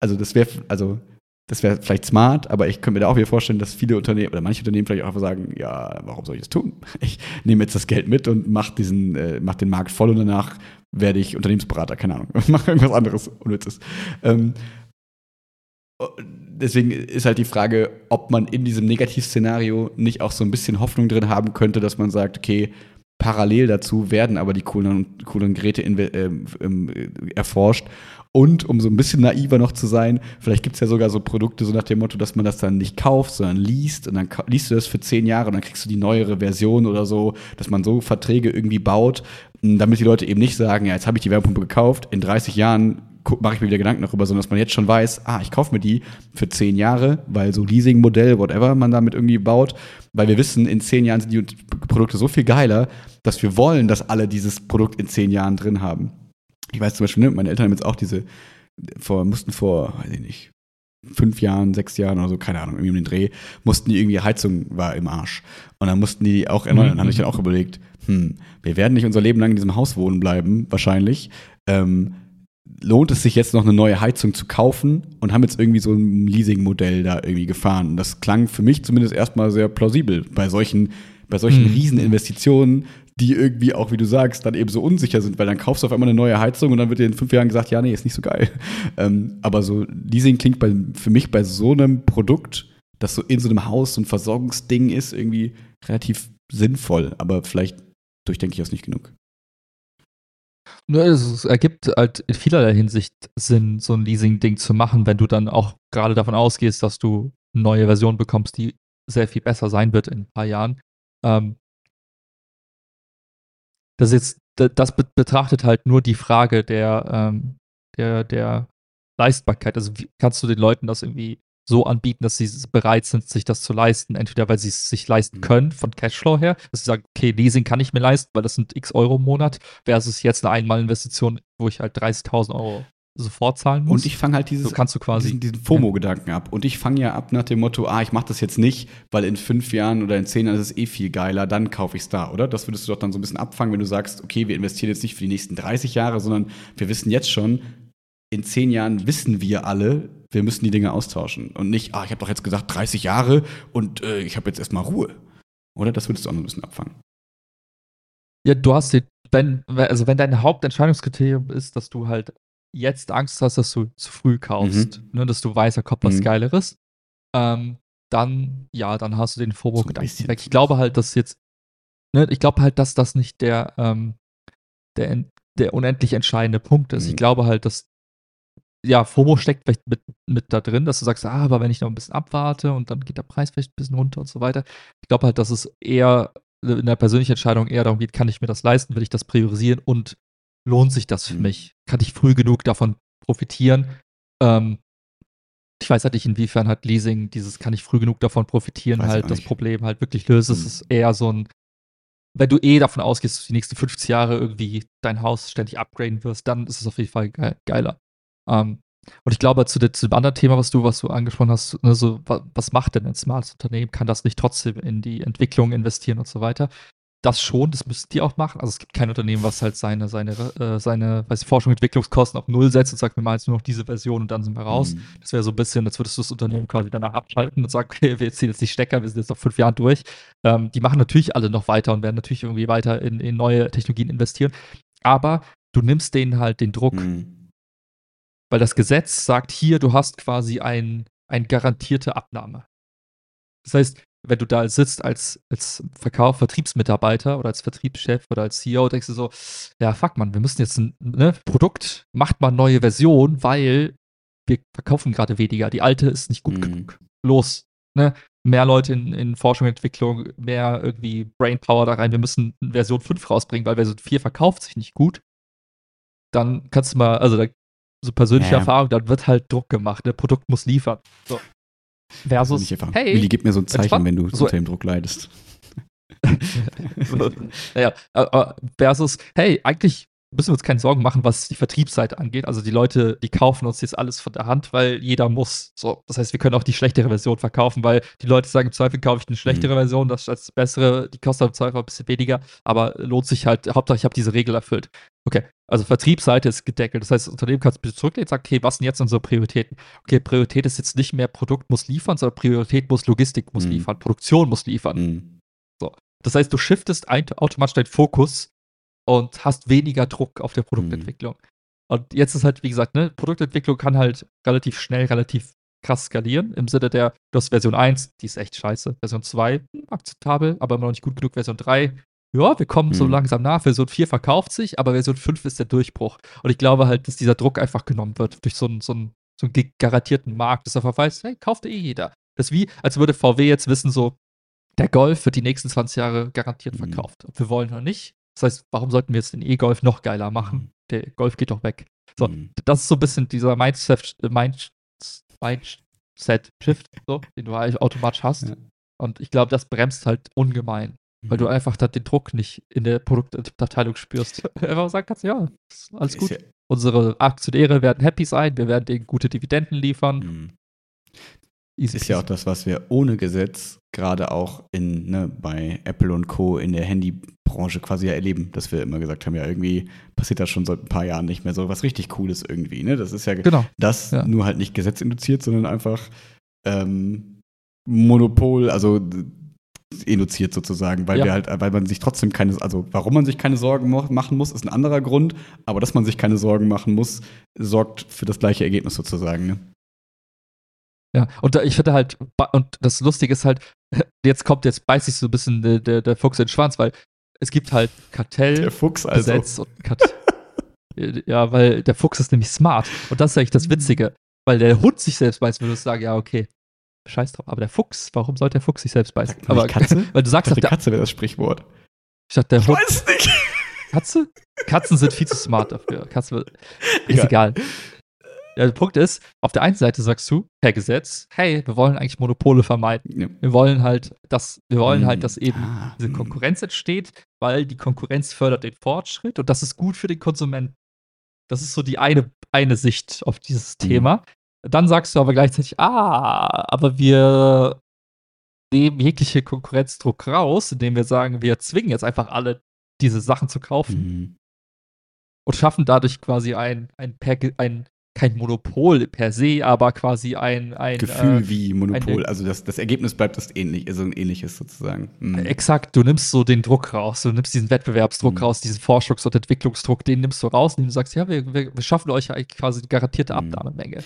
also das wäre, also das wäre vielleicht smart, aber ich könnte mir da auch wieder vorstellen, dass viele Unternehmen oder manche Unternehmen vielleicht auch einfach sagen, ja, warum soll ich das tun? Ich nehme jetzt das Geld mit und mache diesen, äh, mach den Markt voll und danach werde ich Unternehmensberater, keine Ahnung, mache irgendwas anderes Unnützes. Ähm, deswegen ist halt die Frage, ob man in diesem Negativszenario nicht auch so ein bisschen Hoffnung drin haben könnte, dass man sagt, okay, parallel dazu werden aber die coolen, coolen Geräte inve- ähm, ähm, erforscht. Und um so ein bisschen naiver noch zu sein, vielleicht gibt es ja sogar so Produkte, so nach dem Motto, dass man das dann nicht kauft, sondern liest. Und dann liest du das für zehn Jahre und dann kriegst du die neuere Version oder so, dass man so Verträge irgendwie baut, m, damit die Leute eben nicht sagen, ja, jetzt habe ich die Wärmepumpe gekauft, in 30 Jahren mache ich mir wieder Gedanken darüber, sondern dass man jetzt schon weiß, ah, ich kaufe mir die für zehn Jahre, weil so Leasing-Modell, whatever man damit irgendwie baut, weil wir wissen, in zehn Jahren sind die Produkte so viel geiler, dass wir wollen, dass alle dieses Produkt in zehn Jahren drin haben. Ich weiß zum Beispiel, ne, meine Eltern haben jetzt auch diese, vor, mussten vor, weiß ich nicht, fünf Jahren, sechs Jahren oder so, keine Ahnung, irgendwie um den Dreh, mussten die irgendwie, Heizung war im Arsch. Und dann mussten die auch erneuern. Dann habe ich dann auch überlegt, hm, wir werden nicht unser Leben lang in diesem Haus wohnen bleiben, wahrscheinlich. Ähm, lohnt es sich jetzt noch eine neue Heizung zu kaufen und haben jetzt irgendwie so ein Leasing-Modell da irgendwie gefahren. Und das klang für mich zumindest erstmal sehr plausibel bei solchen, bei solchen hm. Rieseninvestitionen, die irgendwie auch, wie du sagst, dann eben so unsicher sind, weil dann kaufst du auf einmal eine neue Heizung und dann wird dir in fünf Jahren gesagt, ja, nee, ist nicht so geil. Ähm, aber so Leasing klingt bei, für mich bei so einem Produkt, das so in so einem Haus so ein Versorgungsding ist, irgendwie relativ sinnvoll. Aber vielleicht durchdenke ich das nicht genug.
Nur es ergibt halt in vielerlei Hinsicht Sinn, so ein Leasing-Ding zu machen, wenn du dann auch gerade davon ausgehst, dass du eine neue Version bekommst, die sehr viel besser sein wird in ein paar Jahren. Ähm, das jetzt, das betrachtet halt nur die Frage der, ähm, der, der Leistbarkeit. Also wie, kannst du den Leuten das irgendwie so anbieten, dass sie bereit sind, sich das zu leisten. Entweder weil sie es sich leisten mhm. können von Cashflow her, dass sie sagen, okay, Leasing kann ich mir leisten, weil das sind x Euro im Monat, versus jetzt eine Einmalinvestition, wo ich halt 30.000 Euro sofort zahlen muss.
Und ich fange halt dieses,
so kannst du quasi,
diesen, diesen FOMO-Gedanken ab. Und ich fange ja ab nach dem Motto, ah, ich mache das jetzt nicht, weil in fünf Jahren oder in zehn Jahren ist es eh viel geiler, dann kaufe ich es da, oder? Das würdest du doch dann so ein bisschen abfangen, wenn du sagst, okay, wir investieren jetzt nicht für die nächsten 30 Jahre, sondern wir wissen jetzt schon, in zehn Jahren wissen wir alle, wir müssen die Dinge austauschen. Und nicht, ah, ich habe doch jetzt gesagt 30 Jahre und äh, ich habe jetzt erstmal Ruhe. Oder? Das würdest du auch noch ein bisschen abfangen.
Ja, du hast die, wenn, also wenn dein Hauptentscheidungskriterium ist, dass du halt jetzt Angst hast, dass du zu früh kaufst, mhm. ne, dass du weißt, da kommt was mhm. Geileres, ähm, dann, ja, dann hast du den FOMO-Gedanken so weg. Ich glaube halt, dass jetzt, ne, ich glaube halt, dass das nicht der, ähm, der, der unendlich entscheidende Punkt ist. Mhm. Ich glaube halt, dass ja, FOMO steckt vielleicht mit, mit da drin, dass du sagst, ah, aber wenn ich noch ein bisschen abwarte und dann geht der Preis vielleicht ein bisschen runter und so weiter. Ich glaube halt, dass es eher in der persönlichen Entscheidung eher darum geht, kann ich mir das leisten, will ich das priorisieren und lohnt sich das für mhm. mich? Kann ich früh genug davon profitieren? Ähm, ich weiß halt nicht, inwiefern halt Leasing dieses kann ich früh genug davon profitieren, weiß halt das Problem halt wirklich löst. Es mhm. ist eher so ein, wenn du eh davon ausgehst, dass du die nächsten 50 Jahre irgendwie dein Haus ständig upgraden wirst, dann ist es auf jeden Fall geiler. Ähm, und ich glaube, zu, zu, dem anderen Thema, was du, was du angesprochen hast, ne, so, was macht denn ein smartes Unternehmen? Kann das nicht trotzdem in die Entwicklung investieren und so weiter? Das schon, das müssen die auch machen. Also es gibt kein Unternehmen, was halt seine, seine, äh, seine weiß ich, Forschung und Entwicklungskosten auf Null setzt und sagt, wir machen jetzt nur noch diese Version und dann sind wir raus. Mhm. Das wäre so ein bisschen, als würdest du das Unternehmen quasi danach abschalten und sagen, okay, wir ziehen jetzt die Stecker, wir sind jetzt noch fünf Jahre durch. Ähm, die machen natürlich alle noch weiter und werden natürlich irgendwie weiter in, in neue Technologien investieren. Aber du nimmst denen halt den Druck. Mhm weil das Gesetz sagt hier, du hast quasi ein, ein garantierte Abnahme. Das heißt, wenn du da sitzt als, als Verkauf, Vertriebsmitarbeiter oder als Vertriebschef oder als CEO, denkst du so, ja, fuck man, wir müssen jetzt ein ne, Produkt, macht mal neue Version, weil wir verkaufen gerade weniger. Die alte ist nicht gut mhm. genug. Los. Ne? Mehr Leute in, in Forschung und Entwicklung, mehr irgendwie Brainpower da rein. Wir müssen Version 5 rausbringen, weil Version 4 verkauft sich nicht gut. Dann kannst du mal, also da so persönliche ja. Erfahrung, dann wird halt Druck gemacht. Der Produkt muss liefern. So.
Versus, also einfach, hey, Willi, gib mir so ein Zeichen, wenn du so, unter dem Druck leidest.
naja, versus, hey, eigentlich müssen wir uns keine Sorgen machen, was die Vertriebsseite angeht. Also die Leute, die kaufen uns jetzt alles von der Hand, weil jeder muss. So, das heißt, wir können auch die schlechtere Version verkaufen, weil die Leute sagen, im Zweifel kaufe ich eine schlechtere mhm. Version, das ist die bessere, die kostet im Zweifel ein bisschen weniger, aber lohnt sich halt, Hauptsache ich habe diese Regel erfüllt. Okay, also Vertriebsseite ist gedeckelt. Das heißt, das Unternehmen kann es bitte zurücklehnen und sagen, okay, was sind jetzt unsere Prioritäten? Okay, Priorität ist jetzt nicht mehr Produkt muss liefern, sondern Priorität muss Logistik muss mhm. liefern, Produktion muss liefern. Mhm. So. Das heißt, du shiftest automatisch deinen Fokus und hast weniger Druck auf der Produktentwicklung. Mhm. Und jetzt ist halt, wie gesagt, ne, Produktentwicklung kann halt relativ schnell, relativ krass skalieren. Im Sinne der, du hast Version 1, die ist echt scheiße. Version 2, akzeptabel, aber immer noch nicht gut genug. Version 3, ja, wir kommen mhm. so langsam nach. Version 4 verkauft sich, aber Version 5 ist der Durchbruch. Und ich glaube halt, dass dieser Druck einfach genommen wird durch so einen, so einen, so einen garantierten Markt, dass er verweist, hey, kauft eh jeder. Das ist wie, als würde VW jetzt wissen, so, der Golf wird die nächsten 20 Jahre garantiert mhm. verkauft. Ob wir wollen oder nicht, das heißt, warum sollten wir jetzt den E-Golf noch geiler machen? Mhm. Der Golf geht doch weg. So, mhm. das ist so ein bisschen dieser Mindset, Mind, Mindset-Shift, so, den du eigentlich automatisch hast. Ja. Und ich glaube, das bremst halt ungemein. Weil du mhm. einfach den Druck nicht in der Produktabteilung spürst. Einfach sagen kannst, ja, alles gut. Ja Unsere Aktionäre werden happy sein, wir werden denen gute Dividenden liefern. Mhm.
Easy ist ja auch das, was wir ohne Gesetz gerade auch in, ne, bei Apple und Co. in der Handybranche quasi ja erleben, dass wir immer gesagt haben, ja, irgendwie passiert das schon seit ein paar Jahren nicht mehr so was richtig Cooles irgendwie. Ne? Das ist ja genau. das ja. nur halt nicht gesetzinduziert, sondern einfach ähm, Monopol, also induziert sozusagen, weil ja. wir halt, weil man sich trotzdem keine, also warum man sich keine Sorgen machen muss, ist ein anderer Grund, aber dass man sich keine Sorgen machen muss, sorgt für das gleiche Ergebnis sozusagen. Ne?
Ja, und da, ich finde halt, und das Lustige ist halt, jetzt kommt, jetzt beißt sich so ein bisschen der, der, der Fuchs in den Schwanz, weil es gibt halt Kartell,
der Fuchs also. Gesetz
und Kartell. ja, weil der Fuchs ist nämlich smart. Und das ist eigentlich das Witzige. Weil der Hund sich selbst beißt, würde ich sagen, ja, okay, scheiß drauf. Aber der Fuchs, warum sollte der Fuchs sich selbst beißen?
Aber Katze?
Weil du sagst,
ich dachte, Katze wäre das Sprichwort.
Ich dachte, der ich Hund. Weiß nicht. Katze? Katzen sind viel zu smart dafür. Katze ist egal. Der Punkt ist, auf der einen Seite sagst du, per Gesetz, hey, wir wollen eigentlich Monopole vermeiden. Ja. Wir wollen halt, dass, wir wollen mm. halt, dass eben ah. diese Konkurrenz entsteht, weil die Konkurrenz fördert den Fortschritt und das ist gut für den Konsumenten. Das ist so die eine, eine Sicht auf dieses mm. Thema. Dann sagst du aber gleichzeitig, ah, aber wir nehmen jegliche Konkurrenzdruck raus, indem wir sagen, wir zwingen jetzt einfach alle, diese Sachen zu kaufen. Mhm. Und schaffen dadurch quasi ein, ein, ein, kein Monopol per se, aber quasi ein, ein
Gefühl äh, wie Monopol. Eine, also das, das Ergebnis bleibt das ähnlich, also ein ähnliches sozusagen.
Mhm. Exakt, du nimmst so den Druck raus, du nimmst diesen Wettbewerbsdruck mhm. raus, diesen Forschungs- und Entwicklungsdruck, den nimmst du raus, indem du sagst, ja, wir, wir, wir schaffen euch quasi die garantierte mhm. Abnahmemenge.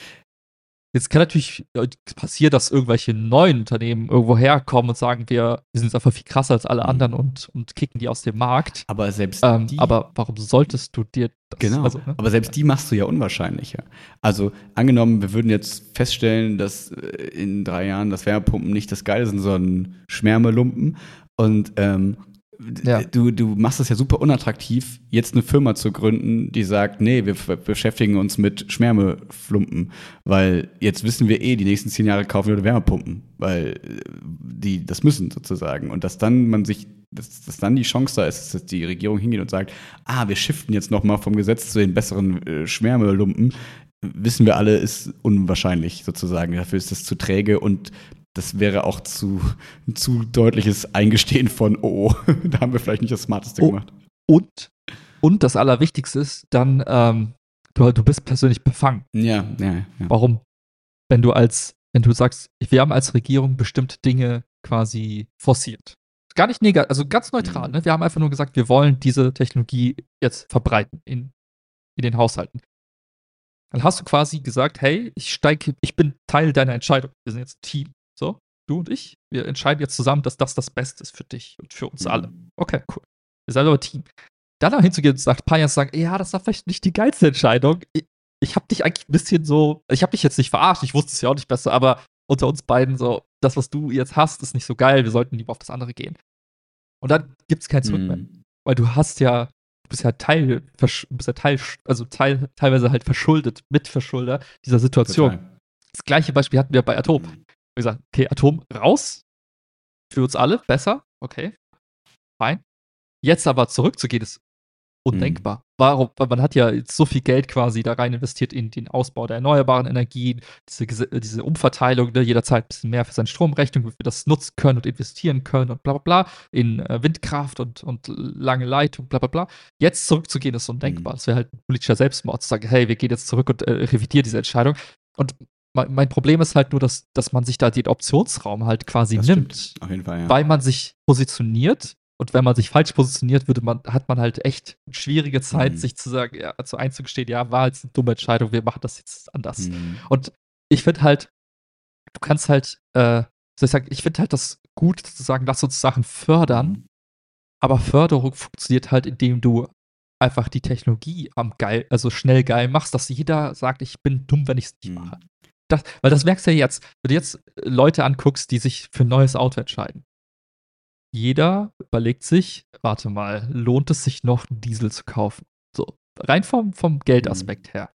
Jetzt kann natürlich äh, passieren, dass irgendwelche neuen Unternehmen irgendwo herkommen und sagen, wir, wir sind jetzt einfach viel krasser als alle mhm. anderen und, und kicken die aus dem Markt.
Aber selbst
ähm, die. Aber warum solltest du dir
das Genau. Also, ne? Aber selbst die machst du ja unwahrscheinlicher. Also angenommen, wir würden jetzt feststellen, dass äh, in drei Jahren das Wärmepumpen nicht das Geile sind, sondern Schwärmelumpen. Und ähm, ja. du, du machst es ja super unattraktiv, jetzt eine Firma zu gründen, die sagt, nee, wir beschäftigen uns mit Schwärmeflumpen, weil jetzt wissen wir eh, die nächsten zehn Jahre kaufen wir Wärmepumpen, weil äh, die das müssen sozusagen. Und dass dann man sich, dass, dass dann die Chance da ist, dass die Regierung hingeht und sagt, ah, wir shiften jetzt nochmal vom Gesetz zu den besseren äh, Schwärmelumpen, wissen wir alle, ist unwahrscheinlich sozusagen. Dafür ist das zu träge und das wäre auch zu, ein zu deutliches Eingestehen von, oh, oh da haben wir vielleicht nicht das Smarteste oh, gemacht.
Und, und das Allerwichtigste ist, dann, ähm, du, du bist persönlich befangen.
Ja, ja, ja.
Warum? Wenn du als, wenn du sagst, wir haben als Regierung bestimmte Dinge quasi forciert. Gar nicht negativ, also ganz neutral. Mhm. Ne? Wir haben einfach nur gesagt, wir wollen diese Technologie jetzt verbreiten in, in den Haushalten. Dann hast du quasi gesagt, hey, ich steige, ich bin Teil deiner Entscheidung. Wir sind jetzt ein Team. Du und ich, wir entscheiden jetzt zusammen, dass das das Beste ist für dich und für uns mhm. alle. Okay, cool. Wir sind aber ein Team. Dann noch hinzugehen und nach ein paar Jahren zu sagen, ja, das war vielleicht nicht die geilste Entscheidung. Ich, ich habe dich eigentlich ein bisschen so, ich habe dich jetzt nicht verarscht, ich wusste es ja auch nicht besser, aber unter uns beiden so, das, was du jetzt hast, ist nicht so geil, wir sollten lieber auf das andere gehen. Und dann gibt es kein Zurück mehr. Mhm. Weil du hast ja, du bist ja Teil, bist ja Teil, also Teil, teilweise halt verschuldet, Mitverschulder dieser Situation. Total. Das gleiche Beispiel hatten wir bei Atom. Mhm gesagt, okay, Atom raus. Für uns alle, besser, okay. Fein. Jetzt aber zurückzugehen, ist undenkbar. Mhm. Warum? Weil man hat ja jetzt so viel Geld quasi da rein investiert in den Ausbau der erneuerbaren Energien, diese, diese Umverteilung, ne, jederzeit ein bisschen mehr für seine Stromrechnung, wie wir das nutzen können und investieren können und bla bla bla, in äh, Windkraft und, und lange Leitung, bla bla bla. Jetzt zurückzugehen, ist undenkbar. Mhm. Das wäre halt ein politischer Selbstmord, zu sagen, hey, wir gehen jetzt zurück und äh, revidieren diese Entscheidung. Und mein Problem ist halt nur, dass, dass man sich da den Optionsraum halt quasi das nimmt.
Stimmt. Auf jeden Fall, ja.
Weil man sich positioniert und wenn man sich falsch positioniert, würde man, hat man halt echt schwierige Zeit, mhm. sich zu sagen, ja, also einzugestehen, ja, war jetzt eine dumme Entscheidung, wir machen das jetzt anders. Mhm. Und ich finde halt, du kannst halt, äh, soll ich sagen, ich finde halt das gut zu sagen, lass uns Sachen fördern, mhm. aber Förderung funktioniert halt, indem du einfach die Technologie am geil, also schnell geil machst, dass jeder sagt, ich bin dumm, wenn ich es nicht mhm. mache. Das, weil das merkst du ja jetzt, wenn du jetzt äh, Leute anguckst, die sich für ein neues Auto entscheiden. Jeder überlegt sich, warte mal, lohnt es sich noch, einen Diesel zu kaufen? So, rein vom, vom Geldaspekt her.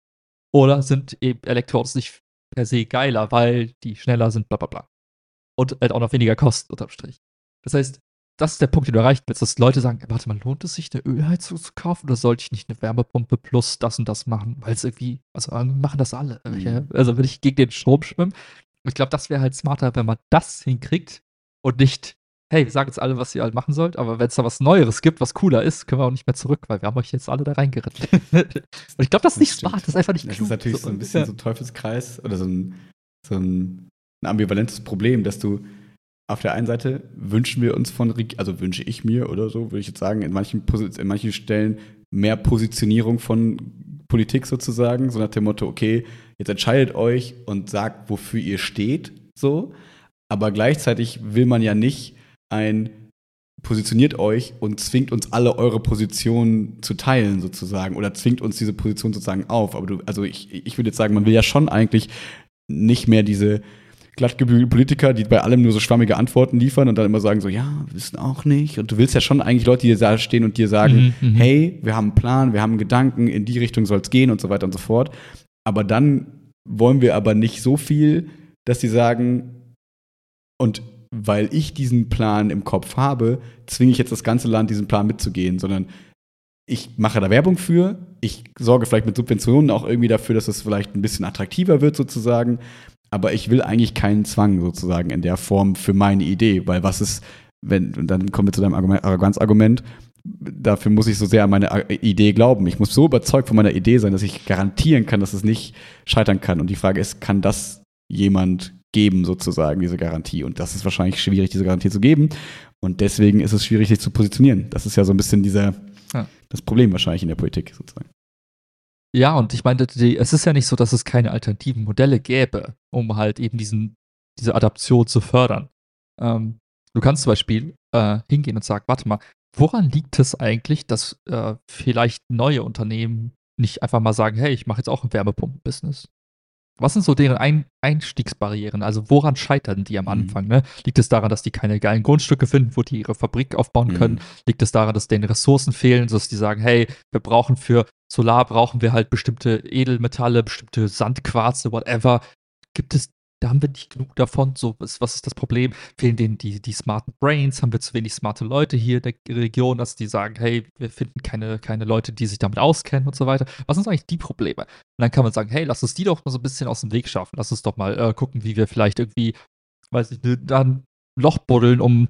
Oder sind eben Elektroautos nicht per se geiler, weil die schneller sind, bla bla bla. Und halt auch noch weniger kosten, unterm Strich. Das heißt, das ist der Punkt, den du erreicht willst, dass Leute sagen, warte mal, lohnt es sich, eine Ölheizung zu kaufen oder sollte ich nicht eine Wärmepumpe plus das und das machen? Weil es irgendwie, also machen das alle. Mhm. Also wenn ich gegen den Strom schwimme, ich glaube, das wäre halt smarter, wenn man das hinkriegt und nicht, hey, wir sagen jetzt alle, was ihr halt machen sollt, aber wenn es da was Neueres gibt, was cooler ist, können wir auch nicht mehr zurück, weil wir haben euch jetzt alle da reingeritten. und ich glaube, das ist nicht das smart, das ist einfach nicht
klug. Das ist natürlich so, so ein bisschen ja. so ein Teufelskreis oder so ein, so ein, ein ambivalentes Problem, dass du auf der einen Seite wünschen wir uns von, also wünsche ich mir oder so, würde ich jetzt sagen, in manchen, in manchen Stellen mehr Positionierung von Politik sozusagen, so nach dem Motto, okay, jetzt entscheidet euch und sagt, wofür ihr steht, so. Aber gleichzeitig will man ja nicht ein positioniert euch und zwingt uns alle eure Position zu teilen sozusagen oder zwingt uns diese Position sozusagen auf. Aber du, also ich, ich würde jetzt sagen, man will ja schon eigentlich nicht mehr diese glattgebügelte Politiker, die bei allem nur so schwammige Antworten liefern und dann immer sagen so, ja, wir wissen auch nicht. Und du willst ja schon eigentlich Leute, die da stehen und dir sagen, mhm, mhm, hey, wir haben einen Plan, wir haben einen Gedanken, in die Richtung soll es gehen und so weiter und so fort. Aber dann wollen wir aber nicht so viel, dass sie sagen, und weil ich diesen Plan im Kopf habe, zwinge ich jetzt das ganze Land, diesen Plan mitzugehen, sondern ich mache da Werbung für, ich sorge vielleicht mit Subventionen auch irgendwie dafür, dass es vielleicht ein bisschen attraktiver wird sozusagen, aber ich will eigentlich keinen Zwang sozusagen in der Form für meine Idee, weil was ist, wenn, und dann kommen wir zu deinem Arroganzargument, dafür muss ich so sehr an meine Idee glauben. Ich muss so überzeugt von meiner Idee sein, dass ich garantieren kann, dass es nicht scheitern kann. Und die Frage ist, kann das jemand geben, sozusagen, diese Garantie? Und das ist wahrscheinlich schwierig, diese Garantie zu geben. Und deswegen ist es schwierig, sich zu positionieren. Das ist ja so ein bisschen dieser, ja. das Problem wahrscheinlich in der Politik, sozusagen.
Ja, und ich meine, es ist ja nicht so, dass es keine alternativen Modelle gäbe, um halt eben diesen, diese Adaption zu fördern. Ähm, du kannst zum Beispiel äh, hingehen und sagen, warte mal, woran liegt es eigentlich, dass äh, vielleicht neue Unternehmen nicht einfach mal sagen, hey, ich mache jetzt auch ein Wärmepumpen-Business? Was sind so deren Ein Einstiegsbarrieren? Also woran scheitern die am mhm. Anfang? Ne? Liegt es daran, dass die keine geilen Grundstücke finden, wo die ihre Fabrik aufbauen mhm. können? Liegt es daran, dass denen Ressourcen fehlen, sodass die sagen, hey, wir brauchen für Solar brauchen wir halt bestimmte Edelmetalle, bestimmte Sandquarze, whatever. Gibt es da haben wir nicht genug davon. So, was, was ist das Problem? Fehlen denen die, die smarten Brains? Haben wir zu wenig smarte Leute hier in der Region, dass die sagen, hey, wir finden keine, keine Leute, die sich damit auskennen und so weiter? Was sind eigentlich die Probleme? Und dann kann man sagen, hey, lass uns die doch mal so ein bisschen aus dem Weg schaffen. Lass uns doch mal äh, gucken, wie wir vielleicht irgendwie, weiß ich, ne, dann Loch buddeln, um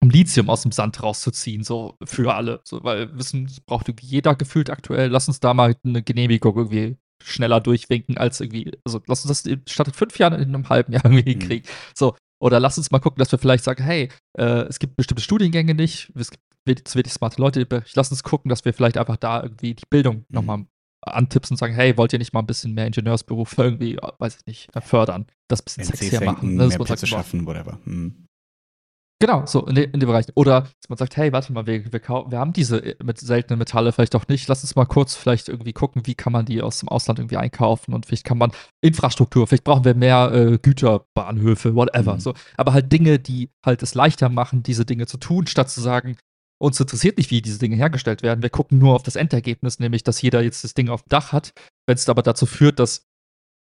um Lithium aus dem Sand rauszuziehen, so für alle. So, weil Wissen braucht irgendwie jeder gefühlt aktuell. Lass uns da mal eine Genehmigung irgendwie schneller durchwinken als irgendwie, also lass uns das statt fünf Jahren in einem halben Jahr irgendwie mhm. kriegen. So, oder lass uns mal gucken, dass wir vielleicht sagen, hey, äh, es gibt bestimmte Studiengänge nicht, es gibt zu wenig smarte Leute, lass uns gucken, dass wir vielleicht einfach da irgendwie die Bildung mhm. nochmal antipsen und sagen, hey, wollt ihr nicht mal ein bisschen mehr Ingenieursberuf irgendwie, weiß ich nicht, fördern, das ein bisschen sexier machen,
ne? mehr Plätze schaffen, whatever. Mhm.
Genau, so in, de, in dem Bereich. Oder dass man sagt, hey, warte mal, wir, wir, wir haben diese äh, mit seltenen Metalle vielleicht auch nicht. Lass uns mal kurz vielleicht irgendwie gucken, wie kann man die aus dem Ausland irgendwie einkaufen und vielleicht kann man Infrastruktur, vielleicht brauchen wir mehr äh, Güterbahnhöfe, whatever. Mhm. So, aber halt Dinge, die halt es leichter machen, diese Dinge zu tun, statt zu sagen, uns interessiert nicht, wie diese Dinge hergestellt werden. Wir gucken nur auf das Endergebnis, nämlich, dass jeder jetzt das Ding auf dem Dach hat. Wenn es aber dazu führt, dass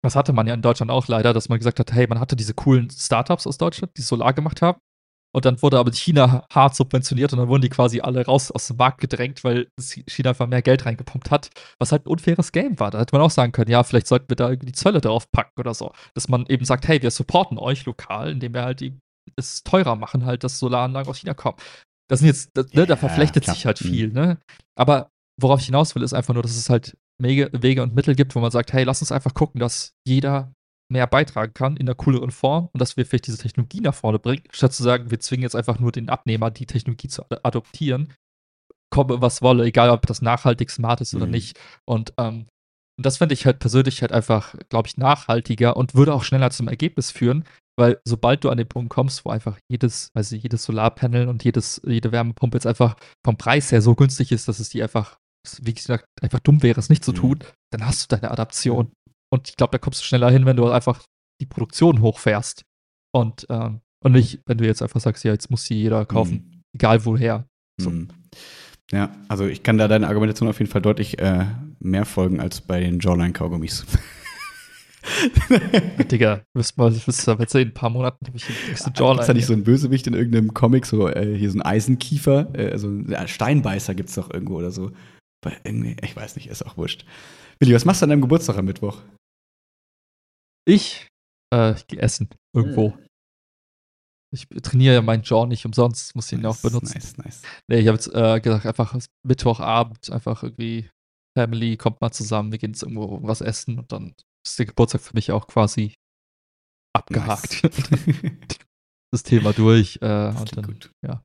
das hatte man ja in Deutschland auch leider, dass man gesagt hat, hey, man hatte diese coolen Startups aus Deutschland, die Solar gemacht haben. Und dann wurde aber China hart subventioniert und dann wurden die quasi alle raus aus dem Markt gedrängt, weil China einfach mehr Geld reingepumpt hat, was halt ein unfaires Game war. Da hätte man auch sagen können, ja, vielleicht sollten wir da die Zölle drauf packen oder so. Dass man eben sagt, hey, wir supporten euch lokal, indem wir halt die, es teurer machen, halt, dass Solaranlagen aus China kommen. Das sind jetzt, das, ne, da verflechtet klar. sich halt viel, ne? Aber worauf ich hinaus will, ist einfach nur, dass es halt Wege und Mittel gibt, wo man sagt, hey, lass uns einfach gucken, dass jeder mehr beitragen kann in einer cooleren Form und dass wir vielleicht diese Technologie nach vorne bringen, statt zu sagen, wir zwingen jetzt einfach nur den Abnehmer, die Technologie zu adoptieren, komme was wolle, egal ob das nachhaltig smart ist oder mhm. nicht. Und, ähm, und das fände ich halt persönlich halt einfach, glaube ich, nachhaltiger und würde auch schneller zum Ergebnis führen, weil sobald du an den Punkt kommst, wo einfach jedes, also jedes Solarpanel und jedes, jede Wärmepumpe jetzt einfach vom Preis her so günstig ist, dass es die einfach, wie gesagt, einfach dumm wäre, es nicht zu mhm. tun, dann hast du deine Adaption. Und ich glaube, da kommst du schneller hin, wenn du einfach die Produktion hochfährst. Und, ähm, und nicht, wenn du jetzt einfach sagst, ja, jetzt muss sie jeder kaufen. Mhm. Egal woher. So. Mhm.
Ja, also ich kann da deine Argumentation auf jeden Fall deutlich äh, mehr folgen als bei den Jawline-Kaugummis.
Digga, wirst mal, wirst du erzählen, in ein paar Monaten habe ich die nächste
Jawline. Ist da nicht so ein Bösewicht in irgendeinem Comic, so äh, hier so ein Eisenkiefer, äh, also ein Steinbeißer gibt es doch irgendwo oder so. irgendwie, ich weiß nicht, ist auch wurscht. Willi, was machst du an deinem Geburtstag am Mittwoch?
Ich? Äh, ich gehe essen. Irgendwo. Hm. Ich trainiere ja meinen Jaw nicht umsonst, muss ihn nice, auch benutzen. Nice, nice. Nee, ich habe jetzt äh, gesagt, einfach Mittwochabend, einfach irgendwie Family, kommt mal zusammen, wir gehen jetzt irgendwo was essen und dann ist der Geburtstag für mich auch quasi abgehakt. Nice. das Thema durch. Äh, das und dann, gut. ja.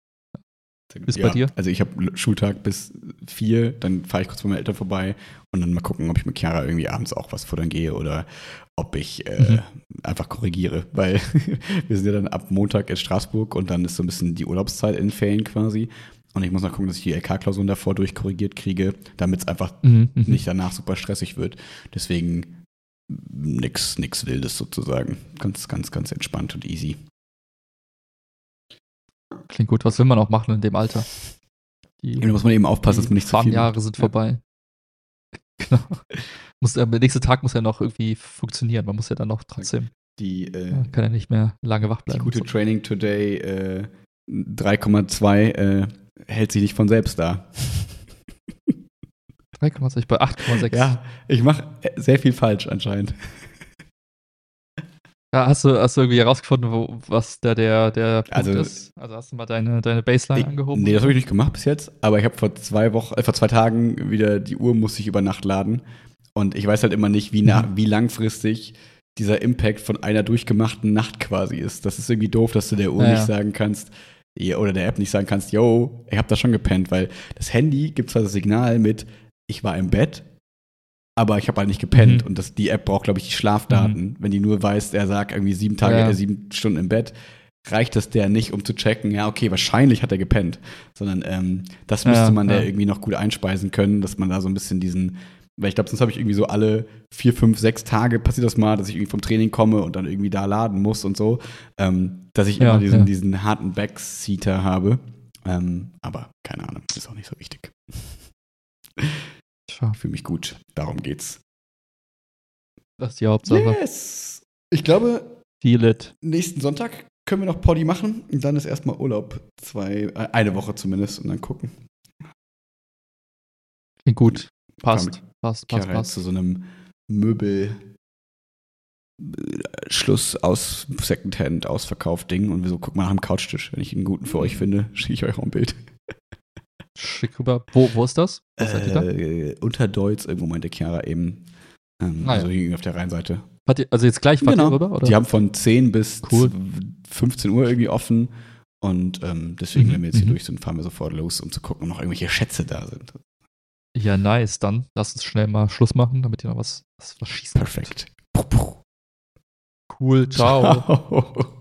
Bis ja, bei dir? Also ich habe Schultag bis vier, dann fahre ich kurz bei meinen Eltern vorbei und dann mal gucken, ob ich mit Chiara irgendwie abends auch was futtern gehe oder ob ich äh, mhm. einfach korrigiere, weil wir sind ja dann ab Montag in Straßburg und dann ist so ein bisschen die Urlaubszeit in Ferien quasi. Und ich muss noch gucken, dass ich die LK-Klausuren davor durchkorrigiert kriege, damit es einfach mhm, mhm. nicht danach super stressig wird. Deswegen nix, nix Wildes sozusagen. Ganz, ganz, ganz entspannt und easy.
Klingt gut. Was will man auch machen in dem Alter?
Die, da muss man eben aufpassen, dass man nicht
zu viel Jahre sind vorbei. Genau. Muss, der nächste Tag muss ja noch irgendwie funktionieren. Man muss ja dann noch trotzdem.
Die, äh,
ja, kann ja nicht mehr lange wach bleiben.
Die gute so. Training Today äh, 3,2 äh, hält sich nicht von selbst da.
3,6 bei 8,6.
Ja, ich mache sehr viel falsch anscheinend.
Ja, hast du, hast du irgendwie herausgefunden, wo, was da der, der Punkt also, ist? Also hast du mal deine, deine Baseline ich, angehoben?
Nee, das habe ich nicht gemacht bis jetzt, aber ich habe vor zwei Wochen, äh, vor zwei Tagen wieder die Uhr musste ich über Nacht laden. Und ich weiß halt immer nicht, wie, nah, mhm. wie langfristig dieser Impact von einer durchgemachten Nacht quasi ist. Das ist irgendwie doof, dass du der Uhr ja, nicht sagen kannst, oder der App nicht sagen kannst, yo, ich habe da schon gepennt, weil das Handy gibt zwar das Signal mit, ich war im Bett, aber ich habe halt nicht gepennt. Mhm. Und das, die App braucht, glaube ich, die Schlafdaten. Mhm. Wenn die nur weiß, er sagt irgendwie sieben Tage, ja. äh, sieben Stunden im Bett, reicht das der nicht, um zu checken, ja, okay, wahrscheinlich hat er gepennt. Sondern ähm, das müsste ja, man ja. da irgendwie noch gut einspeisen können, dass man da so ein bisschen diesen, weil ich glaube, sonst habe ich irgendwie so alle vier, fünf, sechs Tage passiert das mal, dass ich irgendwie vom Training komme und dann irgendwie da laden muss und so, ähm, dass ich immer diesen, diesen harten Backseater habe. Ähm, aber keine Ahnung, ist auch nicht so wichtig. Ich fühle mich gut. Darum geht's.
Das ist die Hauptsache.
Yes! Ich glaube,
Feel it.
nächsten Sonntag können wir noch Poddy machen und dann ist erstmal Urlaub. Zwei, äh, eine Woche zumindest und dann gucken.
Klingt gut. Passt. Passt, passt, passt.
zu so einem Möbel. Äh, Schluss aus Secondhand, Ausverkauf Ding und wir so gucken mal nach dem Couchtisch. Wenn ich einen guten für euch finde, schicke ich euch auch ein Bild.
Schick rüber. Wo, wo ist das?
Äh, unter Deutz, irgendwo meinte Chiara eben. Ähm, ah, also ja. auf der Rheinseite.
Ihr, also jetzt gleich fahrt
genau.
ihr rüber? Oder?
Die haben von 10 bis cool. 15 Uhr irgendwie offen. Und ähm, deswegen, mhm. wenn wir jetzt hier mhm. durch sind, fahren wir sofort los, um zu gucken, ob noch irgendwelche Schätze da sind.
Ja, nice. Dann lass uns schnell mal Schluss machen, damit ihr noch was, was, was schießen
Perfekt.
Cool, ciao. ciao.